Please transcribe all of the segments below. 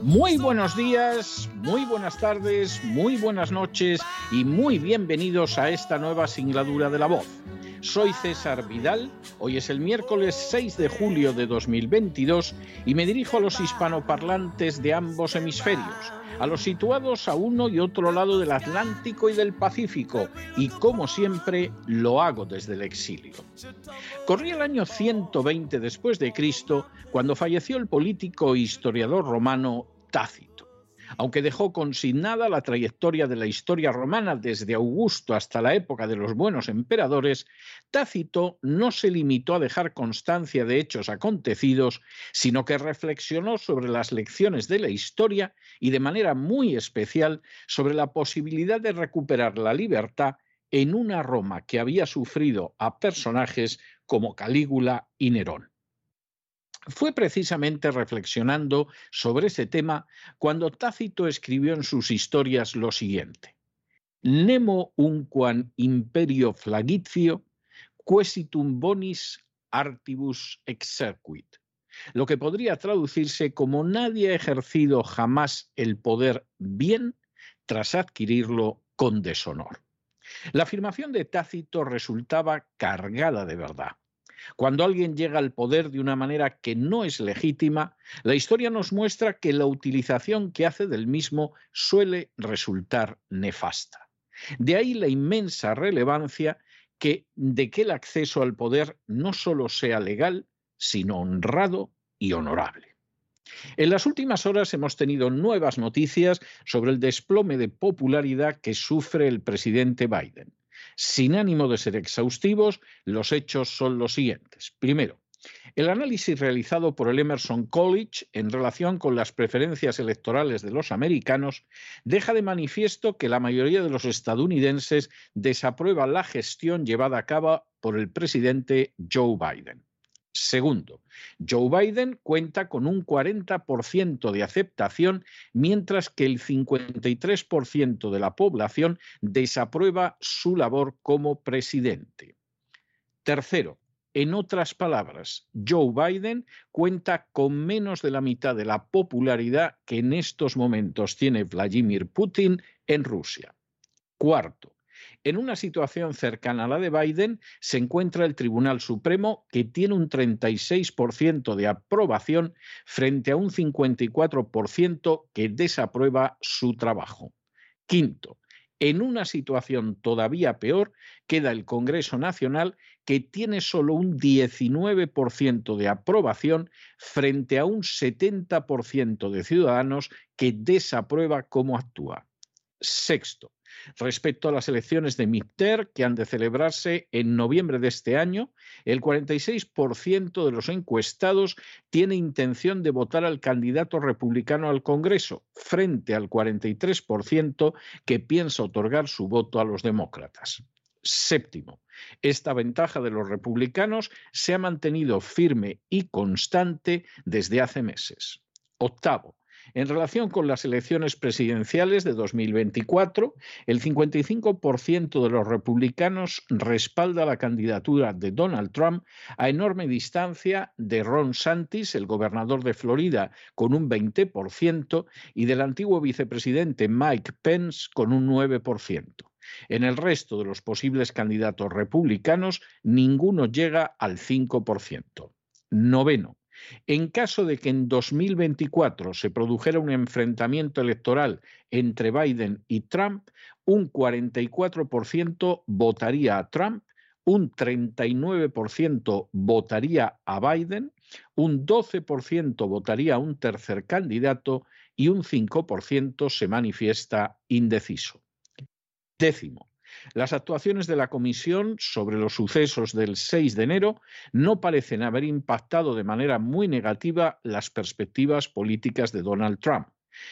muy buenos días, muy buenas tardes, muy buenas noches y muy bienvenidos a esta nueva singladura de la voz. Soy César Vidal, hoy es el miércoles 6 de julio de 2022 y me dirijo a los hispanoparlantes de ambos hemisferios a los situados a uno y otro lado del Atlántico y del Pacífico, y como siempre lo hago desde el exilio. Corría el año 120 después de Cristo cuando falleció el político e historiador romano Tácito aunque dejó consignada la trayectoria de la historia romana desde Augusto hasta la época de los buenos emperadores, Tácito no se limitó a dejar constancia de hechos acontecidos, sino que reflexionó sobre las lecciones de la historia y de manera muy especial sobre la posibilidad de recuperar la libertad en una Roma que había sufrido a personajes como Calígula y Nerón. Fue precisamente reflexionando sobre ese tema cuando Tácito escribió en sus historias lo siguiente. Nemo unquam imperio flagitio, quesitum bonis artibus exerquit. Lo que podría traducirse como nadie ha ejercido jamás el poder bien tras adquirirlo con deshonor. La afirmación de Tácito resultaba cargada de verdad. Cuando alguien llega al poder de una manera que no es legítima, la historia nos muestra que la utilización que hace del mismo suele resultar nefasta. De ahí la inmensa relevancia de que el acceso al poder no solo sea legal, sino honrado y honorable. En las últimas horas hemos tenido nuevas noticias sobre el desplome de popularidad que sufre el presidente Biden. Sin ánimo de ser exhaustivos, los hechos son los siguientes. Primero, el análisis realizado por el Emerson College en relación con las preferencias electorales de los americanos deja de manifiesto que la mayoría de los estadounidenses desaprueba la gestión llevada a cabo por el presidente Joe Biden. Segundo, Joe Biden cuenta con un 40% de aceptación, mientras que el 53% de la población desaprueba su labor como presidente. Tercero, en otras palabras, Joe Biden cuenta con menos de la mitad de la popularidad que en estos momentos tiene Vladimir Putin en Rusia. Cuarto, en una situación cercana a la de Biden se encuentra el Tribunal Supremo, que tiene un 36% de aprobación frente a un 54% que desaprueba su trabajo. Quinto, en una situación todavía peor queda el Congreso Nacional, que tiene solo un 19% de aprobación frente a un 70% de ciudadanos que desaprueba cómo actúa. Sexto, Respecto a las elecciones de MIPTER, que han de celebrarse en noviembre de este año, el 46% de los encuestados tiene intención de votar al candidato republicano al Congreso, frente al 43% que piensa otorgar su voto a los demócratas. Séptimo, esta ventaja de los republicanos se ha mantenido firme y constante desde hace meses. Octavo, en relación con las elecciones presidenciales de 2024, el 55% de los republicanos respalda la candidatura de Donald Trump a enorme distancia de Ron Santis, el gobernador de Florida, con un 20%, y del antiguo vicepresidente Mike Pence con un 9%. En el resto de los posibles candidatos republicanos, ninguno llega al 5%. Noveno. En caso de que en 2024 se produjera un enfrentamiento electoral entre Biden y Trump, un 44% votaría a Trump, un 39% votaría a Biden, un 12% votaría a un tercer candidato y un 5% se manifiesta indeciso. Décimo, las actuaciones de la Comisión sobre los sucesos del 6 de enero no parecen haber impactado de manera muy negativa las perspectivas políticas de Donald Trump.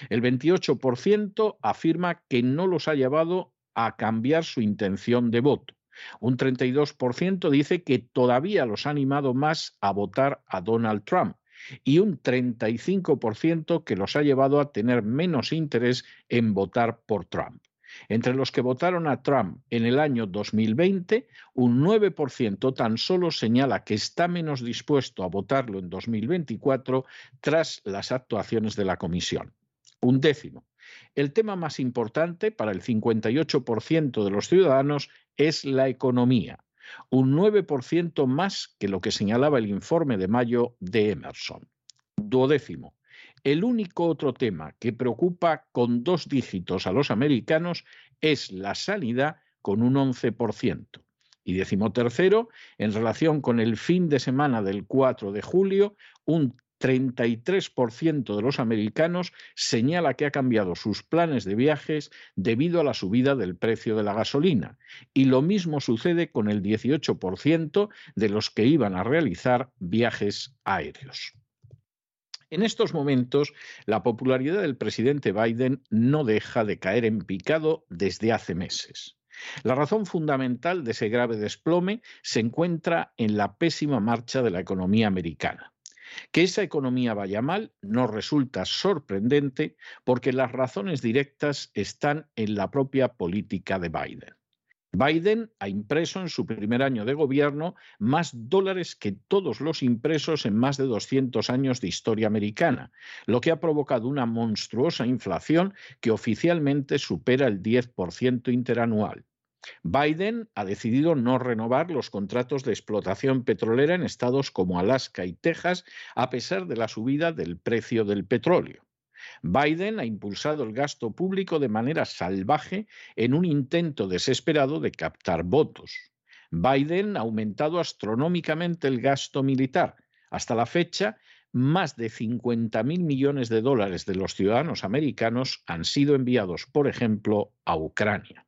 El 28% afirma que no los ha llevado a cambiar su intención de voto. Un 32% dice que todavía los ha animado más a votar a Donald Trump y un 35% que los ha llevado a tener menos interés en votar por Trump. Entre los que votaron a Trump en el año 2020, un 9% tan solo señala que está menos dispuesto a votarlo en 2024 tras las actuaciones de la Comisión. Un décimo. El tema más importante para el 58% de los ciudadanos es la economía, un 9% más que lo que señalaba el informe de mayo de Emerson. Duodécimo. El único otro tema que preocupa con dos dígitos a los americanos es la sanidad con un 11%. Y decimotercero, en relación con el fin de semana del 4 de julio, un 33% de los americanos señala que ha cambiado sus planes de viajes debido a la subida del precio de la gasolina. Y lo mismo sucede con el 18% de los que iban a realizar viajes aéreos. En estos momentos, la popularidad del presidente Biden no deja de caer en picado desde hace meses. La razón fundamental de ese grave desplome se encuentra en la pésima marcha de la economía americana. Que esa economía vaya mal no resulta sorprendente porque las razones directas están en la propia política de Biden. Biden ha impreso en su primer año de gobierno más dólares que todos los impresos en más de 200 años de historia americana, lo que ha provocado una monstruosa inflación que oficialmente supera el 10% interanual. Biden ha decidido no renovar los contratos de explotación petrolera en estados como Alaska y Texas, a pesar de la subida del precio del petróleo. Biden ha impulsado el gasto público de manera salvaje en un intento desesperado de captar votos. Biden ha aumentado astronómicamente el gasto militar. Hasta la fecha, más de 50.000 millones de dólares de los ciudadanos americanos han sido enviados, por ejemplo, a Ucrania.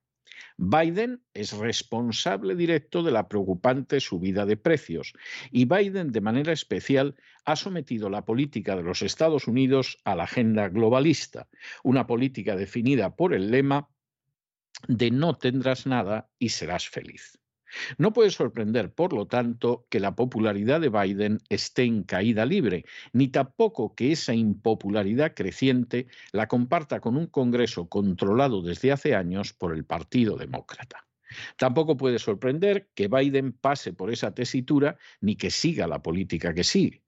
Biden es responsable directo de la preocupante subida de precios y Biden de manera especial ha sometido la política de los Estados Unidos a la agenda globalista, una política definida por el lema de no tendrás nada y serás feliz. No puede sorprender, por lo tanto, que la popularidad de Biden esté en caída libre, ni tampoco que esa impopularidad creciente la comparta con un Congreso controlado desde hace años por el Partido Demócrata. Tampoco puede sorprender que Biden pase por esa tesitura ni que siga la política que sigue.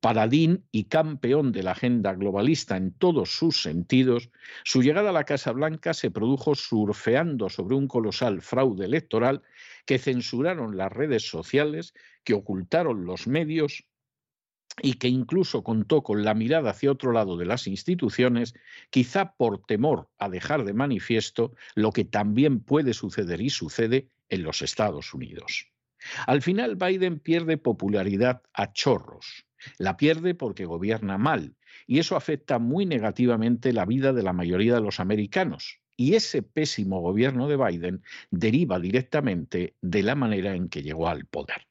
Paradín y campeón de la agenda globalista en todos sus sentidos, su llegada a la Casa Blanca se produjo surfeando sobre un colosal fraude electoral que censuraron las redes sociales, que ocultaron los medios y que incluso contó con la mirada hacia otro lado de las instituciones, quizá por temor a dejar de manifiesto lo que también puede suceder y sucede en los Estados Unidos. Al final Biden pierde popularidad a chorros. La pierde porque gobierna mal y eso afecta muy negativamente la vida de la mayoría de los americanos. Y ese pésimo gobierno de Biden deriva directamente de la manera en que llegó al poder.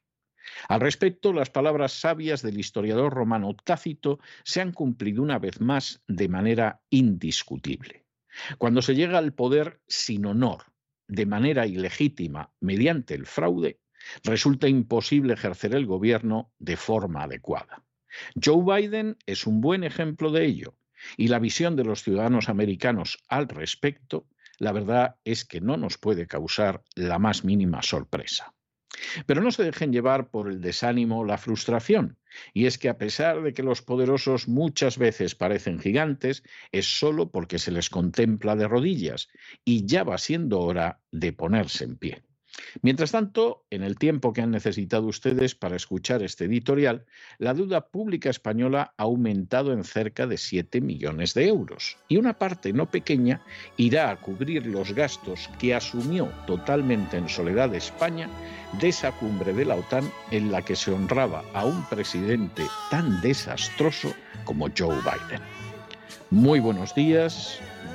Al respecto, las palabras sabias del historiador romano Tácito se han cumplido una vez más de manera indiscutible. Cuando se llega al poder sin honor, de manera ilegítima, mediante el fraude, resulta imposible ejercer el gobierno de forma adecuada. Joe Biden es un buen ejemplo de ello y la visión de los ciudadanos americanos al respecto, la verdad es que no nos puede causar la más mínima sorpresa. Pero no se dejen llevar por el desánimo o la frustración. Y es que a pesar de que los poderosos muchas veces parecen gigantes, es solo porque se les contempla de rodillas y ya va siendo hora de ponerse en pie. Mientras tanto, en el tiempo que han necesitado ustedes para escuchar este editorial, la deuda pública española ha aumentado en cerca de 7 millones de euros y una parte no pequeña irá a cubrir los gastos que asumió totalmente en soledad España de esa cumbre de la OTAN en la que se honraba a un presidente tan desastroso como Joe Biden. Muy buenos días,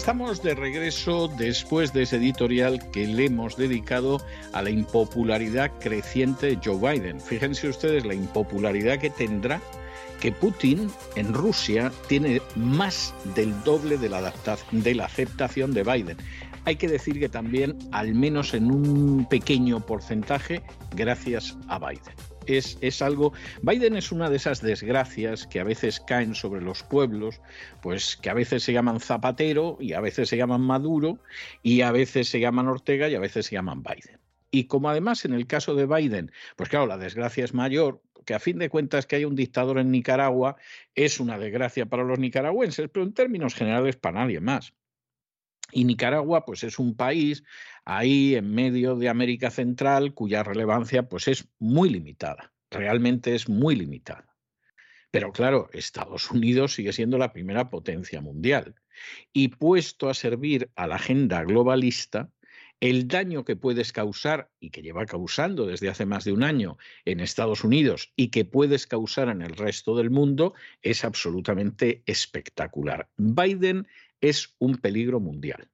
Estamos de regreso después de ese editorial que le hemos dedicado a la impopularidad creciente de Joe Biden. Fíjense ustedes la impopularidad que tendrá que Putin en Rusia tiene más del doble de la, de la aceptación de Biden. Hay que decir que también, al menos en un pequeño porcentaje, gracias a Biden es, algo... Biden es una de esas desgracias que a veces caen sobre los pueblos, pues que a veces se llaman Zapatero y a veces se llaman Maduro y a veces se llaman Ortega y a veces se llaman Biden. Y como además en el caso de Biden, pues claro, la desgracia es mayor, que a fin de cuentas que haya un dictador en Nicaragua es una desgracia para los nicaragüenses, pero en términos generales para nadie más. Y Nicaragua, pues es un país ahí en medio de América Central cuya relevancia pues es muy limitada, realmente es muy limitada. Pero claro, Estados Unidos sigue siendo la primera potencia mundial y puesto a servir a la agenda globalista, el daño que puedes causar y que lleva causando desde hace más de un año en Estados Unidos y que puedes causar en el resto del mundo es absolutamente espectacular. Biden es un peligro mundial.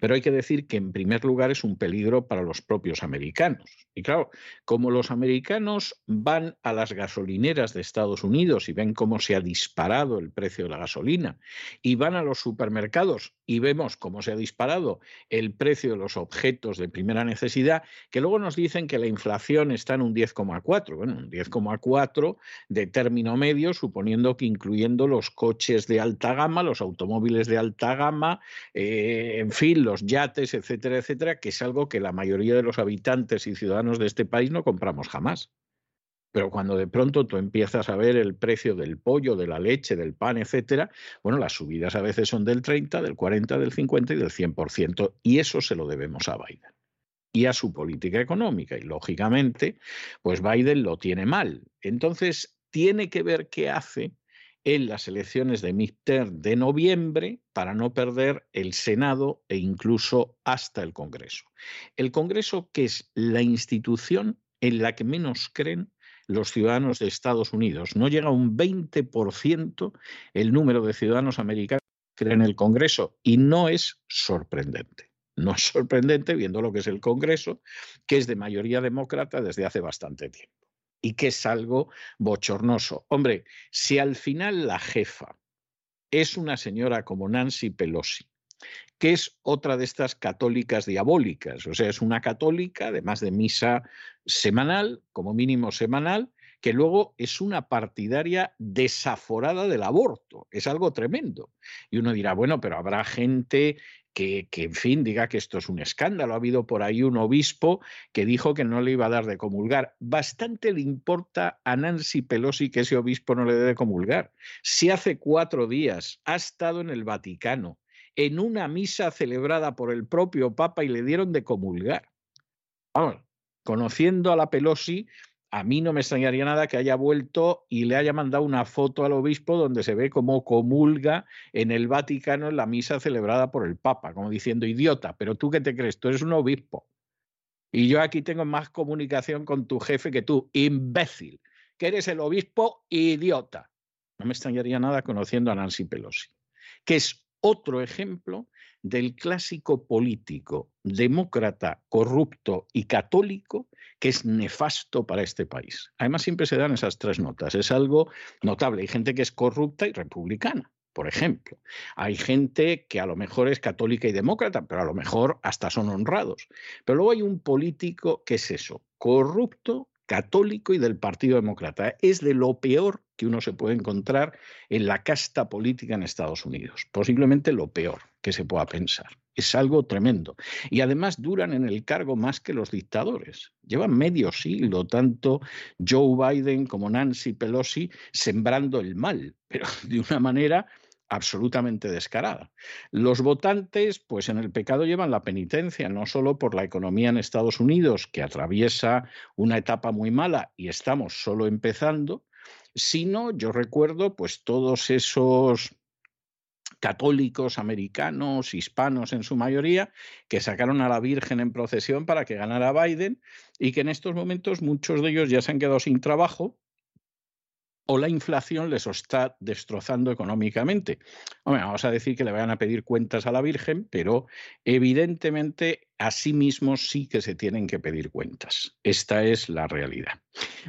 Pero hay que decir que en primer lugar es un peligro para los propios americanos. Y claro, como los americanos van a las gasolineras de Estados Unidos y ven cómo se ha disparado el precio de la gasolina, y van a los supermercados y vemos cómo se ha disparado el precio de los objetos de primera necesidad, que luego nos dicen que la inflación está en un 10,4. Bueno, un 10,4 de término medio, suponiendo que incluyendo los coches de alta gama, los automóviles de alta gama, eh, en fin, los yates, etcétera, etcétera, que es algo que la mayoría de los habitantes y ciudadanos de este país no compramos jamás. Pero cuando de pronto tú empiezas a ver el precio del pollo, de la leche, del pan, etcétera, bueno, las subidas a veces son del 30, del 40, del 50 y del 100%, y eso se lo debemos a Biden y a su política económica. Y lógicamente, pues Biden lo tiene mal. Entonces, tiene que ver qué hace en las elecciones de midterm de noviembre para no perder el Senado e incluso hasta el Congreso. El Congreso, que es la institución en la que menos creen los ciudadanos de Estados Unidos. No llega a un 20% el número de ciudadanos americanos que creen en el Congreso y no es sorprendente. No es sorprendente viendo lo que es el Congreso, que es de mayoría demócrata desde hace bastante tiempo y que es algo bochornoso. Hombre, si al final la jefa es una señora como Nancy Pelosi, que es otra de estas católicas diabólicas, o sea, es una católica, además de misa semanal, como mínimo semanal, que luego es una partidaria desaforada del aborto. Es algo tremendo. Y uno dirá, bueno, pero habrá gente que, en fin, diga que esto es un escándalo. Ha habido por ahí un obispo que dijo que no le iba a dar de comulgar. Bastante le importa a Nancy Pelosi que ese obispo no le dé de comulgar. Si hace cuatro días ha estado en el Vaticano, en una misa celebrada por el propio Papa y le dieron de comulgar. Vamos, conociendo a la Pelosi, a mí no me extrañaría nada que haya vuelto y le haya mandado una foto al obispo donde se ve cómo comulga en el Vaticano la misa celebrada por el Papa, como diciendo, idiota, pero tú qué te crees, tú eres un obispo. Y yo aquí tengo más comunicación con tu jefe que tú, imbécil, que eres el obispo idiota. No me extrañaría nada conociendo a Nancy Pelosi, que es otro ejemplo del clásico político demócrata, corrupto y católico que es nefasto para este país. Además, siempre se dan esas tres notas. Es algo notable. Hay gente que es corrupta y republicana por ejemplo. Hay gente que a lo mejor es católica y demócrata, pero a lo mejor hasta son honrados. Pero luego hay un político que es eso, corrupto, católico y del Partido Demócrata. Es de lo peor que uno se puede encontrar en la casta política en Estados Unidos. Posiblemente lo peor que se pueda pensar. Es algo tremendo. Y además duran en el cargo más que los dictadores. Llevan medio siglo, tanto Joe Biden como Nancy Pelosi, sembrando el mal, pero de una manera absolutamente descarada. Los votantes, pues en el pecado llevan la penitencia, no solo por la economía en Estados Unidos, que atraviesa una etapa muy mala y estamos solo empezando, sino yo recuerdo pues todos esos católicos americanos, hispanos en su mayoría, que sacaron a la Virgen en procesión para que ganara Biden y que en estos momentos muchos de ellos ya se han quedado sin trabajo o la inflación les está destrozando económicamente. vamos a decir que le vayan a pedir cuentas a la Virgen, pero evidentemente a sí mismos sí que se tienen que pedir cuentas. Esta es la realidad.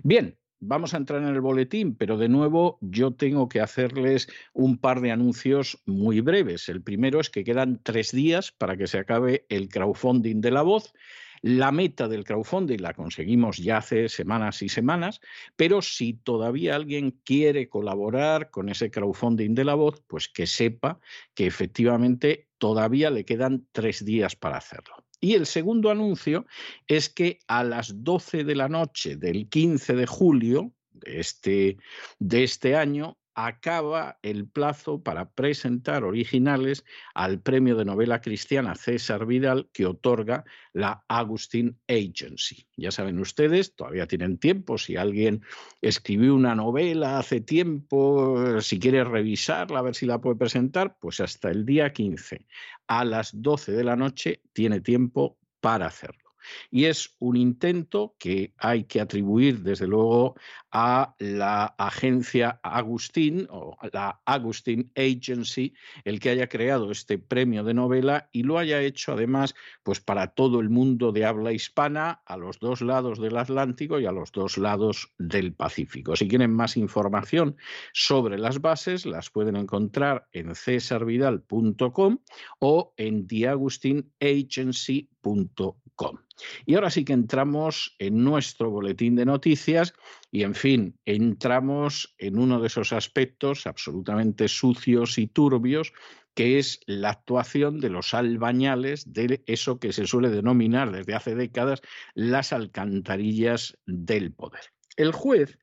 Bien, vamos a entrar en el boletín, pero de nuevo yo tengo que hacerles un par de anuncios muy breves. El primero es que quedan tres días para que se acabe el crowdfunding de la voz. La meta del crowdfunding la conseguimos ya hace semanas y semanas, pero si todavía alguien quiere colaborar con ese crowdfunding de la voz, pues que sepa que efectivamente todavía le quedan tres días para hacerlo. Y el segundo anuncio es que a las 12 de la noche del 15 de julio de este, de este año acaba el plazo para presentar originales al premio de novela cristiana César Vidal que otorga la Agustín Agency. Ya saben ustedes, todavía tienen tiempo, si alguien escribió una novela hace tiempo, si quiere revisarla, a ver si la puede presentar, pues hasta el día 15 a las 12 de la noche tiene tiempo para hacerlo. Y es un intento que hay que atribuir, desde luego, a la agencia Agustín o la Agustín Agency, el que haya creado este premio de novela y lo haya hecho además pues para todo el mundo de habla hispana a los dos lados del Atlántico y a los dos lados del Pacífico. Si quieren más información sobre las bases, las pueden encontrar en cesarvidal.com o en theagustinagency.com. Y ahora sí que entramos en nuestro boletín de noticias y, en fin, entramos en uno de esos aspectos absolutamente sucios y turbios que es la actuación de los albañales de eso que se suele denominar desde hace décadas las alcantarillas del poder. El juez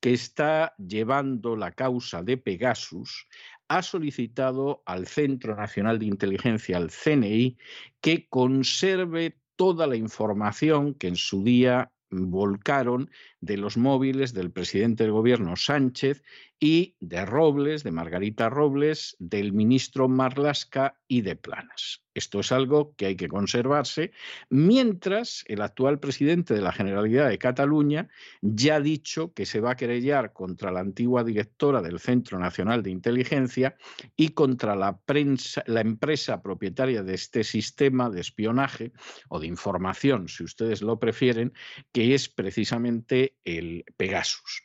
que está llevando la causa de Pegasus ha solicitado al Centro Nacional de Inteligencia, al CNI, que conserve toda la información que en su día volcaron de los móviles del presidente del gobierno Sánchez y de Robles, de Margarita Robles, del ministro Marlasca y de Planas. Esto es algo que hay que conservarse, mientras el actual presidente de la Generalidad de Cataluña ya ha dicho que se va a querellar contra la antigua directora del Centro Nacional de Inteligencia y contra la, prensa, la empresa propietaria de este sistema de espionaje o de información, si ustedes lo prefieren, que es precisamente el Pegasus.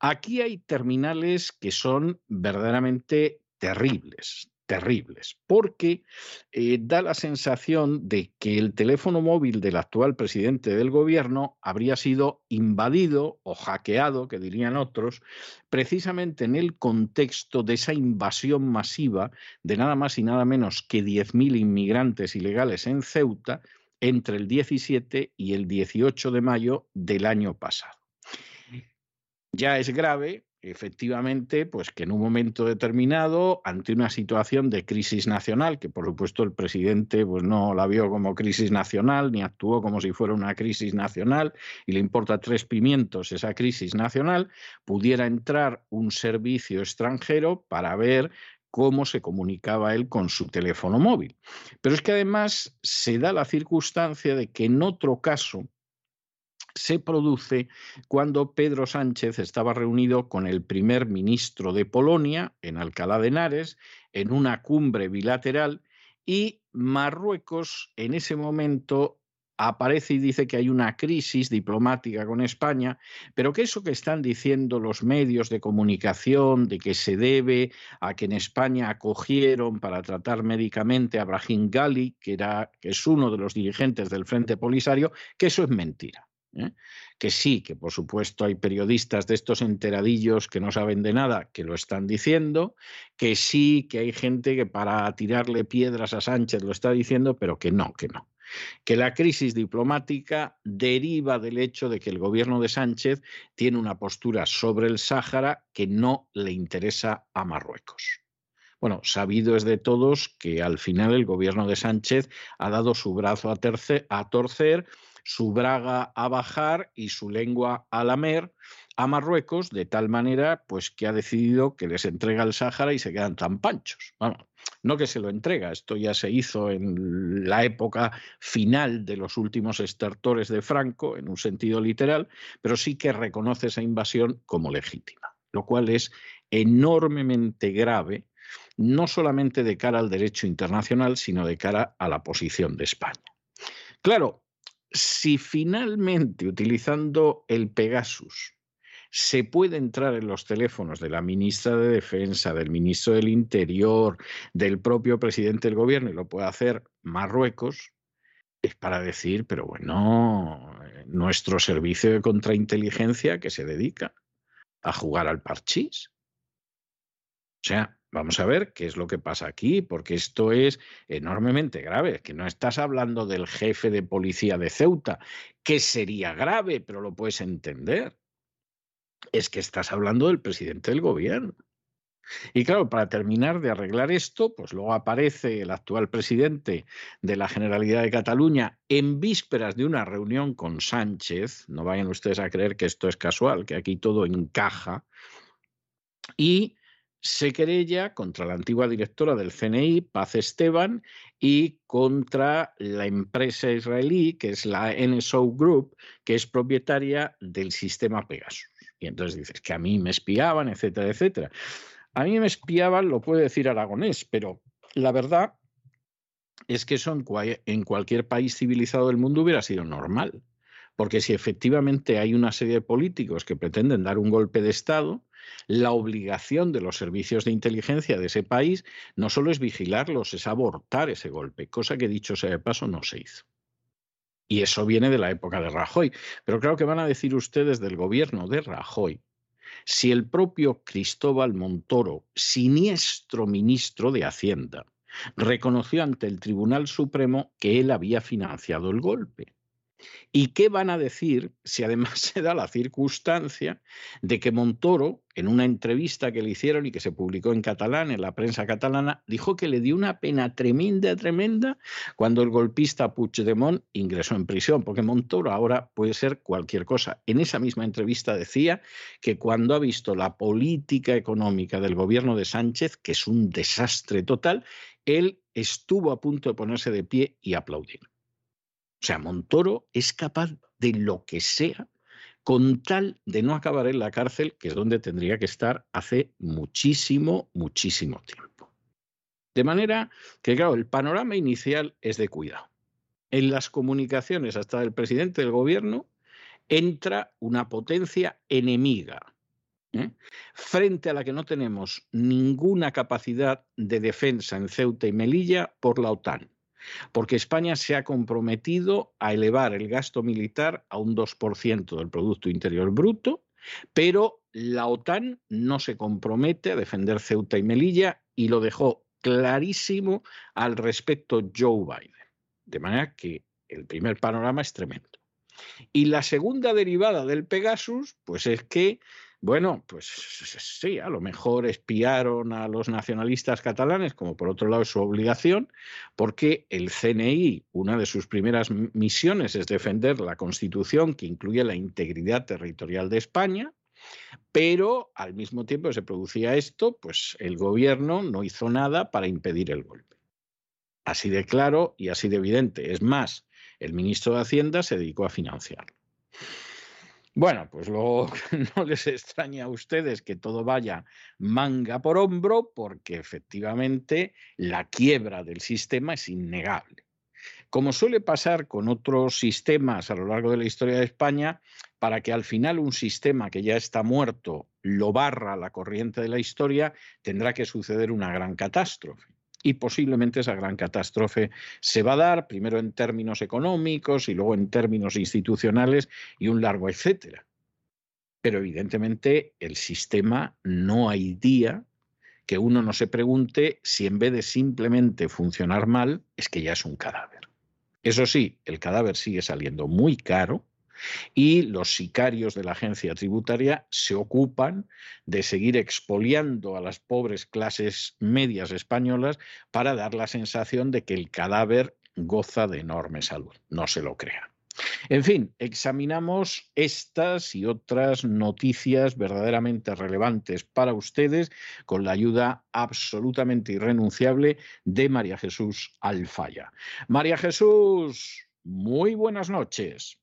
Aquí hay terminales que son verdaderamente terribles, terribles, porque eh, da la sensación de que el teléfono móvil del actual presidente del gobierno habría sido invadido o hackeado, que dirían otros, precisamente en el contexto de esa invasión masiva de nada más y nada menos que 10.000 inmigrantes ilegales en Ceuta entre el 17 y el 18 de mayo del año pasado. Ya es grave, efectivamente, pues que en un momento determinado, ante una situación de crisis nacional, que por supuesto el presidente pues no la vio como crisis nacional, ni actuó como si fuera una crisis nacional, y le importa tres pimientos esa crisis nacional, pudiera entrar un servicio extranjero para ver cómo se comunicaba él con su teléfono móvil. Pero es que además se da la circunstancia de que en otro caso, se produce cuando Pedro Sánchez estaba reunido con el primer ministro de Polonia en Alcalá de Henares en una cumbre bilateral y Marruecos en ese momento aparece y dice que hay una crisis diplomática con España, pero que eso que están diciendo los medios de comunicación de que se debe a que en España acogieron para tratar médicamente a Brahim Gali, que, que es uno de los dirigentes del Frente Polisario, que eso es mentira. ¿Eh? Que sí, que por supuesto hay periodistas de estos enteradillos que no saben de nada que lo están diciendo, que sí, que hay gente que para tirarle piedras a Sánchez lo está diciendo, pero que no, que no. Que la crisis diplomática deriva del hecho de que el gobierno de Sánchez tiene una postura sobre el Sáhara que no le interesa a Marruecos. Bueno, sabido es de todos que al final el gobierno de Sánchez ha dado su brazo a, a torcer su braga a bajar y su lengua a lamer a Marruecos de tal manera pues que ha decidido que les entrega el Sáhara y se quedan tan panchos. no que se lo entrega, esto ya se hizo en la época final de los últimos estertores de Franco, en un sentido literal, pero sí que reconoce esa invasión como legítima, lo cual es enormemente grave, no solamente de cara al derecho internacional, sino de cara a la posición de España. Claro, si finalmente utilizando el Pegasus se puede entrar en los teléfonos de la ministra de Defensa, del ministro del Interior, del propio presidente del gobierno, y lo puede hacer Marruecos, es para decir, pero bueno, nuestro servicio de contrainteligencia que se dedica a jugar al parchís. O sea, Vamos a ver qué es lo que pasa aquí, porque esto es enormemente grave, que no estás hablando del jefe de policía de Ceuta, que sería grave, pero lo puedes entender. Es que estás hablando del presidente del gobierno. Y claro, para terminar de arreglar esto, pues luego aparece el actual presidente de la Generalidad de Cataluña en vísperas de una reunión con Sánchez, no vayan ustedes a creer que esto es casual, que aquí todo encaja, y se querella contra la antigua directora del CNI, Paz Esteban, y contra la empresa israelí, que es la NSO Group, que es propietaria del sistema Pegasus. Y entonces dices que a mí me espiaban, etcétera, etcétera. A mí me espiaban, lo puede decir Aragonés, pero la verdad es que eso en, cualquier país civilizado del mundo hubiera sido normal. Porque si efectivamente hay una serie de políticos que pretenden dar un golpe de Estado, la obligación de los servicios de inteligencia de ese país no solo es vigilarlos, es abortar ese golpe, cosa que dicho sea de paso no se hizo. Y eso viene de la época de Rajoy. Pero creo que van a decir ustedes del gobierno de Rajoy, si el propio Cristóbal Montoro, siniestro ministro de Hacienda, reconoció ante el Tribunal Supremo que él había financiado el golpe. ¿Y qué van a decir si además se da la circunstancia de que Montoro, en una entrevista que le hicieron y que se publicó en catalán, en la prensa catalana, dijo que le dio una pena tremenda, tremenda, cuando el golpista Puigdemont ingresó en prisión, porque Montoro ahora puede ser cualquier cosa. En esa misma entrevista decía que cuando ha visto la política económica del gobierno de Sánchez, que es un desastre total, él estuvo a punto de ponerse de pie y aplaudir. O sea, Montoro es capaz de lo que sea con tal de no acabar en la cárcel, que es donde tendría que estar hace muchísimo, muchísimo tiempo. De manera que, claro, el panorama inicial es de cuidado. En las comunicaciones hasta el presidente del gobierno entra una potencia enemiga, ¿eh? frente a la que no tenemos ninguna capacidad de defensa en Ceuta y Melilla por la OTAN porque España se ha comprometido a elevar el gasto militar a un 2% del Producto Interior Bruto, pero la OTAN no se compromete a defender Ceuta y Melilla y lo dejó clarísimo al respecto Joe Biden. De manera que el primer panorama es tremendo. Y la segunda derivada del Pegasus, pues es que bueno, pues sí, a lo mejor espiaron a los nacionalistas catalanes, como por otro lado es su obligación, porque el CNI, una de sus primeras misiones es defender la Constitución que incluye la integridad territorial de España, pero al mismo tiempo que se producía esto, pues el gobierno no hizo nada para impedir el golpe. Así de claro y así de evidente. Es más, el ministro de Hacienda se dedicó a financiarlo. Bueno, pues luego no les extraña a ustedes que todo vaya manga por hombro, porque efectivamente la quiebra del sistema es innegable. Como suele pasar con otros sistemas a lo largo de la historia de España, para que al final un sistema que ya está muerto lo barra la corriente de la historia, tendrá que suceder una gran catástrofe y posiblemente esa gran catástrofe se va a dar primero en términos económicos y luego en términos institucionales y un largo etcétera. Pero evidentemente el sistema no hay día que uno no se pregunte si en vez de simplemente funcionar mal es que ya es un cadáver. Eso sí, el cadáver sigue saliendo muy caro y los sicarios de la agencia tributaria se ocupan de seguir expoliando a las pobres clases medias españolas para dar la sensación de que el cadáver goza de enorme salud. No se lo crean. En fin, examinamos estas y otras noticias verdaderamente relevantes para ustedes con la ayuda absolutamente irrenunciable de María Jesús Alfaya. María Jesús, muy buenas noches.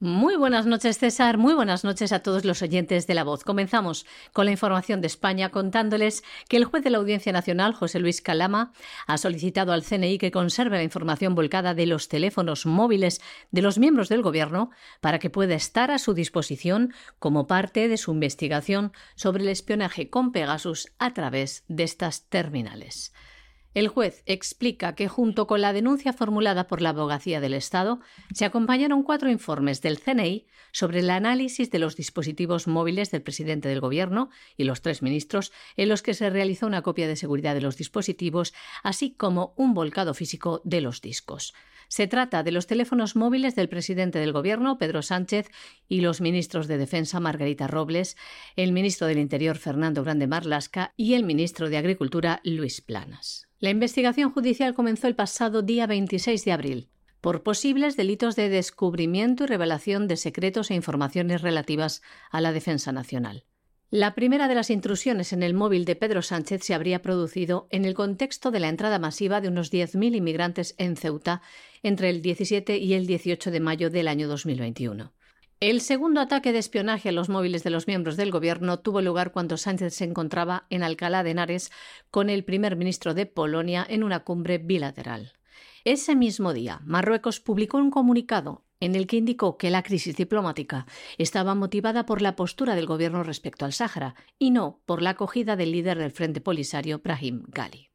Muy buenas noches, César. Muy buenas noches a todos los oyentes de La Voz. Comenzamos con la información de España contándoles que el juez de la Audiencia Nacional, José Luis Calama, ha solicitado al CNI que conserve la información volcada de los teléfonos móviles de los miembros del Gobierno para que pueda estar a su disposición como parte de su investigación sobre el espionaje con Pegasus a través de estas terminales. El juez explica que junto con la denuncia formulada por la Abogacía del Estado se acompañaron cuatro informes del CNI sobre el análisis de los dispositivos móviles del presidente del Gobierno y los tres ministros, en los que se realizó una copia de seguridad de los dispositivos, así como un volcado físico de los discos. Se trata de los teléfonos móviles del presidente del Gobierno, Pedro Sánchez, y los ministros de Defensa, Margarita Robles, el ministro del Interior, Fernando Grande Marlasca, y el ministro de Agricultura, Luis Planas. La investigación judicial comenzó el pasado día 26 de abril por posibles delitos de descubrimiento y revelación de secretos e informaciones relativas a la defensa nacional. La primera de las intrusiones en el móvil de Pedro Sánchez se habría producido en el contexto de la entrada masiva de unos 10.000 inmigrantes en Ceuta entre el 17 y el 18 de mayo del año 2021. El segundo ataque de espionaje a los móviles de los miembros del Gobierno tuvo lugar cuando Sánchez se encontraba en Alcalá de Henares con el primer ministro de Polonia en una cumbre bilateral. Ese mismo día, Marruecos publicó un comunicado en el que indicó que la crisis diplomática estaba motivada por la postura del Gobierno respecto al Sáhara y no por la acogida del líder del Frente Polisario, Brahim Ghali.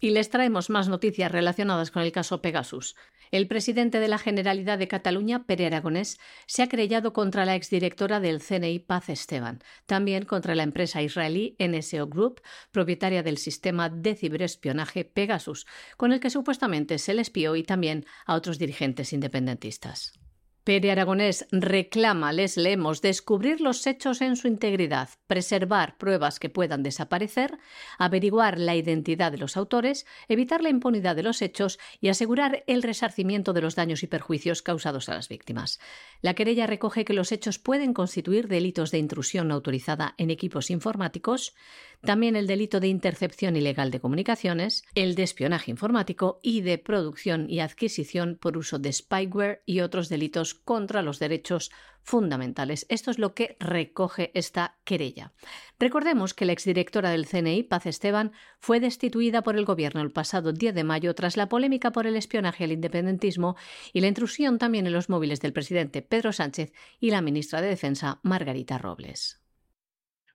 Y les traemos más noticias relacionadas con el caso Pegasus. El presidente de la Generalidad de Cataluña, Pere Aragonés, se ha creyado contra la exdirectora del CNI, Paz Esteban, también contra la empresa israelí NSO Group, propietaria del sistema de ciberespionaje Pegasus, con el que supuestamente se le espió y también a otros dirigentes independentistas. Pere Aragonés reclama, les leemos, descubrir los hechos en su integridad, preservar pruebas que puedan desaparecer, averiguar la identidad de los autores, evitar la impunidad de los hechos y asegurar el resarcimiento de los daños y perjuicios causados a las víctimas. La querella recoge que los hechos pueden constituir delitos de intrusión autorizada en equipos informáticos, también el delito de intercepción ilegal de comunicaciones, el de espionaje informático y de producción y adquisición por uso de spyware y otros delitos contra los derechos fundamentales. Esto es lo que recoge esta querella. Recordemos que la exdirectora del CNI, Paz Esteban, fue destituida por el gobierno el pasado 10 de mayo tras la polémica por el espionaje al independentismo y la intrusión también en los móviles del presidente Pedro Sánchez y la ministra de Defensa, Margarita Robles.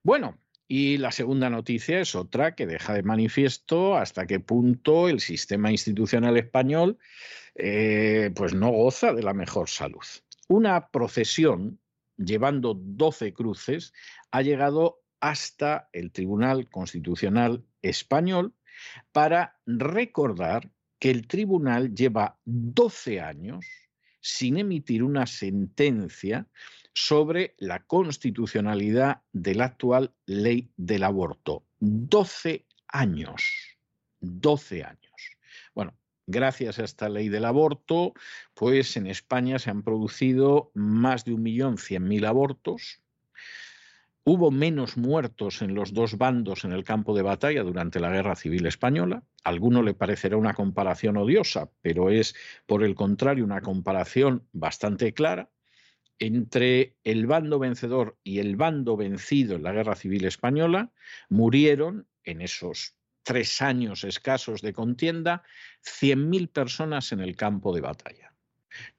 Bueno, y la segunda noticia es otra que deja de manifiesto hasta qué punto el sistema institucional español eh, pues no goza de la mejor salud. Una procesión llevando 12 cruces ha llegado hasta el Tribunal Constitucional Español para recordar que el tribunal lleva 12 años sin emitir una sentencia sobre la constitucionalidad de la actual ley del aborto. 12 años. 12 años. Bueno, gracias a esta ley del aborto, pues en España se han producido más de un millón cien mil abortos. Hubo menos muertos en los dos bandos en el campo de batalla durante la Guerra Civil Española. A alguno le parecerá una comparación odiosa, pero es, por el contrario, una comparación bastante clara entre el bando vencedor y el bando vencido en la Guerra Civil Española murieron en esos tres años escasos de contienda 100.000 personas en el campo de batalla,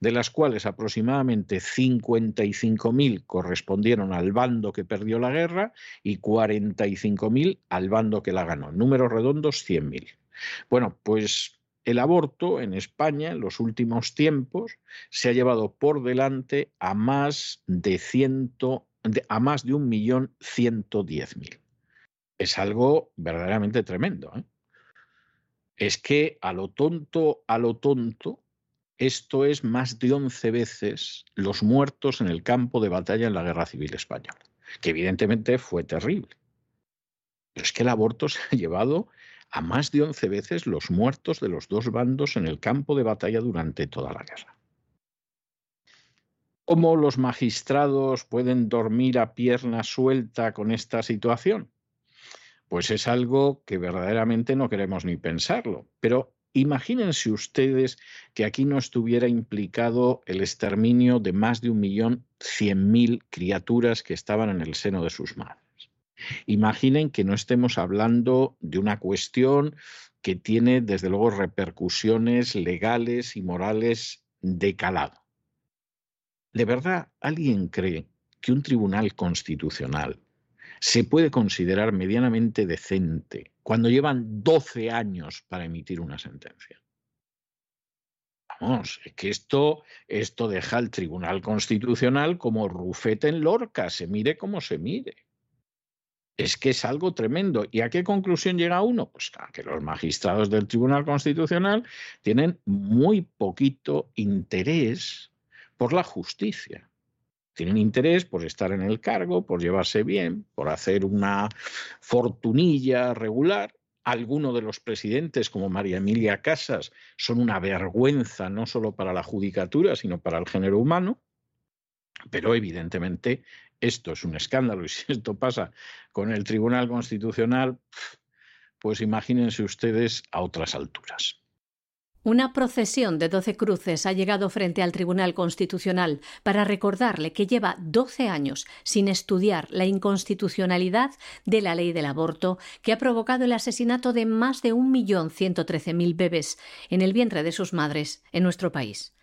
de las cuales aproximadamente 55.000 correspondieron al bando que perdió la guerra y 45.000 al bando que la ganó. Números redondos, 100.000. Bueno, pues el aborto en España en los últimos tiempos se ha llevado por delante a más de ciento, a más de un millón ciento diez mil. Es algo verdaderamente tremendo. ¿eh? Es que a lo tonto, a lo tonto, esto es más de once veces los muertos en el campo de batalla en la Guerra Civil Española, que evidentemente fue terrible. Pero es que el aborto se ha llevado a más de 11 veces los muertos de los dos bandos en el campo de batalla durante toda la guerra. ¿Cómo los magistrados pueden dormir a pierna suelta con esta situación? Pues es algo que verdaderamente no queremos ni pensarlo. Pero imagínense ustedes que aquí no estuviera implicado el exterminio de más de un millón cien mil criaturas que estaban en el seno de sus madres. Imaginen que no estemos hablando de una cuestión que tiene, desde luego, repercusiones legales y morales de calado. ¿De verdad alguien cree que un tribunal constitucional se puede considerar medianamente decente cuando llevan 12 años para emitir una sentencia? Vamos, es que esto, esto deja al Tribunal Constitucional como rufete en Lorca, se mire como se mire. Es que es algo tremendo. ¿Y a qué conclusión llega uno? Pues a que los magistrados del Tribunal Constitucional tienen muy poquito interés por la justicia. Tienen interés por estar en el cargo, por llevarse bien, por hacer una fortunilla regular. Algunos de los presidentes, como María Emilia Casas, son una vergüenza no solo para la judicatura, sino para el género humano. Pero evidentemente esto es un escándalo y si esto pasa con el Tribunal Constitucional, pues imagínense ustedes a otras alturas. Una procesión de doce cruces ha llegado frente al Tribunal Constitucional para recordarle que lleva doce años sin estudiar la inconstitucionalidad de la ley del aborto que ha provocado el asesinato de más de 1.113.000 bebés en el vientre de sus madres en nuestro país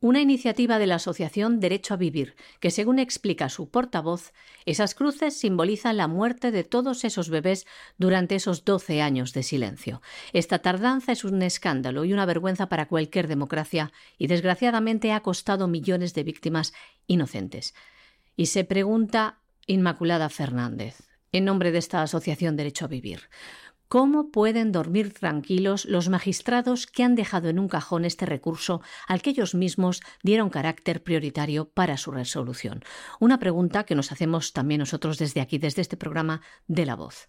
una iniciativa de la Asociación Derecho a Vivir, que según explica su portavoz, esas cruces simbolizan la muerte de todos esos bebés durante esos 12 años de silencio. Esta tardanza es un escándalo y una vergüenza para cualquier democracia y desgraciadamente ha costado millones de víctimas inocentes. Y se pregunta Inmaculada Fernández, en nombre de esta Asociación Derecho a Vivir, ¿Cómo pueden dormir tranquilos los magistrados que han dejado en un cajón este recurso al que ellos mismos dieron carácter prioritario para su resolución? Una pregunta que nos hacemos también nosotros desde aquí, desde este programa de La Voz.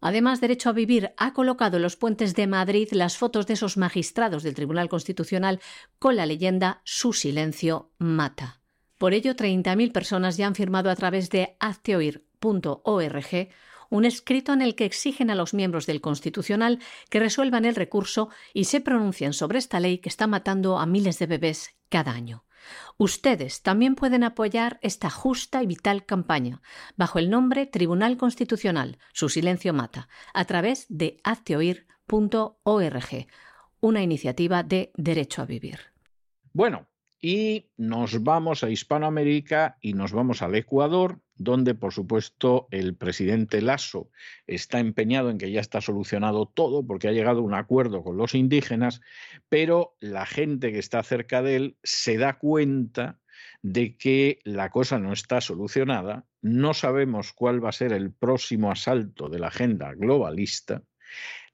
Además, Derecho a Vivir ha colocado en los puentes de Madrid las fotos de esos magistrados del Tribunal Constitucional con la leyenda Su silencio mata. Por ello, 30.000 personas ya han firmado a través de hazteoir.org un escrito en el que exigen a los miembros del Constitucional que resuelvan el recurso y se pronuncien sobre esta ley que está matando a miles de bebés cada año. Ustedes también pueden apoyar esta justa y vital campaña bajo el nombre Tribunal Constitucional, su silencio mata, a través de hazteoir.org, una iniciativa de Derecho a Vivir. Bueno, y nos vamos a Hispanoamérica y nos vamos al Ecuador donde, por supuesto, el presidente Lasso está empeñado en que ya está solucionado todo porque ha llegado a un acuerdo con los indígenas, pero la gente que está cerca de él se da cuenta de que la cosa no está solucionada, no sabemos cuál va a ser el próximo asalto de la agenda globalista,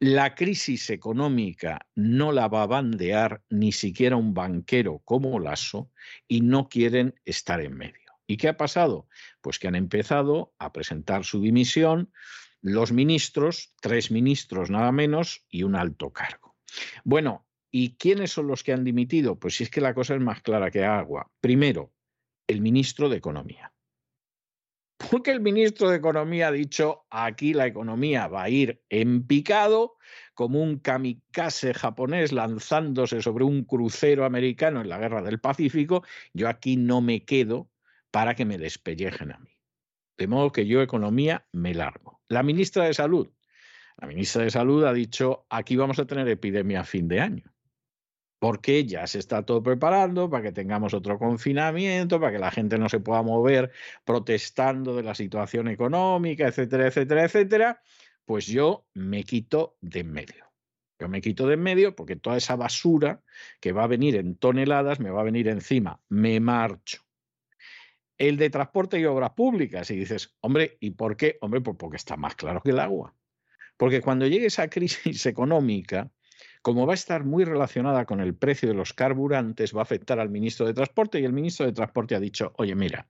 la crisis económica no la va a bandear ni siquiera un banquero como Lasso y no quieren estar en medio. ¿Y qué ha pasado? Pues que han empezado a presentar su dimisión los ministros, tres ministros nada menos y un alto cargo. Bueno, ¿y quiénes son los que han dimitido? Pues si es que la cosa es más clara que agua. Primero, el ministro de Economía. Porque el ministro de Economía ha dicho, aquí la economía va a ir en picado, como un kamikaze japonés lanzándose sobre un crucero americano en la guerra del Pacífico, yo aquí no me quedo para que me despellejen a mí. De modo que yo, economía, me largo. La ministra de Salud. La ministra de Salud ha dicho, aquí vamos a tener epidemia a fin de año. Porque ya se está todo preparando para que tengamos otro confinamiento, para que la gente no se pueda mover protestando de la situación económica, etcétera, etcétera, etcétera. Pues yo me quito de en medio. Yo me quito de en medio porque toda esa basura que va a venir en toneladas me va a venir encima. Me marcho el de transporte y obras públicas. Y dices, hombre, ¿y por qué? Hombre, pues porque está más claro que el agua. Porque cuando llegue esa crisis económica, como va a estar muy relacionada con el precio de los carburantes, va a afectar al ministro de Transporte y el ministro de Transporte ha dicho, oye, mira,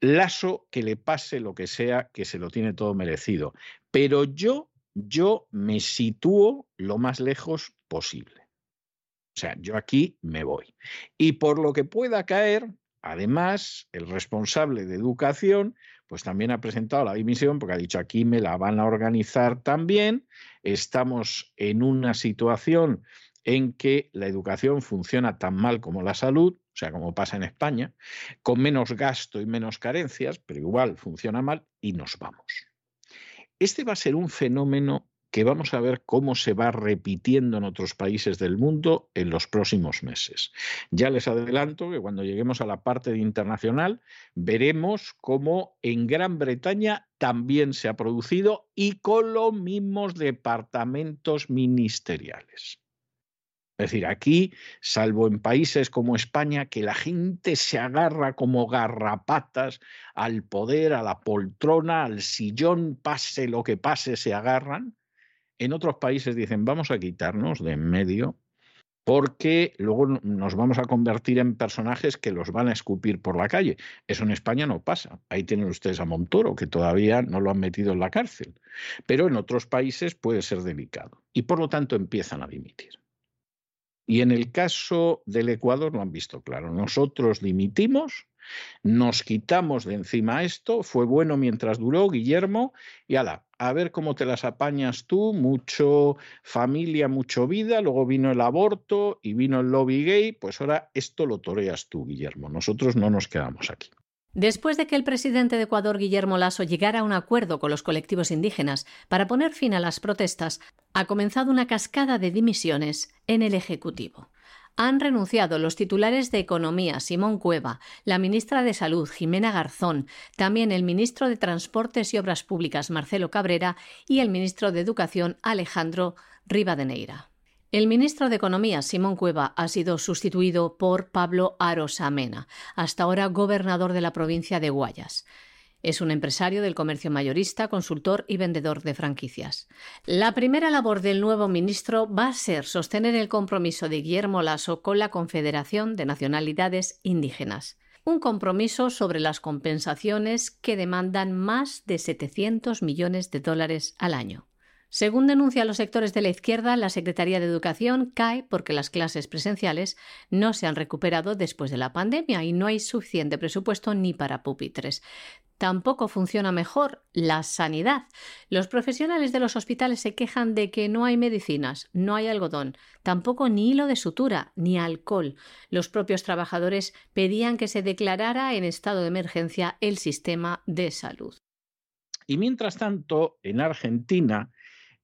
Lazo que le pase lo que sea, que se lo tiene todo merecido. Pero yo, yo me sitúo lo más lejos posible. O sea, yo aquí me voy. Y por lo que pueda caer, Además, el responsable de educación, pues también ha presentado la dimisión porque ha dicho aquí me la van a organizar también. Estamos en una situación en que la educación funciona tan mal como la salud, o sea, como pasa en España, con menos gasto y menos carencias, pero igual funciona mal y nos vamos. Este va a ser un fenómeno que vamos a ver cómo se va repitiendo en otros países del mundo en los próximos meses. Ya les adelanto que cuando lleguemos a la parte internacional veremos cómo en Gran Bretaña también se ha producido y con los mismos departamentos ministeriales. Es decir, aquí, salvo en países como España, que la gente se agarra como garrapatas al poder, a la poltrona, al sillón, pase lo que pase, se agarran. En otros países dicen, vamos a quitarnos de en medio porque luego nos vamos a convertir en personajes que los van a escupir por la calle. Eso en España no pasa. Ahí tienen ustedes a Montoro, que todavía no lo han metido en la cárcel. Pero en otros países puede ser delicado. Y por lo tanto empiezan a dimitir. Y en el caso del Ecuador lo han visto claro. Nosotros dimitimos, nos quitamos de encima esto, fue bueno mientras duró, Guillermo, y ala, a ver cómo te las apañas tú, mucho familia, mucho vida, luego vino el aborto y vino el lobby gay, pues ahora esto lo toreas tú, Guillermo, nosotros no nos quedamos aquí. Después de que el presidente de Ecuador, Guillermo Lasso, llegara a un acuerdo con los colectivos indígenas para poner fin a las protestas, ha comenzado una cascada de dimisiones en el Ejecutivo. Han renunciado los titulares de Economía, Simón Cueva, la ministra de Salud, Jimena Garzón, también el ministro de Transportes y Obras Públicas, Marcelo Cabrera, y el ministro de Educación, Alejandro Rivadeneira. El ministro de Economía, Simón Cueva, ha sido sustituido por Pablo Arosamena, hasta ahora gobernador de la provincia de Guayas. Es un empresario del comercio mayorista, consultor y vendedor de franquicias. La primera labor del nuevo ministro va a ser sostener el compromiso de Guillermo Lasso con la Confederación de Nacionalidades Indígenas. Un compromiso sobre las compensaciones que demandan más de 700 millones de dólares al año. Según denuncian los sectores de la izquierda, la Secretaría de Educación cae porque las clases presenciales no se han recuperado después de la pandemia y no hay suficiente presupuesto ni para pupitres. Tampoco funciona mejor la sanidad. Los profesionales de los hospitales se quejan de que no hay medicinas, no hay algodón, tampoco ni hilo de sutura, ni alcohol. Los propios trabajadores pedían que se declarara en estado de emergencia el sistema de salud. Y mientras tanto, en Argentina,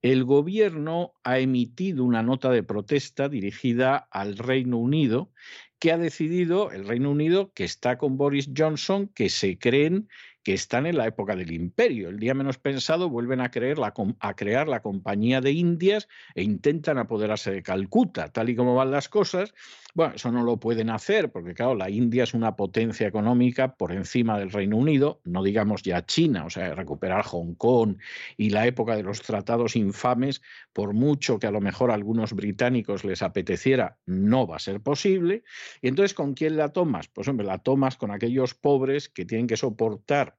el gobierno ha emitido una nota de protesta dirigida al Reino Unido que ha decidido, el Reino Unido, que está con Boris Johnson, que se creen que están en la época del imperio. El día menos pensado vuelven a, creer la, a crear la Compañía de Indias e intentan apoderarse de Calcuta, tal y como van las cosas. Bueno, eso no lo pueden hacer porque, claro, la India es una potencia económica por encima del Reino Unido, no digamos ya China, o sea, recuperar Hong Kong y la época de los tratados infames, por mucho que a lo mejor a algunos británicos les apeteciera, no va a ser posible. Y entonces, ¿con quién la tomas? Pues, hombre, la tomas con aquellos pobres que tienen que soportar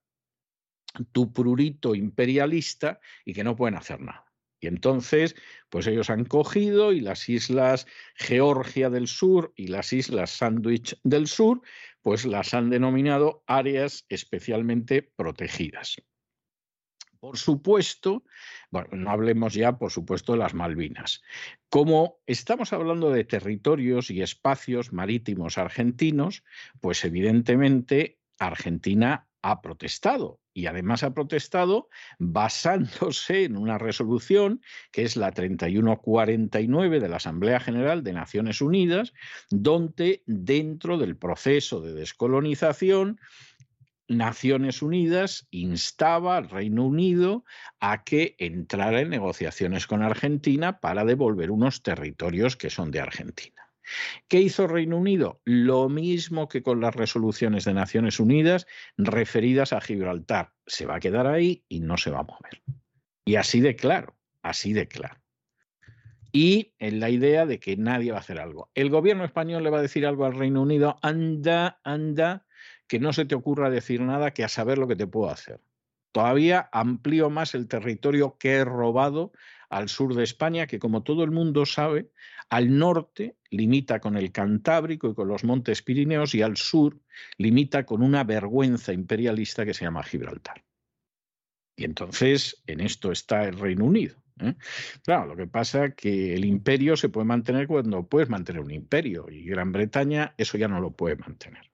tu prurito imperialista y que no pueden hacer nada. Y entonces, pues ellos han cogido y las islas Georgia del Sur y las islas Sandwich del Sur, pues las han denominado áreas especialmente protegidas. Por supuesto, bueno, no hablemos ya, por supuesto, de las Malvinas. Como estamos hablando de territorios y espacios marítimos argentinos, pues evidentemente Argentina ha protestado y además ha protestado basándose en una resolución que es la 3149 de la Asamblea General de Naciones Unidas, donde dentro del proceso de descolonización Naciones Unidas instaba al Reino Unido a que entrara en negociaciones con Argentina para devolver unos territorios que son de Argentina. ¿Qué hizo Reino Unido? Lo mismo que con las resoluciones de Naciones Unidas referidas a Gibraltar. Se va a quedar ahí y no se va a mover. Y así de claro, así de claro. Y en la idea de que nadie va a hacer algo. El gobierno español le va a decir algo al Reino Unido, anda, anda, que no se te ocurra decir nada, que a saber lo que te puedo hacer. Todavía amplío más el territorio que he robado al sur de España, que como todo el mundo sabe, al norte limita con el Cantábrico y con los Montes Pirineos y al sur limita con una vergüenza imperialista que se llama Gibraltar. Y entonces en esto está el Reino Unido. ¿eh? Claro, lo que pasa es que el imperio se puede mantener cuando puedes mantener un imperio y Gran Bretaña eso ya no lo puede mantener.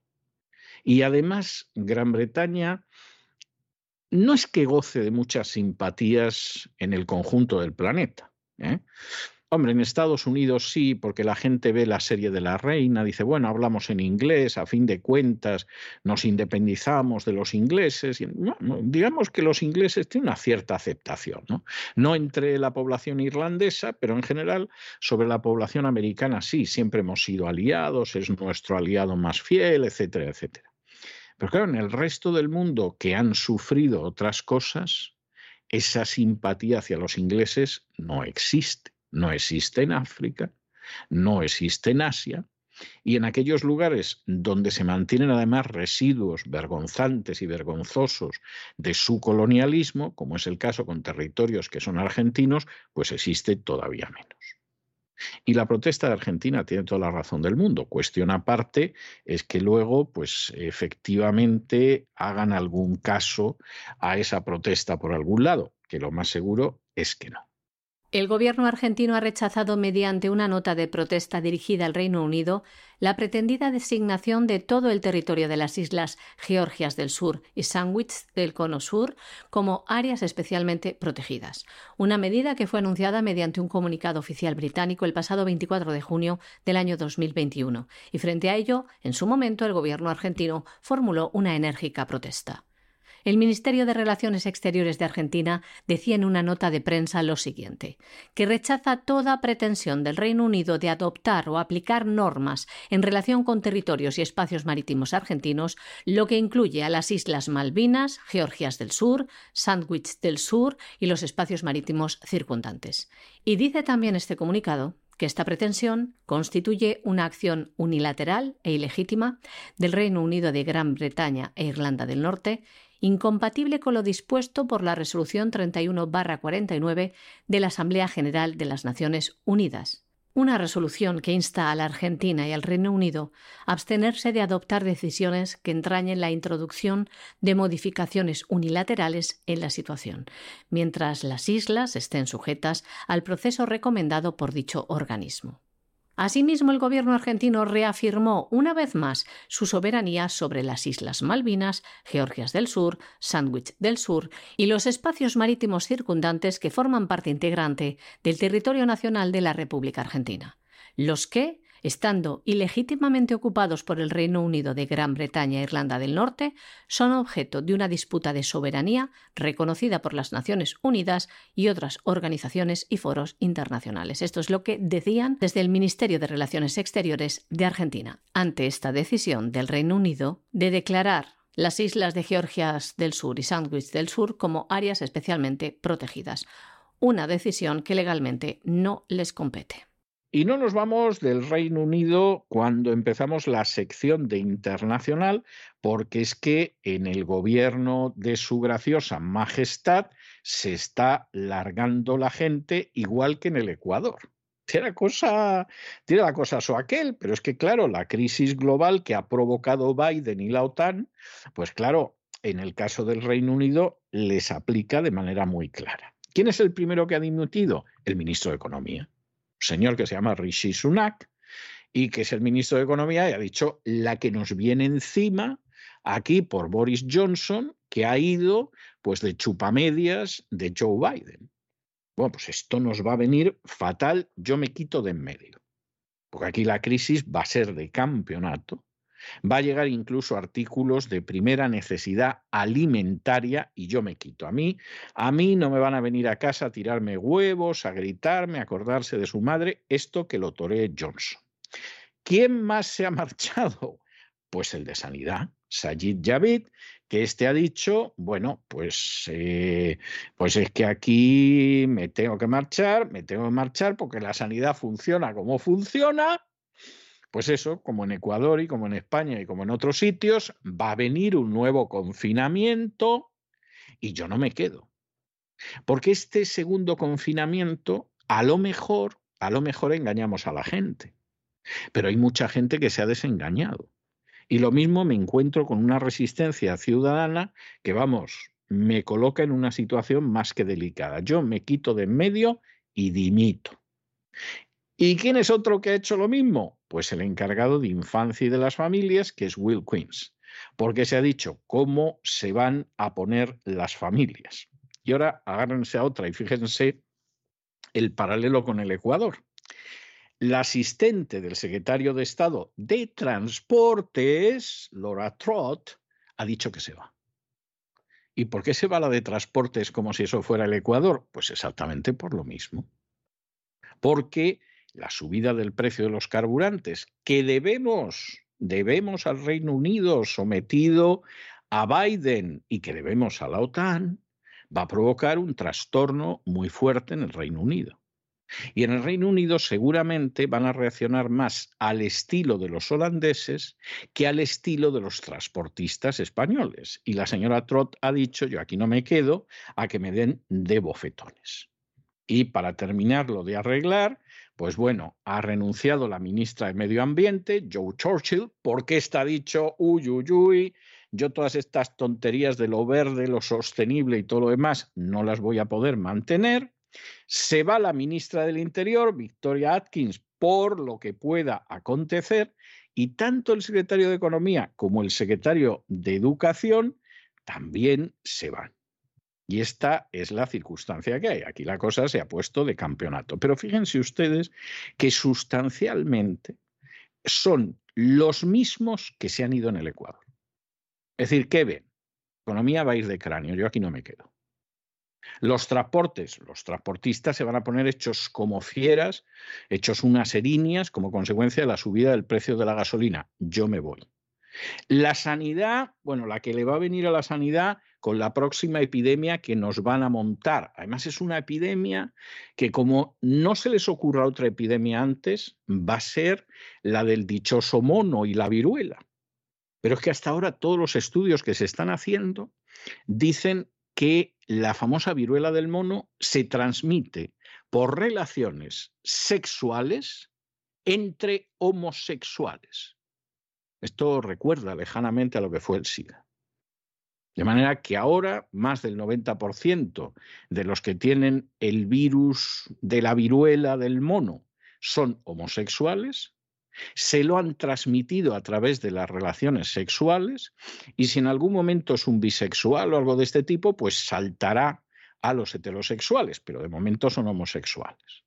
Y además Gran Bretaña no es que goce de muchas simpatías en el conjunto del planeta. ¿eh? Hombre, en Estados Unidos sí, porque la gente ve la serie de la reina, dice, bueno, hablamos en inglés, a fin de cuentas nos independizamos de los ingleses. Digamos que los ingleses tienen una cierta aceptación, ¿no? No entre la población irlandesa, pero en general sobre la población americana sí, siempre hemos sido aliados, es nuestro aliado más fiel, etcétera, etcétera. Pero claro, en el resto del mundo que han sufrido otras cosas, esa simpatía hacia los ingleses no existe. No existe en África, no existe en Asia, y en aquellos lugares donde se mantienen además residuos vergonzantes y vergonzosos de su colonialismo, como es el caso con territorios que son argentinos, pues existe todavía menos. Y la protesta de Argentina tiene toda la razón del mundo. Cuestión aparte es que luego, pues efectivamente, hagan algún caso a esa protesta por algún lado, que lo más seguro es que no. El gobierno argentino ha rechazado mediante una nota de protesta dirigida al Reino Unido la pretendida designación de todo el territorio de las islas Georgias del Sur y Sandwich del Cono Sur como áreas especialmente protegidas, una medida que fue anunciada mediante un comunicado oficial británico el pasado 24 de junio del año 2021, y frente a ello, en su momento, el gobierno argentino formuló una enérgica protesta. El Ministerio de Relaciones Exteriores de Argentina decía en una nota de prensa lo siguiente, que rechaza toda pretensión del Reino Unido de adoptar o aplicar normas en relación con territorios y espacios marítimos argentinos, lo que incluye a las Islas Malvinas, Georgias del Sur, Sandwich del Sur y los espacios marítimos circundantes. Y dice también este comunicado que esta pretensión constituye una acción unilateral e ilegítima del Reino Unido de Gran Bretaña e Irlanda del Norte incompatible con lo dispuesto por la Resolución 31-49 de la Asamblea General de las Naciones Unidas. Una resolución que insta a la Argentina y al Reino Unido a abstenerse de adoptar decisiones que entrañen la introducción de modificaciones unilaterales en la situación, mientras las islas estén sujetas al proceso recomendado por dicho organismo. Asimismo, el gobierno argentino reafirmó una vez más su soberanía sobre las Islas Malvinas, Georgias del Sur, Sandwich del Sur y los espacios marítimos circundantes que forman parte integrante del territorio nacional de la República Argentina, los que, estando ilegítimamente ocupados por el Reino Unido de Gran Bretaña e Irlanda del Norte, son objeto de una disputa de soberanía reconocida por las Naciones Unidas y otras organizaciones y foros internacionales. Esto es lo que decían desde el Ministerio de Relaciones Exteriores de Argentina ante esta decisión del Reino Unido de declarar las islas de Georgias del Sur y Sandwich del Sur como áreas especialmente protegidas, una decisión que legalmente no les compete. Y no nos vamos del Reino Unido cuando empezamos la sección de internacional, porque es que en el gobierno de su graciosa majestad se está largando la gente igual que en el Ecuador. Tiene, cosa, tiene la cosa so aquel, pero es que claro, la crisis global que ha provocado Biden y la OTAN, pues claro, en el caso del Reino Unido les aplica de manera muy clara. ¿Quién es el primero que ha dimitido? El ministro de Economía señor que se llama Rishi Sunak y que es el ministro de Economía y ha dicho la que nos viene encima aquí por Boris Johnson, que ha ido pues de chupamedias de Joe Biden. Bueno, pues esto nos va a venir fatal, yo me quito de en medio. Porque aquí la crisis va a ser de campeonato Va a llegar incluso artículos de primera necesidad alimentaria y yo me quito. A mí, a mí no me van a venir a casa a tirarme huevos, a gritarme, a acordarse de su madre, esto que lo toree Johnson. ¿Quién más se ha marchado? Pues el de Sanidad, Sajid Javid, que este ha dicho, bueno, pues, eh, pues es que aquí me tengo que marchar, me tengo que marchar porque la sanidad funciona como funciona pues eso, como en Ecuador y como en España y como en otros sitios, va a venir un nuevo confinamiento y yo no me quedo. Porque este segundo confinamiento, a lo mejor, a lo mejor engañamos a la gente. Pero hay mucha gente que se ha desengañado. Y lo mismo me encuentro con una resistencia ciudadana que, vamos, me coloca en una situación más que delicada. Yo me quito de en medio y dimito. ¿Y quién es otro que ha hecho lo mismo? Pues el encargado de infancia y de las familias, que es Will Queens, porque se ha dicho cómo se van a poner las familias. Y ahora agárrense a otra y fíjense el paralelo con el Ecuador. La asistente del secretario de Estado de Transportes, Laura Trott, ha dicho que se va. ¿Y por qué se va la de Transportes como si eso fuera el Ecuador? Pues exactamente por lo mismo. Porque la subida del precio de los carburantes que debemos, debemos al Reino Unido sometido a Biden y que debemos a la OTAN, va a provocar un trastorno muy fuerte en el Reino Unido. Y en el Reino Unido seguramente van a reaccionar más al estilo de los holandeses que al estilo de los transportistas españoles. Y la señora Trott ha dicho, yo aquí no me quedo, a que me den de bofetones. Y para terminarlo de arreglar, Pues bueno, ha renunciado la ministra de Medio Ambiente, Joe Churchill, porque está dicho, uy, uy, uy, yo todas estas tonterías de lo verde, lo sostenible y todo lo demás no las voy a poder mantener. Se va la ministra del Interior, Victoria Atkins, por lo que pueda acontecer, y tanto el secretario de Economía como el secretario de Educación también se van. Y esta es la circunstancia que hay. Aquí la cosa se ha puesto de campeonato. Pero fíjense ustedes que sustancialmente son los mismos que se han ido en el Ecuador. Es decir, ¿qué ven? Economía va a ir de cráneo, yo aquí no me quedo. Los transportes, los transportistas se van a poner hechos como fieras, hechos unas erinias como consecuencia de la subida del precio de la gasolina. Yo me voy. La sanidad, bueno, la que le va a venir a la sanidad con la próxima epidemia que nos van a montar. Además es una epidemia que como no se les ocurra otra epidemia antes, va a ser la del dichoso mono y la viruela. Pero es que hasta ahora todos los estudios que se están haciendo dicen que la famosa viruela del mono se transmite por relaciones sexuales entre homosexuales. Esto recuerda lejanamente a lo que fue el SIDA. De manera que ahora más del 90% de los que tienen el virus de la viruela del mono son homosexuales se lo han transmitido a través de las relaciones sexuales y si en algún momento es un bisexual o algo de este tipo, pues saltará a los heterosexuales, pero de momento son homosexuales.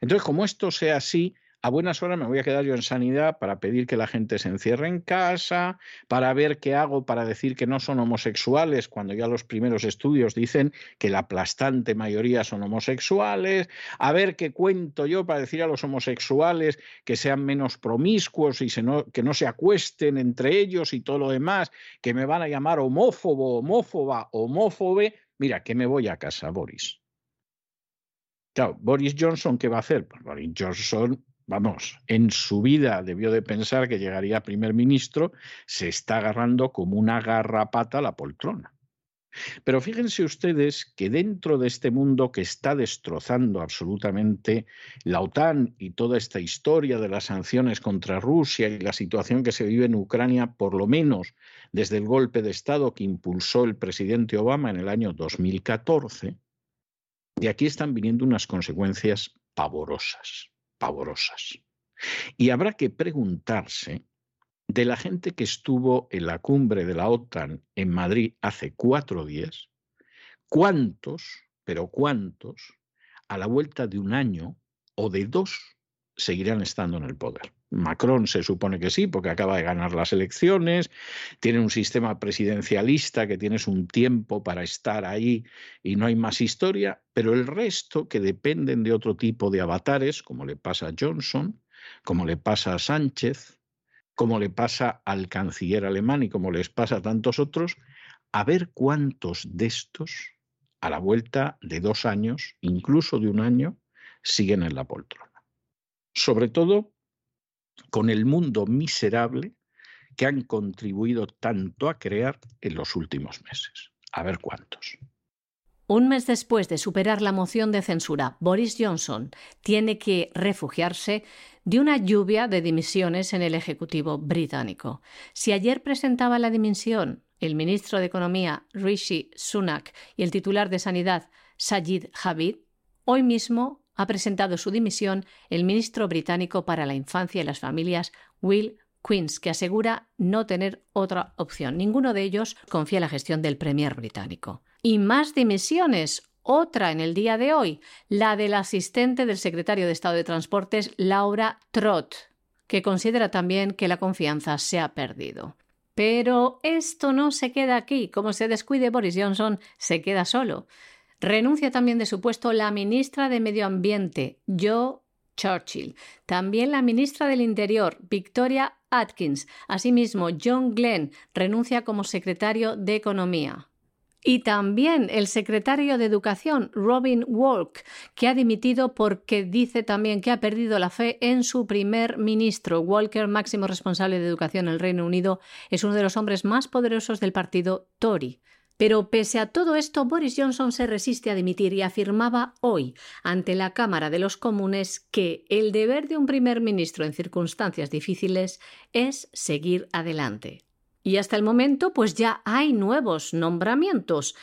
Entonces, como esto sea así, a buenas horas me voy a quedar yo en sanidad para pedir que la gente se encierre en casa, para ver qué hago para decir que no son homosexuales, cuando ya los primeros estudios dicen que la aplastante mayoría son homosexuales, a ver qué cuento yo para decir a los homosexuales que sean menos promiscuos y que no se acuesten entre ellos y todo lo demás, que me van a llamar homófobo, homófoba, homófobe. Mira, que me voy a casa, Boris. Claro, Boris Johnson, ¿qué va a hacer? Pues Boris Johnson vamos, en su vida debió de pensar que llegaría primer ministro, se está agarrando como una garrapata a la poltrona. Pero fíjense ustedes que dentro de este mundo que está destrozando absolutamente la OTAN y toda esta historia de las sanciones contra Rusia y la situación que se vive en Ucrania, por lo menos desde el golpe de Estado que impulsó el presidente Obama en el año 2014, de aquí están viniendo unas consecuencias pavorosas Y habrá que preguntarse de la gente que estuvo en la cumbre de la OTAN en Madrid hace cuatro días, ¿cuántos, pero cuántos, a la vuelta de un año o de dos, seguirán estando en el poder? Macron se supone que sí, porque acaba de ganar las elecciones, tiene un sistema presidencialista que tienes un tiempo para estar ahí y no hay más historia, pero el resto que dependen de otro tipo de avatares, como le pasa a Johnson, como le pasa a Sánchez, como le pasa al canciller alemán y como les pasa a tantos otros, a ver cuántos de estos, a la vuelta de dos años, incluso de un año, siguen en la poltrona. Sobre todo con el mundo miserable que han contribuido tanto a crear en los últimos meses. A ver cuántos. Un mes después de superar la moción de censura, Boris Johnson tiene que refugiarse de una lluvia de dimisiones en el Ejecutivo británico. Si ayer presentaba la dimisión el ministro de Economía Rishi Sunak y el titular de Sanidad Sajid Javid, hoy mismo ha presentado su dimisión el ministro británico para la Infancia y las Familias, Will Queens, que asegura no tener otra opción. Ninguno de ellos confía en la gestión del Premier británico. Y más dimisiones. Otra en el día de hoy, la del asistente del secretario de Estado de Transportes, Laura Trott, que considera también que la confianza se ha perdido. Pero esto no se queda aquí. Como se descuide Boris Johnson, se queda solo. Renuncia también de su puesto la ministra de Medio Ambiente, Joe Churchill. También la ministra del Interior, Victoria Atkins. Asimismo, John Glenn renuncia como secretario de Economía. Y también el secretario de Educación, Robin Walk, que ha dimitido porque dice también que ha perdido la fe en su primer ministro. Walker, máximo responsable de educación en el Reino Unido, es uno de los hombres más poderosos del partido Tory. Pero pese a todo esto, Boris Johnson se resiste a dimitir y afirmaba hoy ante la Cámara de los Comunes que el deber de un primer ministro en circunstancias difíciles es seguir adelante. Y hasta el momento, pues ya hay nuevos nombramientos.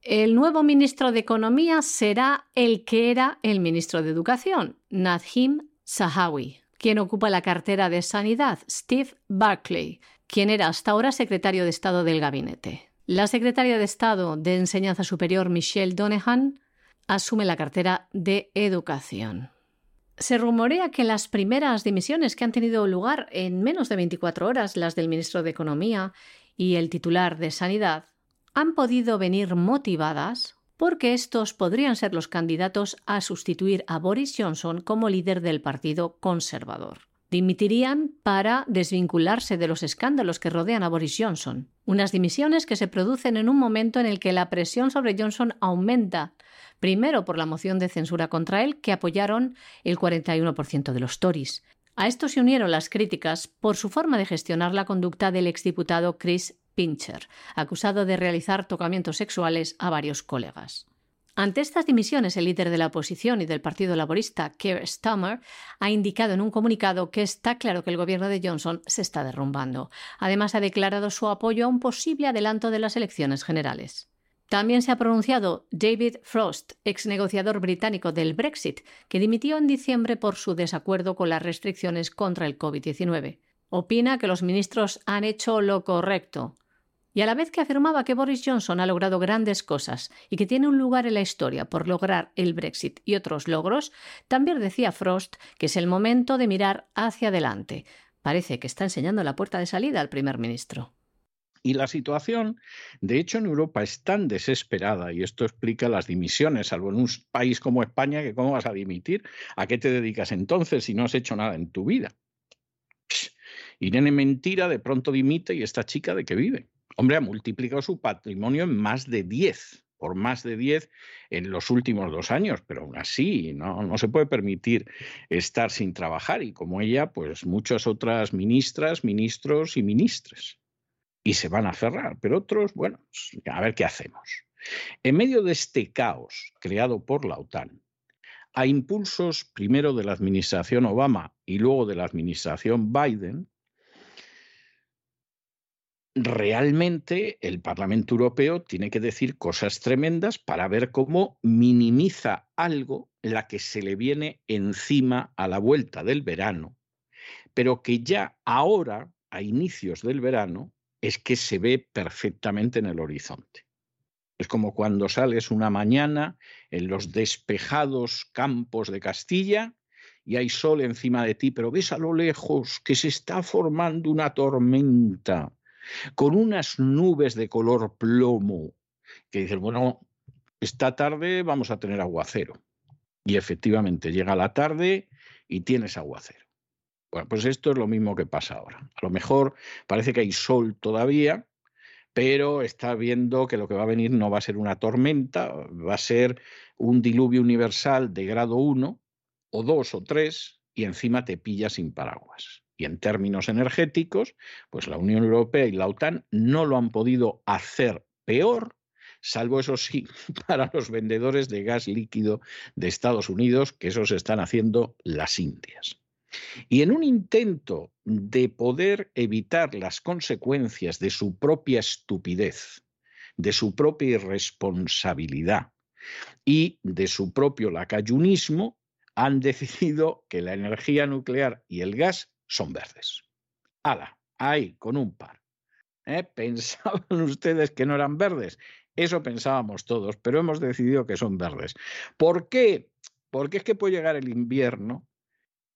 El nuevo ministro de Economía será el que era el ministro de Educación, Nadhim Zahawi, quien ocupa la cartera de Sanidad, Steve Barclay, quien era hasta ahora secretario de Estado del gabinete. La secretaria de Estado de Enseñanza Superior, Michelle Donehan, asume la cartera de Educación. Se rumorea que las primeras dimisiones que han tenido lugar en menos de 24 horas, las del ministro de Economía y el titular de Sanidad, han podido venir motivadas porque estos podrían ser los candidatos a sustituir a Boris Johnson como líder del Partido Conservador. Dimitirían para desvincularse de los escándalos que rodean a Boris Johnson. Unas dimisiones que se producen en un momento en el que la presión sobre Johnson aumenta, primero por la moción de censura contra él, que apoyaron el 41% de los Tories. A esto se unieron las críticas por su forma de gestionar la conducta del exdiputado Chris Pincher, acusado de realizar tocamientos sexuales a varios colegas. Ante estas dimisiones, el líder de la oposición y del Partido Laborista, Keir Starmer, ha indicado en un comunicado que está claro que el gobierno de Johnson se está derrumbando. Además, ha declarado su apoyo a un posible adelanto de las elecciones generales. También se ha pronunciado David Frost, ex negociador británico del Brexit, que dimitió en diciembre por su desacuerdo con las restricciones contra el COVID-19. Opina que los ministros han hecho lo correcto, y a la vez que afirmaba que Boris Johnson ha logrado grandes cosas y que tiene un lugar en la historia por lograr el Brexit y otros logros, también decía Frost que es el momento de mirar hacia adelante. Parece que está enseñando la puerta de salida al primer ministro. Y la situación, de hecho, en Europa es tan desesperada, y esto explica las dimisiones, salvo en un país como España, que cómo vas a dimitir, ¿a qué te dedicas entonces si no has hecho nada en tu vida? Irene Mentira de pronto dimite y esta chica de qué vive. Hombre, ha multiplicado su patrimonio en más de 10, por más de 10 en los últimos dos años, pero aún así no, no se puede permitir estar sin trabajar y como ella, pues muchas otras ministras, ministros y ministres. Y se van a cerrar, pero otros, bueno, pues, a ver qué hacemos. En medio de este caos creado por la OTAN, a impulsos primero de la administración Obama y luego de la administración Biden, realmente el Parlamento Europeo tiene que decir cosas tremendas para ver cómo minimiza algo la que se le viene encima a la vuelta del verano, pero que ya ahora, a inicios del verano, es que se ve perfectamente en el horizonte. Es como cuando sales una mañana en los despejados campos de Castilla y hay sol encima de ti, pero ves a lo lejos que se está formando una tormenta con unas nubes de color plomo, que dices, bueno, esta tarde vamos a tener aguacero. Y efectivamente llega la tarde y tienes aguacero. Bueno, pues esto es lo mismo que pasa ahora. A lo mejor parece que hay sol todavía, pero está viendo que lo que va a venir no va a ser una tormenta, va a ser un diluvio universal de grado 1 o 2 o 3 y encima te pilla sin paraguas. Y en términos energéticos, pues la Unión Europea y la OTAN no lo han podido hacer peor, salvo eso sí, para los vendedores de gas líquido de Estados Unidos, que esos están haciendo las Indias. Y en un intento de poder evitar las consecuencias de su propia estupidez, de su propia irresponsabilidad y de su propio lacayunismo, han decidido que la energía nuclear y el gas son verdes. ¡Hala! Ahí, con un par. ¿Eh? ¿Pensaban ustedes que no eran verdes? Eso pensábamos todos, pero hemos decidido que son verdes. ¿Por qué? Porque es que puede llegar el invierno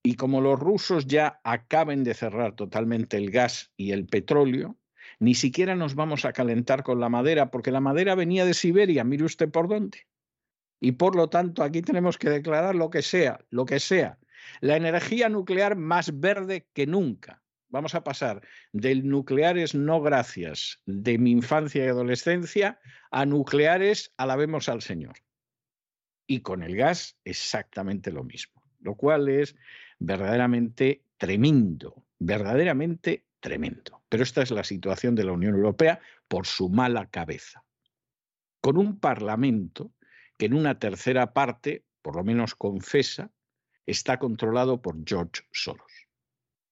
y como los rusos ya acaben de cerrar totalmente el gas y el petróleo, ni siquiera nos vamos a calentar con la madera, porque la madera venía de Siberia, mire usted por dónde. Y por lo tanto aquí tenemos que declarar lo que sea, lo que sea, la energía nuclear más verde que nunca. Vamos a pasar del nucleares no gracias de mi infancia y adolescencia a nucleares alabemos al Señor. Y con el gas exactamente lo mismo, lo cual es verdaderamente tremendo, verdaderamente tremendo. Pero esta es la situación de la Unión Europea por su mala cabeza. con un Parlamento que en una tercera parte, por lo menos confesa, está controlado por George Soros.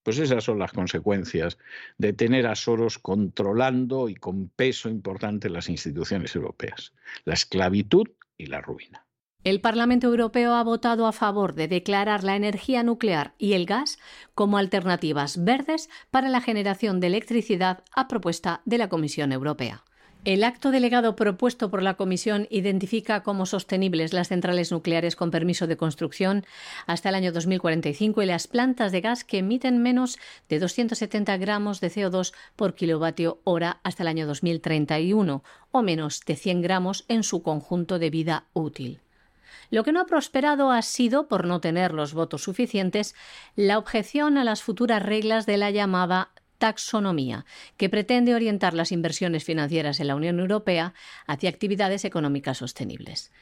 Pues esas son las consecuencias de tener a Soros controlando y con peso importante las instituciones europeas. La esclavitud y la ruina. El Parlamento Europeo ha votado a favor de declarar la energía nuclear y el gas como alternativas verdes para la generación de electricidad a propuesta de la Comisión Europea. El acto delegado propuesto por la Comisión identifica como sostenibles las centrales nucleares con permiso de construcción hasta el año 2045 y las plantas de gas que emiten menos de 270 gramos de CO2 por kilovatio hora hasta el año 2031 o menos de 100 gramos en su conjunto de vida útil. Lo que no ha prosperado ha sido, por no tener los votos suficientes, la objeción a las futuras reglas de la llamada taxonomía, que pretende orientar las inversiones financieras en la Unión Europea hacia actividades económicas sostenibles.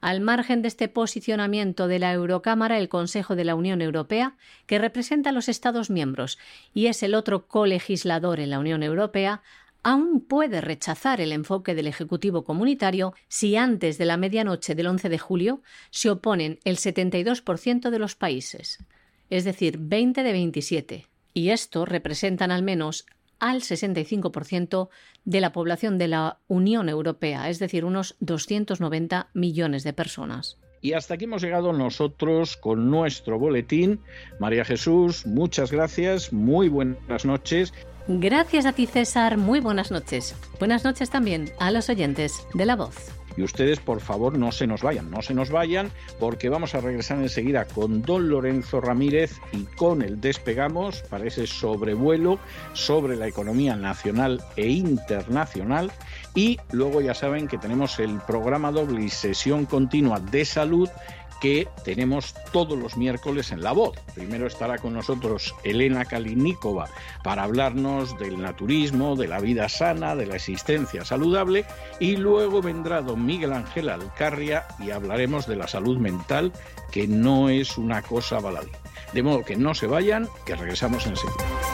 Al margen de este posicionamiento de la Eurocámara, el Consejo de la Unión Europea, que representa a los Estados miembros y es el otro colegislador en la Unión Europea, aún puede rechazar el enfoque del Ejecutivo comunitario si antes de la medianoche del 11 de julio se oponen el 72% de los países, es decir, 20 de 27, y esto representan al menos al 65% de la población de la Unión Europea, es decir, unos 290 millones de personas. Y hasta aquí hemos llegado nosotros con nuestro boletín. María Jesús, muchas gracias, muy buenas noches. Gracias a ti, César, muy buenas noches. Buenas noches también a los oyentes de La Voz. Y ustedes, por favor, no se nos vayan, no se nos vayan, porque vamos a regresar enseguida con don Lorenzo Ramírez y con el Despegamos para ese sobrevuelo sobre la economía nacional e internacional. Y luego ya saben que tenemos el programa doble y sesión continua de salud que tenemos todos los miércoles en La Voz. Primero estará con nosotros Elena Kalinikova para hablarnos del naturismo, de la vida sana, de la existencia saludable y luego vendrá don Miguel Ángel Alcarria y hablaremos de la salud mental, que no es una cosa baladí. De modo que no se vayan, que regresamos enseguida.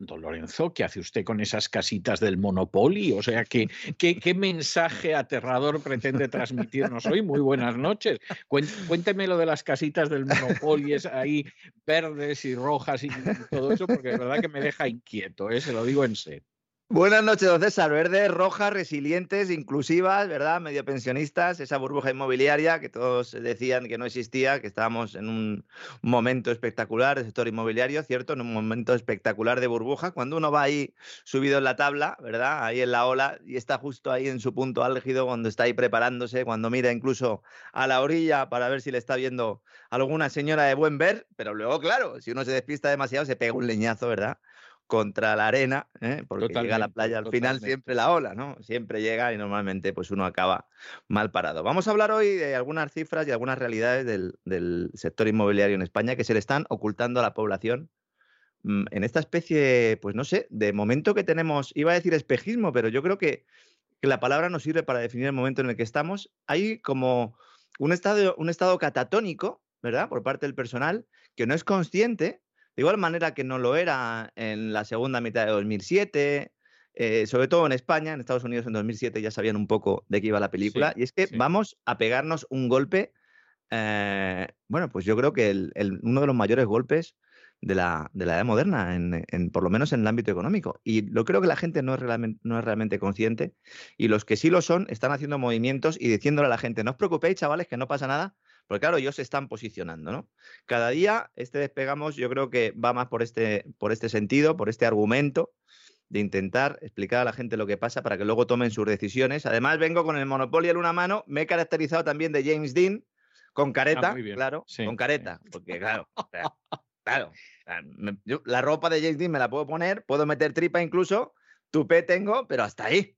Don Lorenzo, ¿qué hace usted con esas casitas del Monopoly? O sea, ¿qué, qué, mensaje aterrador pretende transmitirnos hoy? Muy buenas noches. Cuénteme lo de las casitas del Monopoly, es ahí verdes y rojas y todo eso, porque de verdad que me deja inquieto, ¿eh? se lo digo en serio. Buenas noches, don César. Verdes, rojas, resilientes, inclusivas, ¿verdad? Medio pensionistas, esa burbuja inmobiliaria que todos decían que no existía, que estábamos en un momento espectacular del sector inmobiliario, ¿cierto? En un momento espectacular de burbuja. Cuando uno va ahí subido en la tabla, ¿verdad? Ahí en la ola y está justo ahí en su punto álgido, cuando está ahí preparándose, cuando mira incluso a la orilla para ver si le está viendo alguna señora de buen ver, pero luego, claro, si uno se despista demasiado, se pega un leñazo, ¿verdad? Contra la arena, ¿eh? porque llega a la playa al final siempre la ola, ¿no? Siempre llega y normalmente pues uno acaba mal parado. Vamos a hablar hoy de algunas cifras y algunas realidades del, sector inmobiliario en España que se le están ocultando a la población mm, en esta especie, pues no sé, de momento que tenemos, iba a decir espejismo, pero yo creo que, que la palabra nos sirve para definir el momento en el que estamos. Hay como un estado, un estado catatónico, ¿verdad? Por parte del personal que no es consciente de igual manera que no lo era en la segunda mitad de 2007, eh, sobre todo en España, en Estados Unidos en 2007 ya sabían un poco de qué iba la película, y es que vamos a pegarnos un golpe, eh, bueno, pues yo creo que uno de los mayores golpes de la, de la edad moderna, en, por lo menos en el ámbito económico. Y lo creo que la gente no es, realmente, no es realmente consciente y los que sí lo son están haciendo movimientos y diciéndole a la gente, no os preocupéis, chavales, que no pasa nada, porque claro, ellos se están posicionando, ¿no? Cada día este despegamos yo creo que va más por este, por este sentido, por este argumento de intentar explicar a la gente lo que pasa para que luego tomen sus decisiones. Además, vengo con el monopolio en una mano, me he caracterizado también de James Dean, con careta, ah, claro, con careta, porque claro, claro, la ropa de James Dean me la puedo poner, puedo meter tripa incluso, tupé tengo, pero hasta ahí.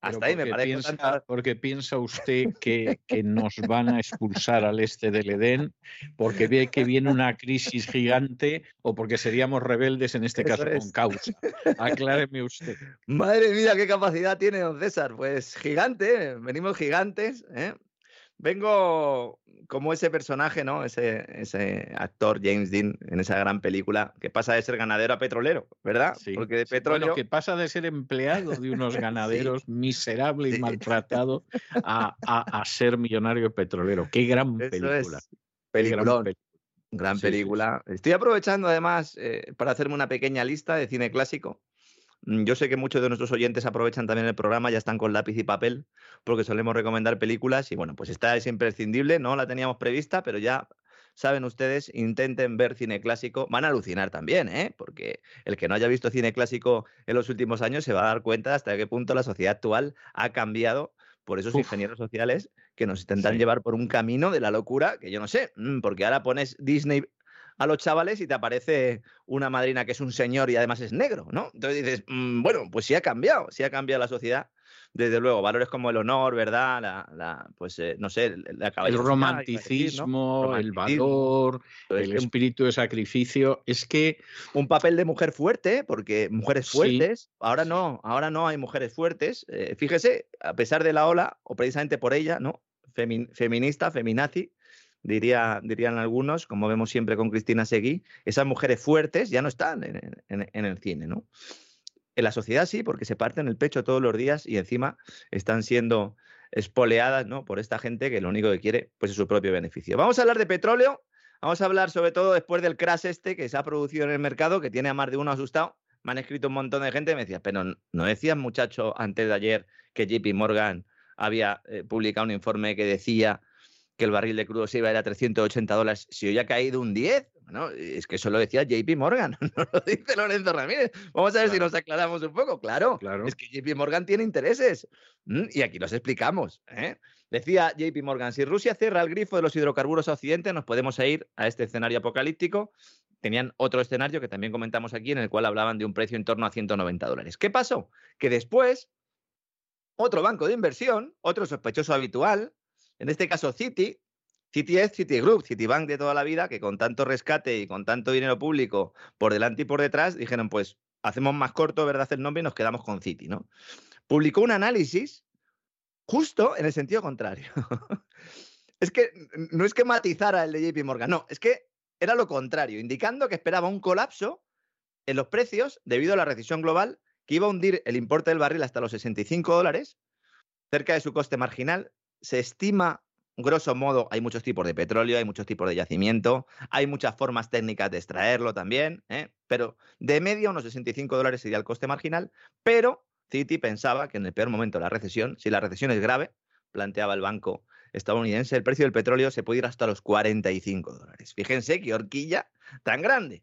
Hasta ahí me parece. Piensa, Porque piensa usted que, que, nos van a expulsar al este del Edén, porque ve que viene una crisis gigante o porque seríamos rebeldes en este caso con causa. Acláreme usted. Madre mía, qué capacidad tiene don César. Pues gigante, venimos gigantes. ¿eh? Vengo como ese personaje, ¿no? Ese, ese actor James Dean en esa gran película que pasa de ser ganadero a petrolero, ¿verdad? Sí, Porque de petróleo. que pasa de ser empleado de unos ganaderos miserable y maltratado a, a, ser millonario petrolero. Qué gran película. Es Gran película. Estoy aprovechando además eh, para hacerme una pequeña lista de cine clásico yo sé que muchos de nuestros oyentes aprovechan también el programa, ya están con lápiz y papel, porque solemos recomendar películas y bueno, pues esta es imprescindible, no la teníamos prevista, pero ya saben ustedes, intenten ver cine clásico, van a alucinar también, ¿eh? porque el que no haya visto cine clásico en los últimos años se va a dar cuenta hasta qué punto la sociedad actual ha cambiado por esos ingenieros sociales que nos intentan llevar por un camino de la locura, que yo no sé, mm, porque ahora pones Disney a los chavales y te aparece una madrina que es un señor y además es negro, ¿no? Entonces dices, mm, bueno, pues sí ha cambiado, sí ha cambiado la sociedad. Desde luego, valores como el honor, ¿verdad? La, pues eh, no sé, la el romanticismo, el valor, el espíritu de sacrificio. Es que. Un papel de mujer fuerte, porque mujeres fuertes, ahora no, ahora no hay mujeres fuertes. Eh, fíjese, a pesar de la ola, o precisamente por ella, ¿no? feminista, feminazi, diría, dirían algunos, como vemos siempre con Cristina Seguí, esas mujeres fuertes ya no están en, el cine, ¿no? En la sociedad sí, porque se parten el pecho todos los días y encima están siendo espoleadas ¿no? por esta gente que lo único que quiere pues, es su propio beneficio. Vamos a hablar de petróleo, vamos a hablar sobre todo después del crash este que se ha producido en el mercado, que tiene a más de uno asustado. Me han escrito un montón de gente y me decía, pero no decías, muchacho, antes de ayer que JP Morgan había eh, publicado un informe que decía que el barril de crudo se iba a ir a 380 dólares, si hoy ha caído un 10, bueno, es que eso lo decía JP Morgan, no lo dice Lorenzo Ramírez. Vamos a ver si nos aclaramos un poco. Claro, claro, es que JP Morgan tiene intereses y aquí los explicamos. ¿eh? Decía JP Morgan, si Rusia cierra el grifo de los hidrocarburos a Occidente, nos podemos ir a este escenario apocalíptico. Tenían otro escenario que también comentamos aquí, en el cual hablaban de un precio en torno a 190 dólares. ¿Qué pasó? Que después, otro banco de inversión, otro sospechoso habitual, en este caso, Citi, Citi es Citigroup, Citibank de toda la vida, que con tanto rescate y con tanto dinero público por delante y por detrás, dijeron, pues hacemos más corto, ¿verdad?, el nombre y nos quedamos con Citi, ¿no? Publicó un análisis justo en el sentido contrario. es que no es que matizara el de JP Morgan, no, es que era lo contrario, indicando que esperaba un colapso en los precios debido a la recesión global que iba a hundir el importe del barril hasta los 65 dólares, cerca de su coste marginal, se estima, grosso modo, hay muchos tipos de petróleo, hay muchos tipos de yacimiento, hay muchas formas técnicas de extraerlo también, ¿eh? pero de media unos 65 dólares sería el coste marginal, pero Citi pensaba que en el peor momento de la recesión, si la recesión es grave, planteaba el banco estadounidense, el precio del petróleo se puede ir hasta los 45 dólares. Fíjense qué horquilla tan grande.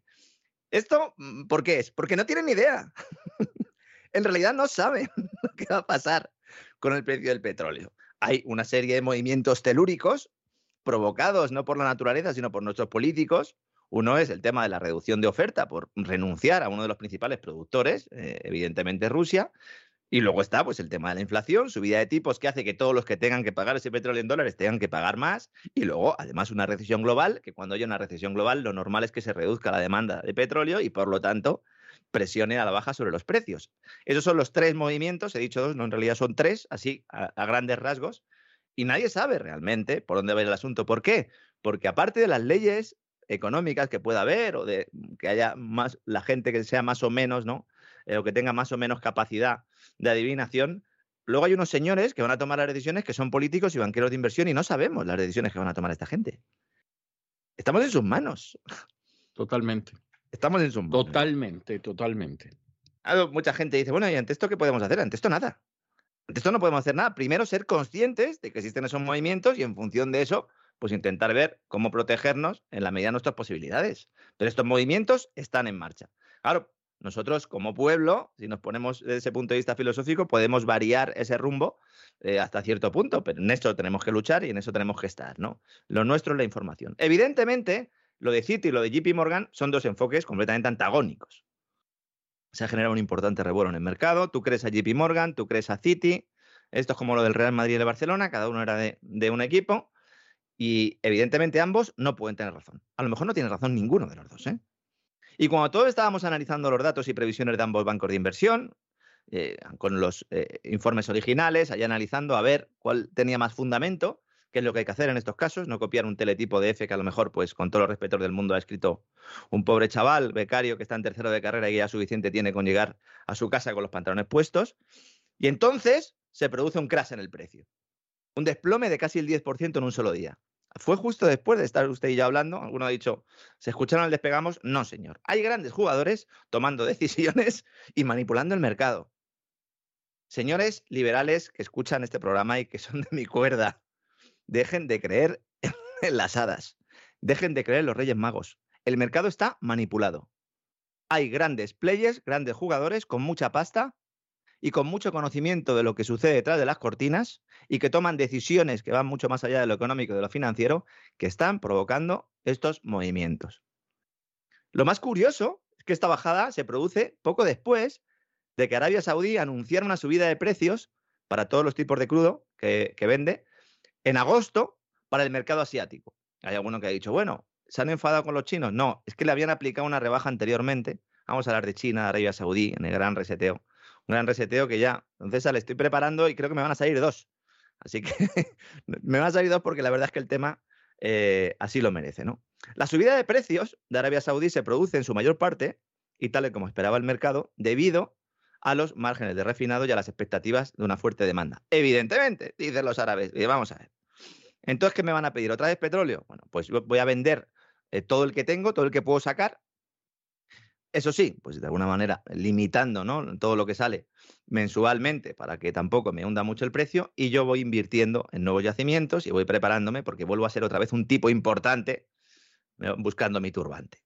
¿Esto mm, por qué es? Porque no tienen ni idea. en realidad no saben lo que va a pasar con el precio del petróleo hay una serie de movimientos telúricos provocados no por la naturaleza, sino por nuestros políticos. Uno es el tema de la reducción de oferta por renunciar a uno de los principales productores, eh, evidentemente Rusia. Y luego está pues, el tema de la inflación, subida de tipos que hace que todos los que tengan que pagar ese petróleo en dólares tengan que pagar más. Y luego, además, una recesión global, que cuando haya una recesión global, lo normal es que se reduzca la demanda de petróleo y, por lo tanto, presione a la baja sobre los precios. Esos son los tres movimientos, he dicho dos, no en realidad son tres, así a, grandes rasgos, y nadie sabe realmente por dónde va el asunto. ¿Por qué? Porque aparte de las leyes económicas que pueda haber o de que haya más la gente que sea más o menos, ¿no? Eh, o que tenga más o menos capacidad de adivinación, luego hay unos señores que van a tomar las decisiones que son políticos y banqueros de inversión y no sabemos las decisiones que van a tomar esta gente. Estamos en sus manos. Totalmente. Estamos en submarino. Totalmente, totalmente. mucha gente dice, bueno, ¿y ante esto qué podemos hacer? Ante esto nada. Ante esto no podemos hacer nada. Primero, ser conscientes de que existen esos movimientos y en función de eso, pues intentar ver cómo protegernos en la medida de nuestras posibilidades. Pero estos movimientos están en marcha. Claro, nosotros como pueblo, si nos ponemos desde ese punto de vista filosófico, podemos variar ese rumbo eh, hasta cierto punto, pero en esto tenemos que luchar y en eso tenemos que estar, ¿no? Lo nuestro es la información. Evidentemente, lo de Citi y lo de JP Morgan son dos enfoques completamente antagónicos. Se ha generado un importante revuelo en el mercado. Tú crees a JP Morgan, tú crees a Citi. Esto es como lo del Real Madrid y de Barcelona, cada uno era de, de un equipo. Y evidentemente ambos no pueden tener razón. A lo mejor no tiene razón ninguno de los dos, ¿eh? Y cuando todos estábamos analizando los datos y previsiones de ambos bancos de inversión, eh, con los eh, informes originales, allá analizando a ver cuál tenía más fundamento, qué es lo que hay que hacer en estos casos, no copiar un teletipo de F que a lo mejor, pues con todos los respetos del mundo, ha escrito un pobre chaval, becario que está en tercero de carrera y ya suficiente tiene con llegar a su casa con los pantalones puestos. Y entonces se produce un crash en el precio. Un desplome de casi el 10% en un solo día. Fue justo después de estar usted y yo hablando. Alguno ha dicho, ¿se escucharon al despegamos? No, señor. Hay grandes jugadores tomando decisiones y manipulando el mercado. Señores liberales que escuchan este programa y que son de mi cuerda, dejen de creer en las hadas. Dejen de creer en los Reyes Magos. El mercado está manipulado. Hay grandes players, grandes jugadores con mucha pasta y con mucho conocimiento de lo que sucede detrás de las cortinas y que toman decisiones que van mucho más allá de lo económico y de lo financiero, que están provocando estos movimientos. Lo más curioso es que esta bajada se produce poco después de que Arabia Saudí anunciara una subida de precios para todos los tipos de crudo que, que vende en agosto para el mercado asiático. Hay alguno que ha dicho, bueno, ¿se han enfadado con los chinos? No, es que le habían aplicado una rebaja anteriormente. Vamos a hablar de China, de Arabia Saudí, en el gran reseteo un gran reseteo que ya. Entonces, le estoy preparando y creo que me van a salir dos. Así que me van a salir dos porque la verdad es que el tema eh, así lo merece, ¿no? La subida de precios de Arabia Saudí se produce en su mayor parte, y tal y como esperaba el mercado, debido a los márgenes de refinado y a las expectativas de una fuerte demanda. Evidentemente, dicen los árabes. Y vamos a ver. Entonces, ¿qué me van a pedir? ¿Otra vez petróleo? Bueno, pues voy a vender eh, todo el que tengo, todo el que puedo sacar, eso sí, pues de alguna manera limitando ¿no? todo lo que sale mensualmente para que tampoco me hunda mucho el precio y yo voy invirtiendo en nuevos yacimientos y voy preparándome porque vuelvo a ser otra vez un tipo importante buscando mi turbante.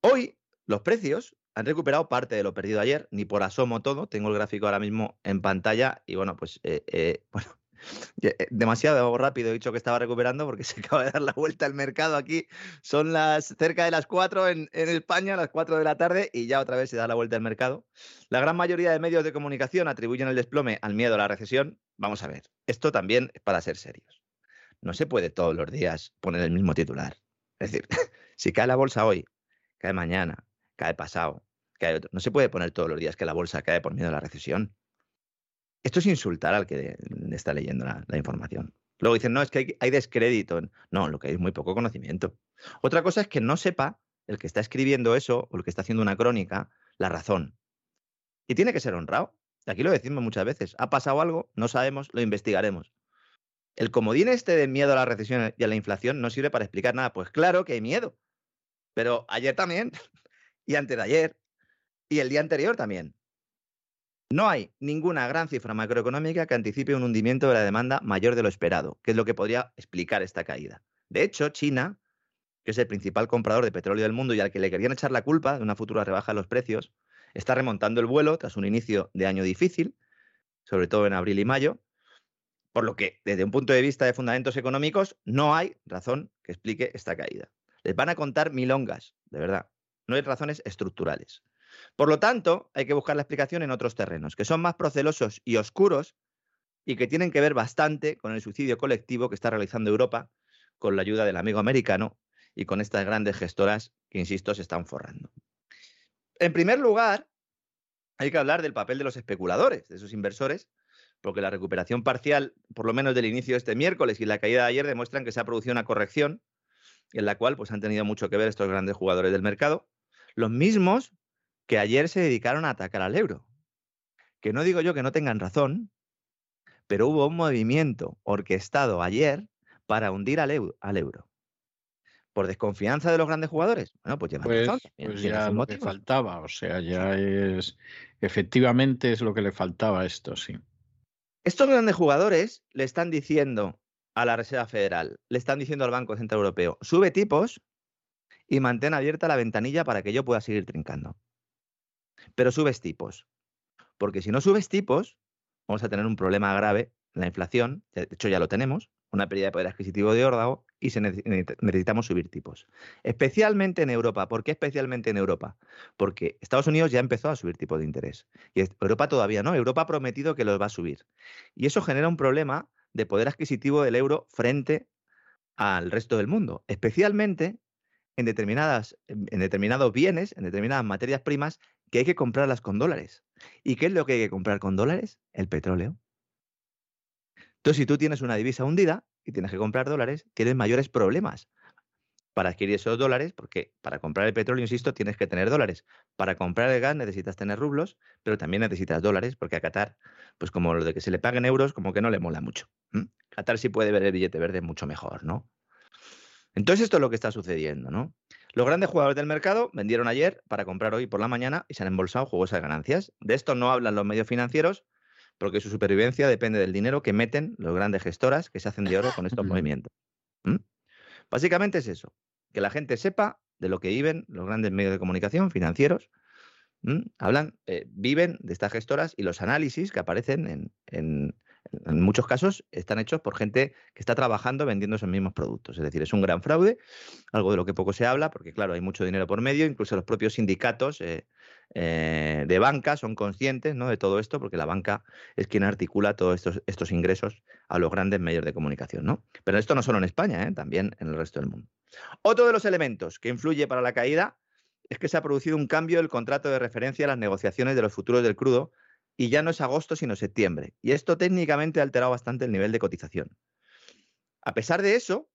Hoy los precios han recuperado parte de lo perdido ayer, ni por asomo todo, tengo el gráfico ahora mismo en pantalla y bueno, pues eh, eh, bueno, demasiado rápido he dicho que estaba recuperando porque se acaba de dar la vuelta al mercado aquí. Son las cerca de las 4 en, en, España, las 4 de la tarde, y ya otra vez se da la vuelta al mercado. La gran mayoría de medios de comunicación atribuyen el desplome al miedo a la recesión. Vamos a ver, esto también para ser serios. No se puede todos los días poner el mismo titular. Es decir, si cae la bolsa hoy, cae mañana, cae pasado. No se puede poner todos los días que la bolsa cae por miedo a la recesión. Esto es insultar al que está leyendo la, información. Luego dicen, no, es que hay, descrédito. No, lo que hay es muy poco conocimiento. Otra cosa es que no sepa el que está escribiendo eso o el que está haciendo una crónica la razón. Y tiene que ser honrado. Aquí lo decimos muchas veces. Ha pasado algo, no sabemos, lo investigaremos. El comodín este de miedo a la recesión y a la inflación no sirve para explicar nada. Pues claro que hay miedo. Pero ayer también, y antes de ayer, y el día anterior también. No hay ninguna gran cifra macroeconómica que anticipe un hundimiento de la demanda mayor de lo esperado, que es lo que podría explicar esta caída. De hecho, China, que es el principal comprador de petróleo del mundo y al que le querían echar la culpa de una futura rebaja de los precios, está remontando el vuelo tras un inicio de año difícil, sobre todo en abril y mayo, por lo que desde un punto de vista de fundamentos económicos no hay razón que explique esta caída. Les van a contar milongas, de verdad. No hay razones estructurales. Por lo tanto, hay que buscar la explicación en otros terrenos, que son más procelosos y oscuros y que tienen que ver bastante con el suicidio colectivo que está realizando Europa con la ayuda del amigo americano y con estas grandes gestoras que, insisto, se están forrando. En primer lugar, hay que hablar del papel de los especuladores, de esos inversores, porque la recuperación parcial, por lo menos del inicio de este miércoles y la caída de ayer, demuestran que se ha producido una corrección en la cual pues, han tenido mucho que ver estos grandes jugadores del mercado. Los mismos que ayer se dedicaron a atacar al euro. Que no digo yo que no tengan razón, pero hubo un movimiento orquestado ayer para hundir al euro. ¿Por desconfianza de los grandes jugadores? Bueno, pues llevan Pues, razón. pues ya sus lo que faltaba, o sea, ya es. Efectivamente es lo que le faltaba a esto, sí. Estos grandes jugadores le están diciendo a la Reserva Federal, le están diciendo al Banco Central Europeo, sube tipos y mantén abierta la ventanilla para que yo pueda seguir trincando. Pero subes tipos. Porque si no subes tipos, vamos a tener un problema grave, la inflación, de hecho ya lo tenemos, una pérdida de poder adquisitivo de órdago y necesitamos subir tipos. Especialmente en Europa. ¿Por qué especialmente en Europa? Porque Estados Unidos ya empezó a subir tipos de interés. Y Europa todavía no. Europa ha prometido que los va a subir. Y eso genera un problema de poder adquisitivo del euro frente al resto del mundo, especialmente en, determinadas, en determinados bienes, en determinadas materias primas que hay que comprarlas con dólares. ¿Y qué es lo que hay que comprar con dólares? El petróleo. Entonces, si tú tienes una divisa hundida y tienes que comprar dólares, tienes mayores problemas para adquirir esos dólares, porque para comprar el petróleo, insisto, tienes que tener dólares. Para comprar el gas necesitas tener rublos, pero también necesitas dólares, porque a Qatar, pues como lo de que se le paguen euros, como que no le mola mucho. Qatar sí puede ver el billete verde mucho mejor, ¿no? Entonces esto es lo que está sucediendo, ¿no? Los grandes jugadores del mercado vendieron ayer para comprar hoy por la mañana y se han embolsado jugosas ganancias. De esto no hablan los medios financieros porque su supervivencia depende del dinero que meten los grandes gestoras que se hacen de oro con estos movimientos. Básicamente es eso, que la gente sepa de lo que viven los grandes medios de comunicación financieros. Hablan, eh, viven de estas gestoras y los análisis que aparecen en, en- en muchos casos están hechos por gente que está trabajando vendiendo esos mismos productos. Es decir, es un gran fraude, algo de lo que poco se habla, porque claro, hay mucho dinero por medio, incluso los propios sindicatos eh, eh, de banca son conscientes ¿no? de todo esto, porque la banca es quien articula todos estos, estos ingresos a los grandes medios de comunicación. ¿no? Pero esto no solo en España, ¿eh? también en el resto del mundo. Otro de los elementos que influye para la caída es que se ha producido un cambio del contrato de referencia a las negociaciones de los futuros del crudo y ya no es agosto sino septiembre. Y esto técnicamente ha alterado bastante el nivel de cotización. A pesar de eso,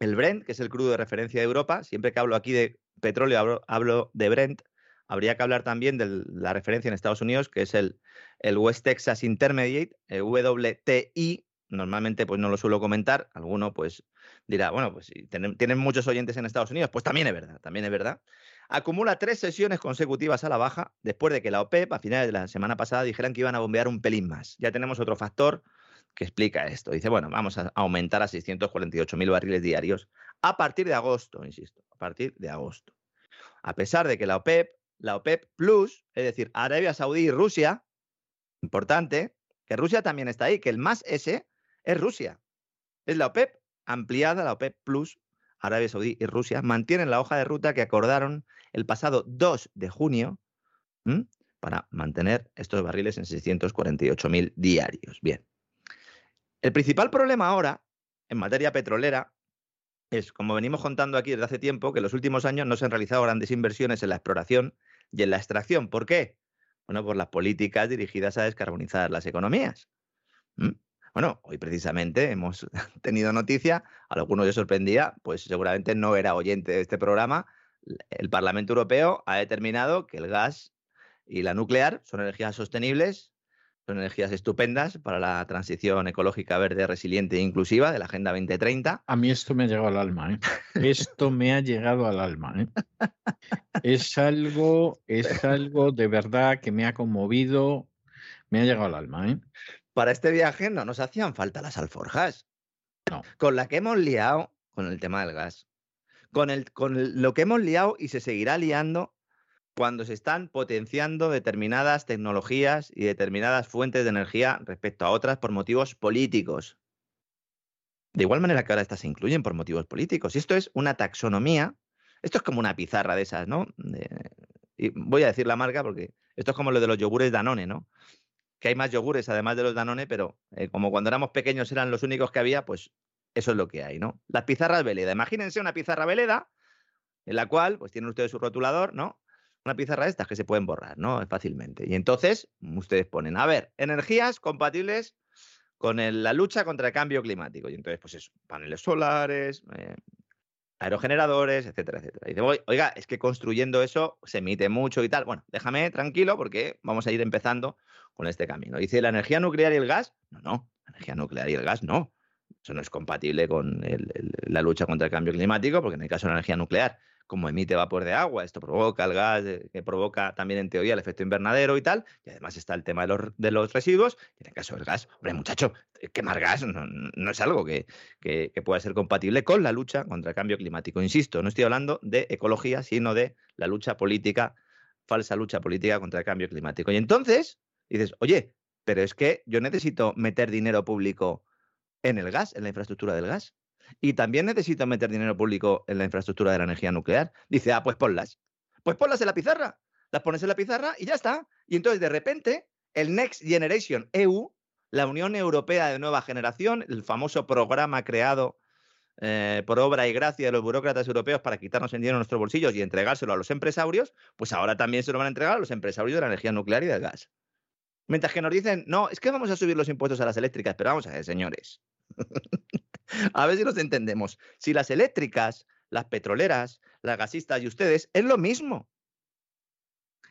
el Brent, que es el crudo de referencia de Europa, siempre que hablo aquí de petróleo hablo, hablo de Brent, habría que hablar también de la referencia en Estados Unidos, que es el, el West Texas Intermediate, el WTI. Normalmente pues no lo suelo comentar, alguno pues dirá, bueno, pues si tienen, tienen muchos oyentes en Estados Unidos, pues también es verdad, también es verdad. Acumula tres sesiones consecutivas a la baja después de que la OPEP a finales de la semana pasada dijeran que iban a bombear un pelín más. Ya tenemos otro factor que explica esto. Dice, bueno, vamos a aumentar a 648.000 barriles diarios a partir de agosto, insisto, a partir de agosto. A pesar de que la OPEP, la OPEP Plus, es decir, Arabia Saudí y Rusia, importante, que Rusia también está ahí, que el más S es Rusia. Es la OPEP ampliada, la OPEP Plus, Arabia Saudí y Rusia, mantienen la hoja de ruta que acordaron el pasado 2 de junio para mantener estos barriles en 648.000 diarios. Bien. El principal problema ahora, en materia petrolera, es, como venimos contando aquí desde hace tiempo, que en los últimos años no se han realizado grandes inversiones en la exploración y en la extracción. ¿Por qué? Bueno, por las políticas dirigidas a descarbonizar las economías. Bueno, hoy precisamente hemos tenido noticia, a algunos les sorprendía, pues seguramente no era oyente de este programa. El Parlamento Europeo ha determinado que el gas y la nuclear son energías sostenibles, son energías estupendas para la transición ecológica verde, resiliente e inclusiva de la Agenda 2030. A mí esto me ha llegado al alma, ¿eh? Esto me ha llegado al alma, ¿eh? Es algo, es algo de verdad que me ha conmovido, me ha llegado al alma, ¿eh? Para este viaje no nos hacían falta las alforjas. No. Con la que hemos liado con el tema del gas. Con, el, con lo que hemos liado y se seguirá liando cuando se están potenciando determinadas tecnologías y determinadas fuentes de energía respecto a otras por motivos políticos. De igual manera que ahora estas se incluyen por motivos políticos. Y esto es una taxonomía, esto es como una pizarra de esas, ¿no? De- y voy a decir la marca porque esto es como lo de los yogures Danone, ¿no? Que hay más yogures además de los Danone, pero eh, como cuando éramos pequeños eran los únicos que había, pues eso es lo que hay, ¿no? Las pizarras Veleda. Imagínense una pizarra Veleda en la cual, pues tienen ustedes su rotulador, ¿no? Una pizarra de estas que se pueden borrar, ¿no? Fácilmente. Y entonces, ustedes ponen, a ver, energías compatibles con la lucha contra el cambio climático. Y entonces, pues eso, paneles solares, eh, aerogeneradores, etcétera, etcétera. Y dice, "Oi- oiga, es que construyendo eso se emite mucho y tal. Bueno, déjame tranquilo porque vamos a ir empezando con este camino. Dice, ¿la energía nuclear y el gas? No, no, la energía nuclear y el gas no. Eso no es compatible con la lucha contra el cambio climático, porque en el caso de la energía nuclear, como emite vapor de agua, esto provoca el gas, eh, que provoca también en teoría el efecto invernadero y tal, y además está el tema de los, residuos, y en el caso del gas, hombre muchacho, eh, quemar gas no, es algo que, que, pueda ser compatible con la lucha contra el cambio climático. Insisto, no estoy hablando de ecología, sino de la lucha política, falsa lucha política contra el cambio climático. Y entonces dices, oye, pero es que yo necesito meter dinero público en el gas, en la infraestructura del gas. Y también necesito meter dinero público en la infraestructura de la energía nuclear. Dice, ah, pues ponlas. Pues ponlas en la pizarra. Las pones en la pizarra y ya está. Y entonces, de repente, el Next Generation EU, la Unión Europea de Nueva Generación, el famoso programa creado eh, por obra y gracia de los burócratas europeos para quitarnos el dinero en nuestros bolsillos y entregárselo a los empresarios, pues ahora también se lo van a entregar a los empresarios de la energía nuclear y del gas. Mientras que nos dicen, no, es que vamos a subir los impuestos a las eléctricas, pero vamos a ver, señores. a ver si nos entendemos. Si las eléctricas, las petroleras, las gasistas y ustedes es lo mismo.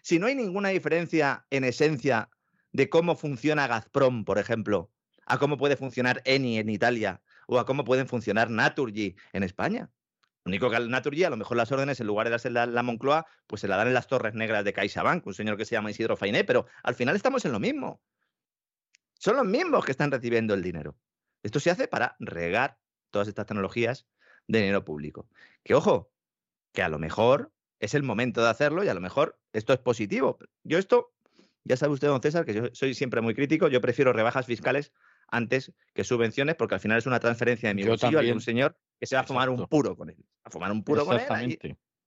Si no hay ninguna diferencia en esencia de cómo funciona Gazprom, por ejemplo, a cómo puede funcionar Eni en Italia o a cómo pueden funcionar Naturgy en España. Lo único que al Naturgy, a lo mejor las órdenes, en lugar de darse la, la Moncloa, pues se la dan en las torres negras de CaixaBank, un señor que se llama Isidro Fainé, pero al final estamos en lo mismo. Son los mismos que están recibiendo el dinero. Esto se hace para regar todas estas tecnologías de dinero público. Que ojo, que a lo mejor es el momento de hacerlo y a lo mejor esto es positivo. Yo esto, ya sabe usted, don César, que yo soy siempre muy crítico, yo prefiero rebajas fiscales antes que subvenciones porque al final es una transferencia de mi bolsillo a un señor que se va a fumar un puro con él. A fumar un puro con él.